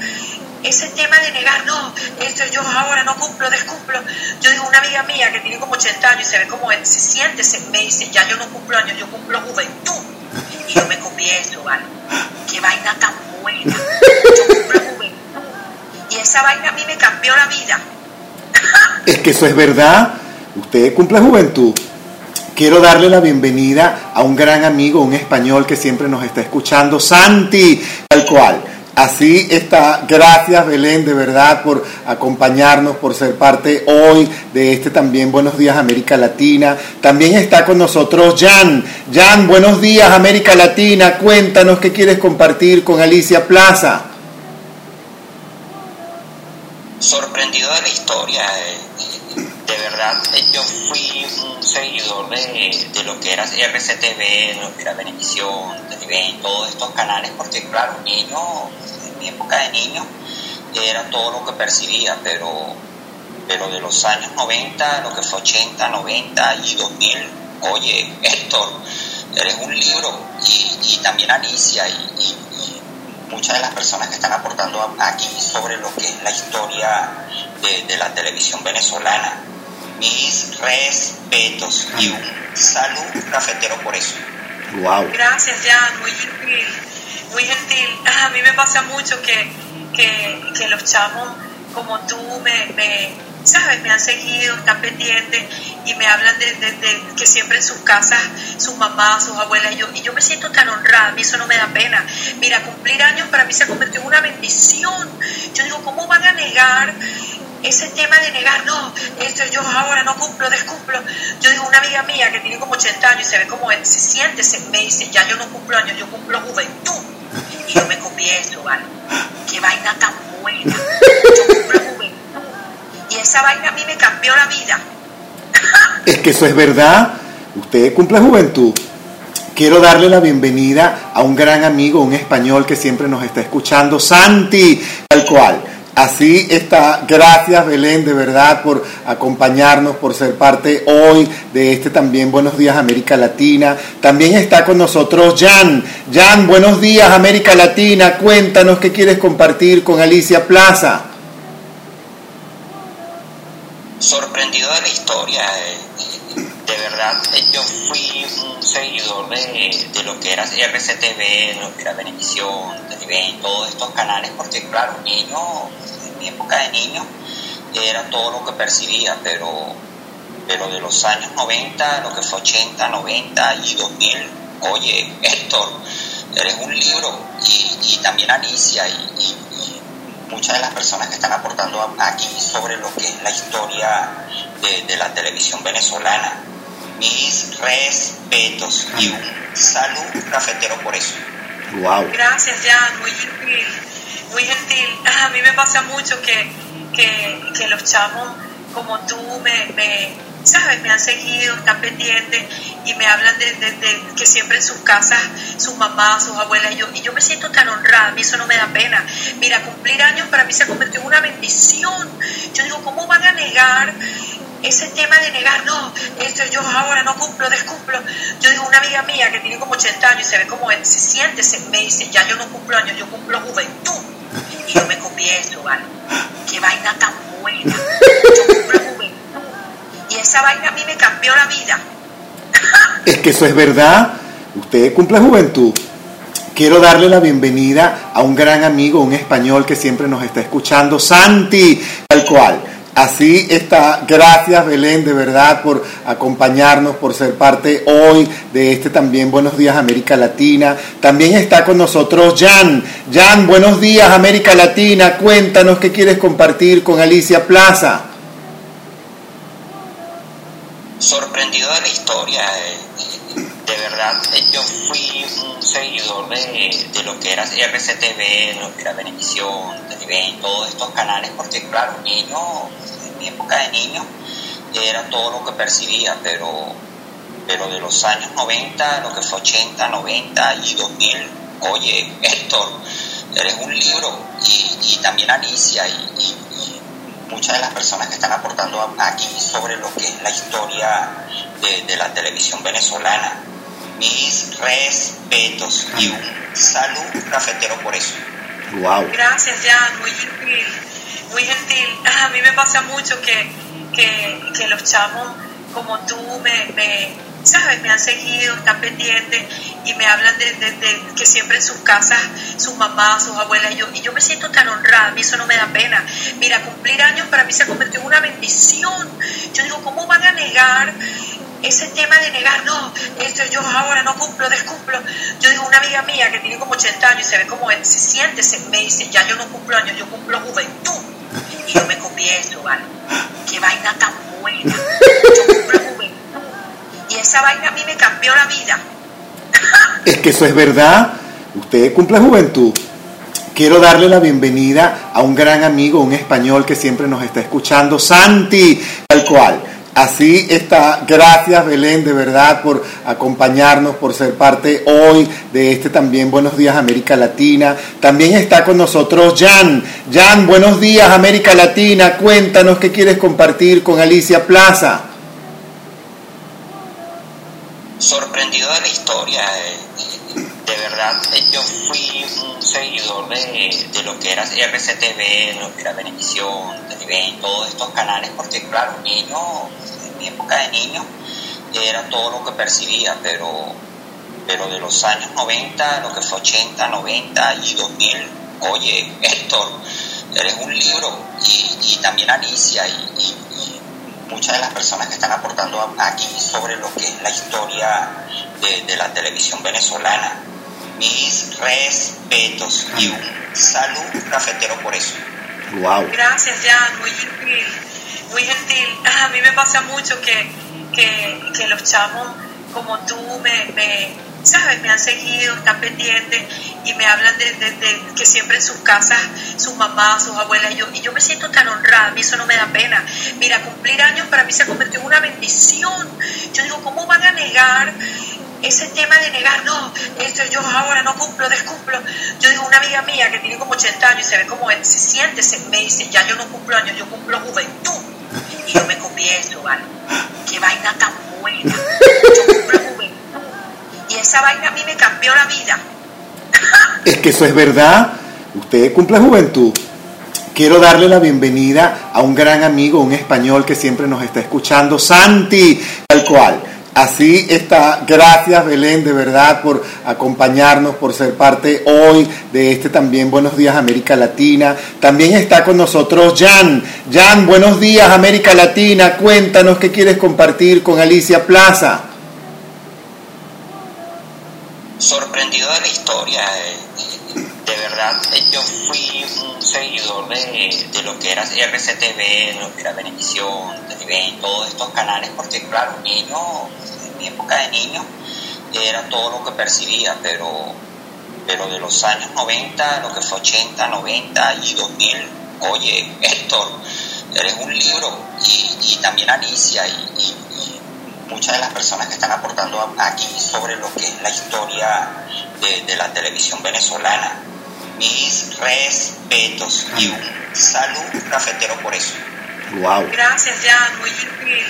ese tema de negar, no, esto yo ahora no cumplo, descumplo. Yo digo, una amiga mía que tiene como 80 años y se ve como se siente, se, me dice, ya yo no cumplo años, yo cumplo juventud. Y yo me copié eso, ¿vale? Qué vaina tan buena. Yo cumplo. Y esa vaina a mí me cambió la vida. es que eso es verdad. Usted cumple juventud. Quiero darle la bienvenida a un gran amigo, un español que siempre nos está escuchando, Santi, tal cual. Así está. Gracias Belén, de verdad, por acompañarnos, por ser parte hoy de este también Buenos Días América Latina. También está con nosotros Jan. Jan, buenos días América Latina. Cuéntanos qué quieres compartir con Alicia Plaza. Sorprendido de la historia. Eh, de verdad, eh, yo fui un seguidor de, de lo que era RCTV, lo que era Benevisión, Televen, todos estos canales, porque claro, niño mi época de niño era todo lo que percibía, pero, pero de los años 90, lo que fue 80, 90 y 2000, oye, Héctor, eres un libro y, también Alicia y, muchas de las personas que están aportando aquí sobre lo que es la historia de, la televisión venezolana. Mis respetos y un saludo cafetero por eso. Wow. Gracias, Jan, muy gentil, muy gentil. A mí me pasa mucho que, que, que los chamos como tú me, me, ¿sabes? Me han seguido, están pendientes y me hablan de, que siempre en sus casas, sus mamás, sus abuelas, y yo, y yo me siento tan honrada, a mí eso no me da pena. Mira, cumplir años para mí se ha convertido en una bendición. Yo digo, ¿cómo van a negar? Ese tema de negar, no, esto yo ahora no cumplo, descumplo. Yo digo, una amiga mía que tiene como 80 años y se ve como se siente, se, me dice, ya yo no cumplo años, yo cumplo juventud. Y yo me comí eso, ¿vale? Qué vaina tan buena. Yo cumplo juventud. Y esa vaina a mí me cambió la vida. Es que eso es verdad. Usted cumple juventud. Quiero darle la bienvenida a un gran amigo, un español que siempre nos está escuchando, Santi, tal cual. Así está. Gracias, Belén, de verdad, por acompañarnos, por ser parte hoy de este también Buenos Días América Latina. También está con nosotros Jan. Jan, buenos días América Latina. Cuéntanos qué quieres compartir con Alicia Plaza. Sorprendido de la historia. eh, De verdad, eh, yo fui un seguidor de, de lo que era RCTV, de lo que era Benevisión, Televen, todos estos canales, porque claro, niño, en mi época de niño, era todo lo que percibía, pero, pero de los años 90, lo que fue 80, 90 y 2000, oye, Héctor, eres un libro, y, también Alicia, y muchas de las personas que están aportando aquí sobre lo que es la historia de, de la televisión venezolana. Mis respetos y un salud cafetero por eso. Wow. Gracias, Jan, muy gentil, muy gentil. A mí me pasa mucho que, que, que los chamos como tú me, me, ¿sabes? Me han seguido, están pendientes y me hablan de, que siempre en sus casas, sus mamás, sus abuelas, y yo, y yo me siento tan honrada, a mí eso no me da pena. Mira, cumplir años para mí se ha convertido en una bendición. Yo digo, ¿cómo van a negar? ese tema de negar, no, esto yo ahora no cumplo, descumplo. Yo digo, una amiga mía que tiene como 80 años y se ve como se siente, se, me dice, ya yo no cumplo años, yo cumplo juventud. Y yo me comí eso, ¿vale? Qué vaina tan buena. Yo cumplo juventud. Y esa vaina a mí me cambió la vida. Es que eso es verdad. Usted cumple juventud. Quiero darle la bienvenida a un gran amigo, un español que siempre nos está escuchando, Santi, tal cual. Así está. Gracias, Belén, de verdad, por acompañarnos, por ser parte hoy de este también Buenos Días América Latina. También está con nosotros Jan. Jan, buenos días América Latina. Cuéntanos qué quieres compartir con Alicia Plaza. Sorprendido de la historia. eh, De verdad, eh, yo fui un seguidor de, de lo que era RCTV, lo que era Benevisión, Televen, todos estos canales, porque claro, niño, en mi época de niño, era todo lo que percibía, pero, pero de los años 90, lo que fue 80, 90 y 2000, oye, Héctor, eres un libro, y, y también Alicia, y muchas de las personas que están aportando aquí sobre lo que es la historia de, de la televisión venezolana. Mis respetos y un salud cafetero por eso. Wow. Gracias, Jan, muy gentil, muy gentil. A mí me pasa mucho que, que, que los chamos como tú me, me, ¿sabes? Me han seguido, están pendientes y me hablan de, que siempre en sus casas, sus mamás, sus abuelas, y yo, y yo me siento tan honrada, a mí eso no me da pena. Mira, cumplir años para mí se ha convertido en una bendición. Yo digo, ¿cómo van a negar? ese tema de negar, no, esto yo ahora no cumplo, descumplo. Yo digo, una amiga mía que tiene como 80 años y se ve como se siente, se, me dice, ya yo no cumplo años, yo cumplo juventud. Y yo me comí eso, ¿vale? Qué vaina tan buena. Yo cumplo. Y esa vaina a mí me cambió la vida. Es que eso es verdad. Usted cumple juventud. Quiero darle la bienvenida a un gran amigo, un español que siempre nos está escuchando, Santi, tal cual. Así está. Gracias, Belén, de verdad, por acompañarnos, por ser parte hoy de este también Buenos Días América Latina. También está con nosotros Jan. Jan, buenos días América Latina. Cuéntanos qué quieres compartir con Alicia Plaza. Sorprendido de la historia. eh, De verdad, eh, yo fui un seguidor de, de lo que era RCTV, lo que era Benevisión, Televen, todos estos canales, porque claro, niño, en mi época de niño, era todo lo que percibía, pero, pero de los años 90, lo que fue 80, 90 y 2000, oye, Héctor, eres un libro y, también Alicia y, muchas de las personas que están aportando aquí sobre lo que es la historia de, la televisión venezolana. Mis respetos y un saludo cafetero por eso. Wow. Gracias, Jan, muy gentil, muy gentil. A mí me pasa mucho que, que, los chamos como tú me ¿sabes? Me han seguido, están pendientes y me hablan de, que siempre en sus casas, sus mamás, sus abuelas, y yo, y yo me siento tan honrada, a mí eso no me da pena. Mira, cumplir años para mí se ha convertido en una bendición. Yo digo, ¿cómo van a negar ese tema de negar, no, esto yo ahora no cumplo, descumplo. Yo digo, una amiga mía que tiene como 80 años y se ve como se siente, se, me dice, ya yo no cumplo años, yo cumplo juventud. Y yo me confieso, ¿vale? Qué vaina tan buena. Yo cumplo juventud y esa vaina a mí me cambió la vida. es que eso es verdad. Usted cumple juventud. Quiero darle la bienvenida a un gran amigo, un español que siempre nos está escuchando, Santi, tal cual. Así está. Gracias, Belén, de verdad, por acompañarnos, por ser parte hoy de este también Buenos Días América Latina. También está con nosotros Jan. Jan, buenos días América Latina. Cuéntanos qué quieres compartir con Alicia Plaza sorprendido de la historia. Eh, de verdad, eh, yo fui un seguidor de, lo que era RCTV, lo que era Benevisión, Televen, todos estos canales, porque claro, niño, en mi época de niño, era todo lo que percibía, pero, pero de los años 90, lo que fue 80, 90 y 2000, oye, Héctor, eres un libro, y, también Alicia, y muchas de las personas que están aportando aquí sobre lo que es la historia de, la televisión venezolana. Mis respetos y un saludo cafetero por eso. Wow. Gracias, Jan, muy gentil,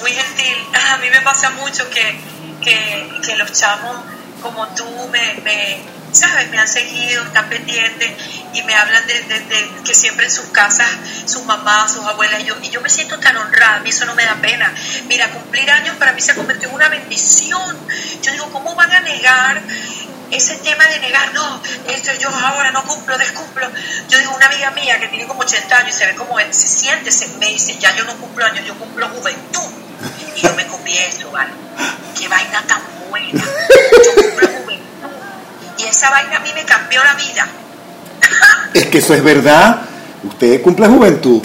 muy gentil. A mí me pasa mucho que, que, los chamos como tú me, me ¿sabes? Me han seguido, están pendientes y me hablan de, que siempre en sus casas, sus mamás, sus abuelas, y yo, y yo me siento tan honrada, a mí eso no me da pena. Mira, cumplir años para mí se ha convertido en una bendición. Yo digo, ¿cómo van a negar ese tema de negar, no, esto yo ahora no cumplo, descumplo. Yo digo, una amiga mía que tiene como 80 años y se ve como se siente, se, me dice, ya yo no cumplo años, yo cumplo juventud. Y yo me confieso, ¿vale? Qué vaina tan buena. Yo cumplo y esa vaina a mí me cambió la vida. es que eso es verdad. Usted cumple juventud.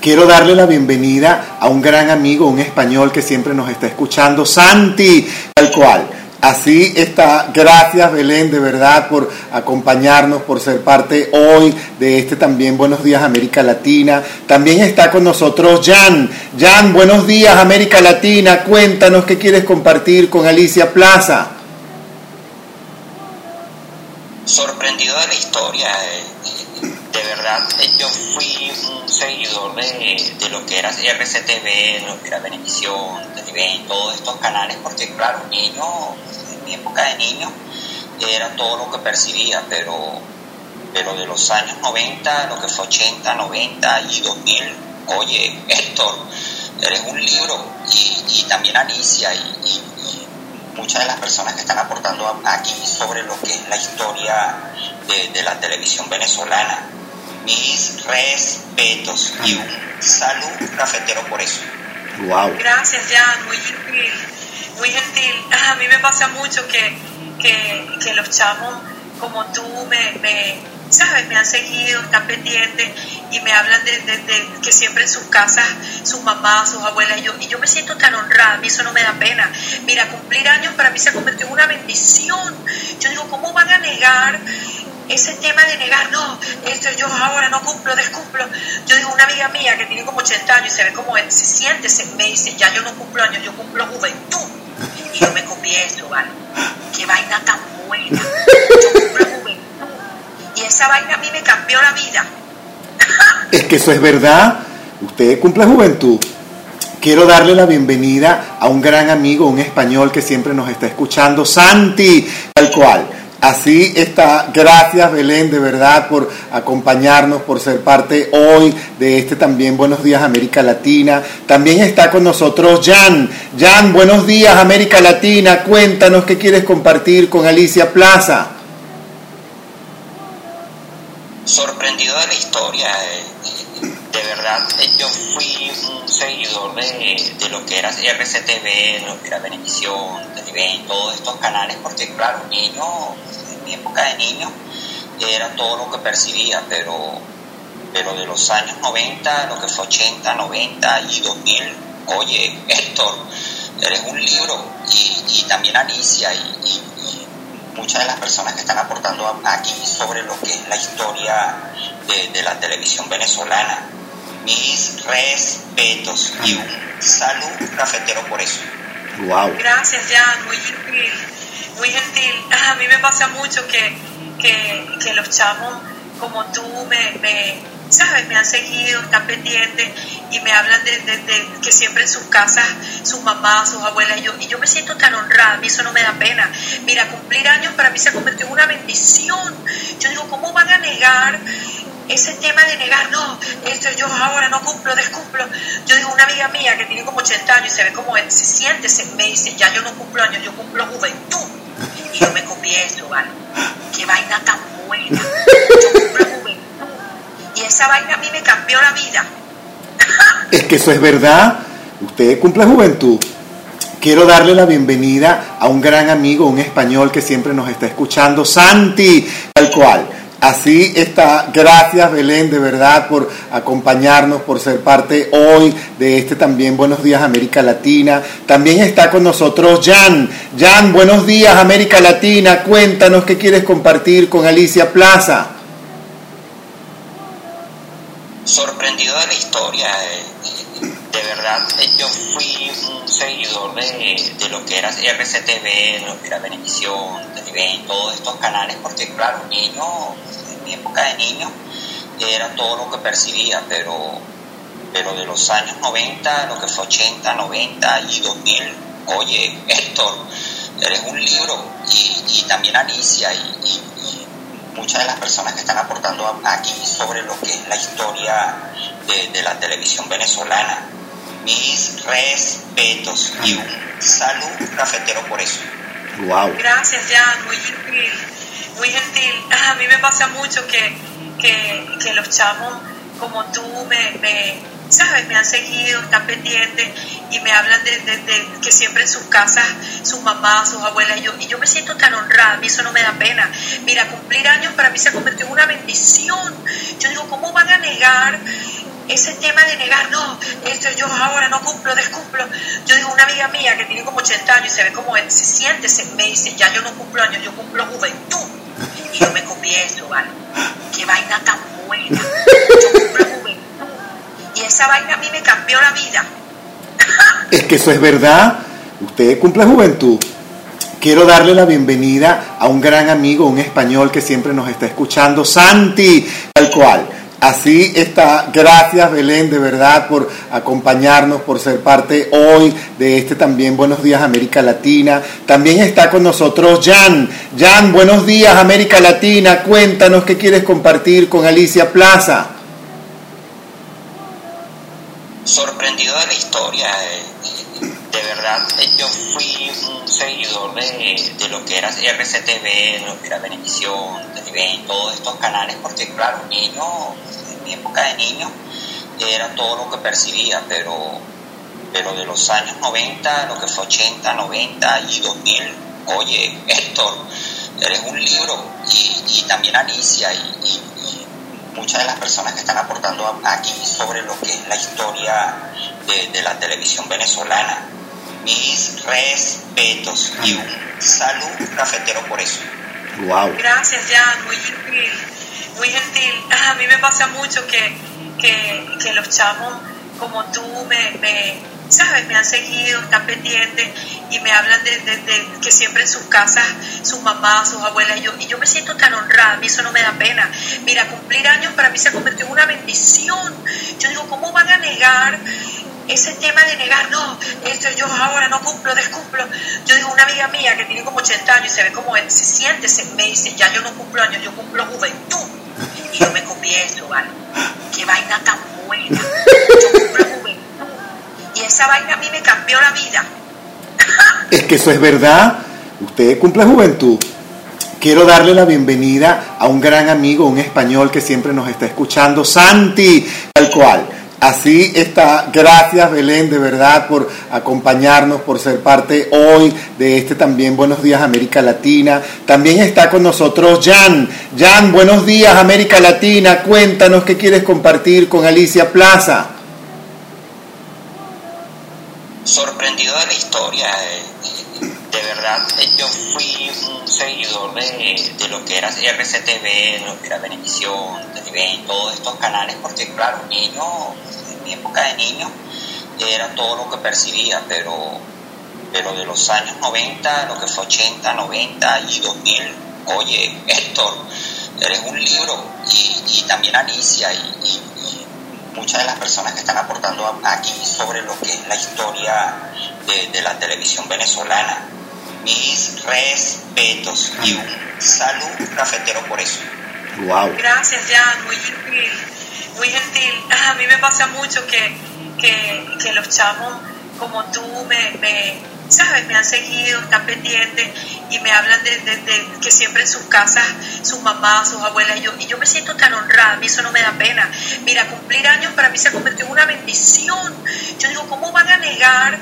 Quiero darle la bienvenida a un gran amigo, un español que siempre nos está escuchando, Santi, tal cual. Así está. Gracias, Belén, de verdad, por acompañarnos, por ser parte hoy de este también Buenos Días América Latina. También está con nosotros Jan. Jan, buenos días América Latina. Cuéntanos qué quieres compartir con Alicia Plaza sorprendido de la historia. Eh, de verdad, eh, yo fui un seguidor de, lo que era RCTV, lo que era Benevisión, Televen, todos estos canales, porque claro, niño, en mi época de niño, era todo lo que percibía, pero, pero de los años 90, lo que fue 80, 90 y 2000, oye, Héctor, eres un libro, y, también Alicia, y muchas de las personas que están aportando aquí sobre lo que es la historia de, la televisión venezolana. Mis respetos y un saludo cafetero por eso. Wow. Gracias, Jan, muy gentil, muy gentil. A mí me pasa mucho que, que, los chamos como tú me, me ¿sabes? Me han seguido, están pendientes y me hablan de, que siempre en sus casas, sus mamás, sus abuelas, y yo, y yo me siento tan honrada, a mí eso no me da pena. Mira, cumplir años para mí se ha convertido en una bendición. Yo digo, ¿cómo van a negar ese tema de negar, no, esto yo ahora no cumplo, descumplo. Yo digo, una amiga mía que tiene como 80 años y se ve como se siente, se, me dice, ya yo no cumplo años, yo cumplo juventud. Y yo me confieso, ¿vale? Qué vaina tan buena. Yo cumplo y esa vaina a mí me cambió la vida. es que eso es verdad. Usted cumple juventud. Quiero darle la bienvenida a un gran amigo, un español que siempre nos está escuchando, Santi, tal cual. Así está. Gracias Belén, de verdad, por acompañarnos, por ser parte hoy de este también Buenos Días América Latina. También está con nosotros Jan. Jan, buenos días América Latina. Cuéntanos qué quieres compartir con Alicia Plaza. Sorprendido de la historia. eh, De verdad, eh, yo fui un seguidor de, de lo que era RCTV, de lo que era Benevisión, Televen, todos estos canales, porque claro, niño, en mi época de niño, era todo lo que percibía, pero, pero de los años 90, lo que fue 80, 90 y 2000, oye, Héctor, eres un libro, y, también Alicia, y muchas de las personas que están aportando aquí sobre lo que es la historia de, de la televisión venezolana. Mis respetos y un salud cafetero por eso. Wow. Gracias, Jan, muy gentil, muy gentil. A mí me pasa mucho que, que, que los chamos como tú me, me, ¿sabes? Me han seguido, están pendientes y me hablan de, que siempre en sus casas, sus mamás, sus abuelas, y yo, y yo me siento tan honrada, a mí eso no me da pena. Mira, cumplir años para mí se ha convertido en una bendición. Yo digo, ¿cómo van a negar? ese tema de negar, no, esto yo ahora no cumplo, descumplo. Yo digo, una amiga mía que tiene como 80 años y se ve como él, se siente, se, me dice, ya yo no cumplo años, yo cumplo juventud. Y yo me copié eso, ¿vale? Qué vaina tan buena. Yo cumplo juventud. Y esa vaina a mí me cambió la vida. Es que eso es verdad. Usted cumple juventud. Quiero darle la bienvenida a un gran amigo, un español que siempre nos está escuchando, Santi, tal cual. Así está. Gracias Belén, de verdad, por acompañarnos, por ser parte hoy de este también Buenos Días América Latina. También está con nosotros Jan. Jan, buenos días América Latina. Cuéntanos qué quieres compartir con Alicia Plaza. Sorprendido de la historia. eh, De verdad, eh, yo fui un seguidor de, de lo que era RCTV, de lo que era Benevisión, Televen, todos estos canales, porque claro, niño, en mi época de niño, era todo lo que percibía, pero, pero de los años 90, lo que fue 80, 90 y 2000, oye, Héctor, eres un libro, y, también Alicia, y muchas de las personas que están aportando aquí sobre lo que es la historia de, de la televisión venezolana. Mis respetos y un salud cafetero por eso. Wow. Gracias, Jan, muy gentil, muy gentil. A mí me pasa mucho que, que, que los chamos como tú me, me, ¿sabes? Me han seguido, están pendientes y me hablan de, que siempre en sus casas, sus mamás, sus abuelas, y yo, y yo me siento tan honrada, a mí eso no me da pena. Mira, cumplir años para mí se ha convertido en una bendición. Yo digo, ¿cómo van a negar? ese tema de negar, no, esto yo ahora no cumplo, descumplo. Yo digo, una amiga mía que tiene como 80 años y se ve como se siente, se, me dice, ya yo no cumplo años, yo cumplo juventud. Y yo me copié eso, ¿vale? Qué vaina tan buena. Yo juventud. Y esa vaina a mí me cambió la vida. Es que eso es verdad. Usted cumple juventud. Quiero darle la bienvenida a un gran amigo, un español que siempre nos está escuchando, Santi, tal cual. Así está. Gracias Belén, de verdad, por acompañarnos, por ser parte hoy de este también Buenos Días América Latina. También está con nosotros Jan. Jan, buenos días América Latina. Cuéntanos qué quieres compartir con Alicia Plaza. sorprendido de la historia. eh, De verdad, eh, yo fui un seguidor de, de lo que era RCTV, de lo que era Benevisión, Televen, todos estos canales, porque claro, niño, en mi época de niño, era todo lo que percibía, pero, pero de los años 90, lo que fue 80, 90 y 2000, oye, Héctor, eres un libro, y, también Alicia, y, muchas de las personas que están aportando aquí sobre lo que es la historia de la televisión venezolana. Mis respetos y un salud cafetero por eso. Wow. Gracias, Jan, muy gentil, muy gentil. A mí me pasa mucho que, que, que los chamos como tú me, me, ¿sabes? Me han seguido, están pendientes y me hablan de, de- de que siempre en sus casas, sus mamás, sus abuelas, y yo, y yo me siento tan honrada, a mí eso no me da pena. Mira, cumplir años para mí se ha convertido en una bendición. Yo digo, ¿cómo van a negar? Ese tema de negar, no, esto yo ahora no cumplo, descumplo. Yo digo, una amiga mía que tiene como 80 años y se ve como se siente, se, me dice, ya yo no cumplo años, yo cumplo juventud. Y yo me copié eso, ¿vale? Qué vaina tan buena. Yo cumplo juventud. Y esa vaina a mí me cambió la vida. Es que eso es verdad. Usted cumple juventud. Quiero darle la bienvenida a un gran amigo, un español que siempre nos está escuchando, Santi, tal cual. Así está. Gracias, Belén, de verdad, por acompañarnos, por ser parte hoy de este también Buenos Días América Latina. También está con nosotros Jan. Jan, buenos días América Latina. Cuéntanos qué quieres compartir con Alicia Plaza. Sorprendido de la historia. eh, De verdad, eh, yo fui un seguidor de, de lo que era RCTV, de lo que era Benevisión, Televen, todos estos canales, porque claro, niño, en mi época de niño, era todo lo que percibía, pero, pero de los años 90, lo que fue 80, 90 y 2000, oye, Héctor, eres un libro, y, y también Alicia, y muchas de las personas que están aportando aquí sobre lo que es la historia de, de la televisión venezolana. Mis respetos y un salud cafetero por eso. Wow. Gracias, Jan, muy gentil, muy gentil. Ah, A mí me pasa mucho que, que, que los chamos como tú me, me, ¿sabes? Me han seguido, están pendientes y me hablan de, que siempre en sus casas, sus mamás, sus abuelas, y yo, y yo me siento tan honrada, a mí eso no me da pena. Mira, cumplir años para mí se convirtió en una bendición. Yo digo, ¿cómo van a negar?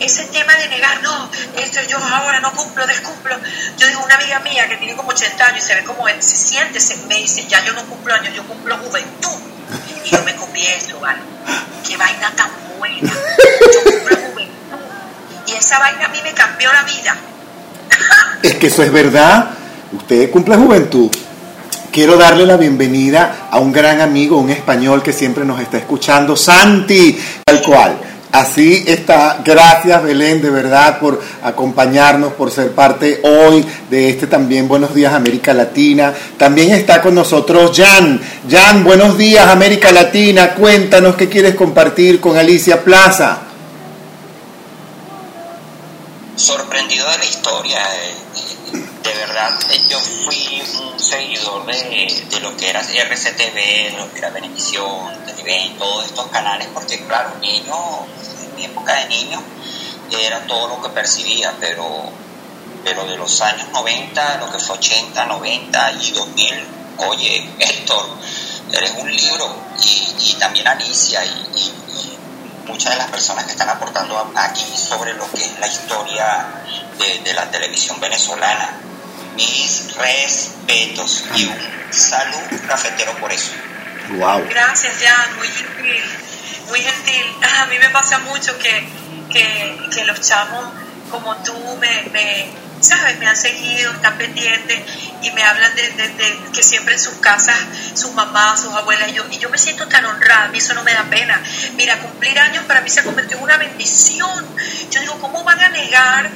ese tema de negar, no, esto yo ahora no cumplo, descumplo. Yo digo, una amiga mía que tiene como 80 años y se ve como se siente, se, me dice, ya yo no cumplo años, yo cumplo juventud. Y yo me copié eso, ¿vale? Qué vaina tan buena. Yo cumplo juventud. Y esa vaina a mí me cambió la vida. Es que eso es verdad. Usted cumple juventud. Quiero darle la bienvenida a un gran amigo, un español que siempre nos está escuchando, Santi, tal cual. Así está. Gracias, Belén, de verdad, por acompañarnos, por ser parte hoy de este también Buenos Días América Latina. También está con nosotros Jan. Jan, buenos días América Latina. Cuéntanos qué quieres compartir con Alicia Plaza. Sorprendido de la historia. eh, De verdad, eh, yo fui un seguidor de, de lo que era RCTV, de lo que era Benevisión, Televen, todos estos canales, porque claro, niño, en mi época de niño, era todo lo que percibía, pero, pero de los años 90, lo que fue 80, 90 y 2000, oye, Héctor, eres un libro, y, también Alicia, y muchas de las personas que están aportando aquí sobre lo que es la historia de, de la televisión venezolana. Mis respetos y un salud cafetero por eso. Wow. Gracias, Jan, muy gentil, muy gentil. Ah, A mí me pasa mucho que, que, que los chamos como tú me, me, ¿sabes? Me han seguido, están pendientes y me hablan de, que siempre en sus casas, sus mamás, sus abuelas, y yo, y yo me siento tan honrada, a mí eso no me da pena. Mira, cumplir años para mí se convirtió en una bendición. Yo digo, ¿cómo van a negar?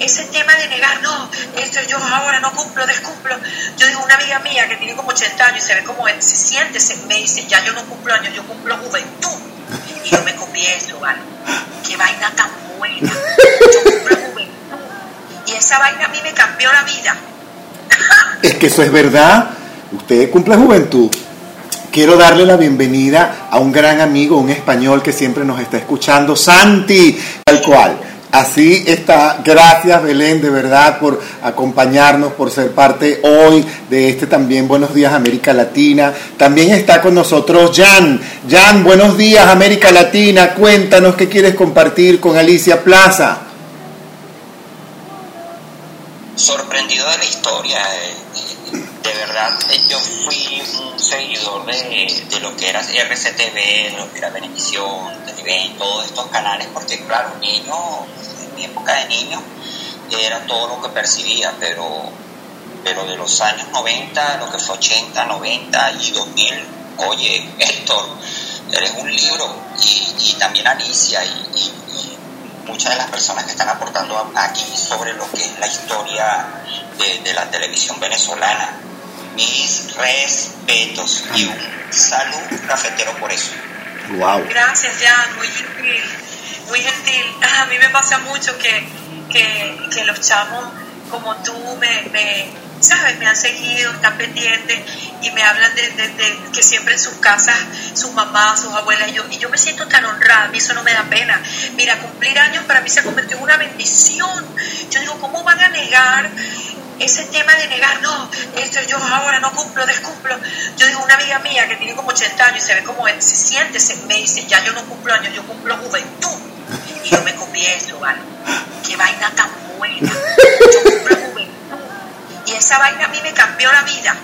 ese tema de negar, no, esto yo ahora no cumplo, descumplo. Yo digo, una amiga mía que tiene como 80 años y se ve como se siente, se, me dice, ya yo no cumplo años, yo cumplo juventud. Y yo me copié eso, ¿vale? Qué vaina tan buena. Yo cumplo. Y esa vaina a mí me cambió la vida. Es que eso es verdad. Usted cumple juventud. Quiero darle la bienvenida a un gran amigo, un español que siempre nos está escuchando, Santi, tal cual. Así está. Gracias, Belén, de verdad, por acompañarnos, por ser parte hoy de este también Buenos Días América Latina. También está con nosotros Jan. Jan, buenos días América Latina. Cuéntanos qué quieres compartir con Alicia Plaza. Sorprendido de la historia. eh, De verdad, eh, yo fui un seguidor de, de lo que era RCTV, de lo que era Benevisión, Televen, todos estos canales, porque claro, niño, en mi época de niño, era todo lo que percibía, pero, pero de los años 90, lo que fue 80, 90 y 2000, oye, Héctor, eres un libro, y, y también Alicia, y, muchas de las personas que están aportando aquí sobre lo que es la historia de, de la televisión venezolana. Mis respetos y un salud cafetero por eso. Wow. Gracias, Jan, muy gentil, muy gentil. A mí me pasa mucho que, que, que los chamos como tú me, me, ¿sabes? Me han seguido, están pendientes y me hablan de, que siempre en sus casas, sus mamás, sus abuelas, y yo, y yo me siento tan honrada, a mí eso no me da pena. Mira, cumplir años para mí se ha convertido en una bendición. Yo digo, ¿cómo van a negar ese tema de negar, no, esto yo ahora no cumplo, descumplo? Yo digo, una amiga mía que tiene como 80 años y se ve como se siente, se me dice, ya yo no cumplo años, yo cumplo juventud. Y yo me comí eso, ¿vale? Qué vaina tan buena. Yo cumplo. Esa vaina a mí me cambió la vida.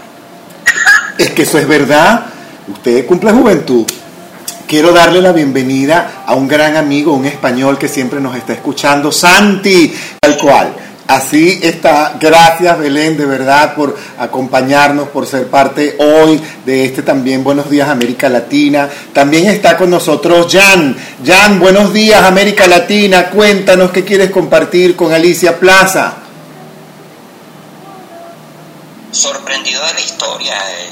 Es que eso es verdad. Usted cumple juventud. Quiero darle la bienvenida a un gran amigo, un español que siempre nos está escuchando, Santi, tal cual. Así está. Gracias, Belén, de verdad, por acompañarnos, por ser parte hoy de este también Buenos Días América Latina. También está con nosotros Jan. Jan, buenos días América Latina. Cuéntanos qué quieres compartir con Alicia Plaza. Sorprendido de la historia. eh,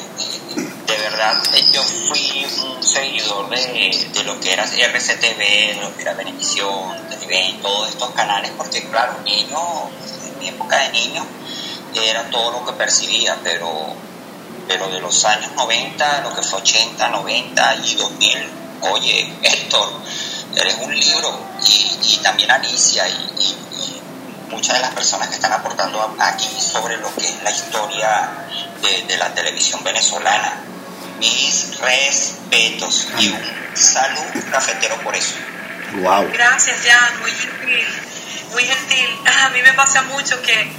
De verdad, eh, yo fui un seguidor de, de lo que era RCTV, de lo que era Benevisión, Televen, todos estos canales, porque claro, niño, en mi época de niño, era todo lo que percibía, pero, pero de los años 90, lo que fue 80, 90 y 2000, oye, Héctor, eres un libro, y, y también Alicia, y muchas de las personas que están aportando aquí sobre lo que es la historia de, de la televisión venezolana. Mis respetos y un salud cafetero por eso. Wow. Gracias, Jan, muy gentil, muy gentil. A mí me pasa mucho que,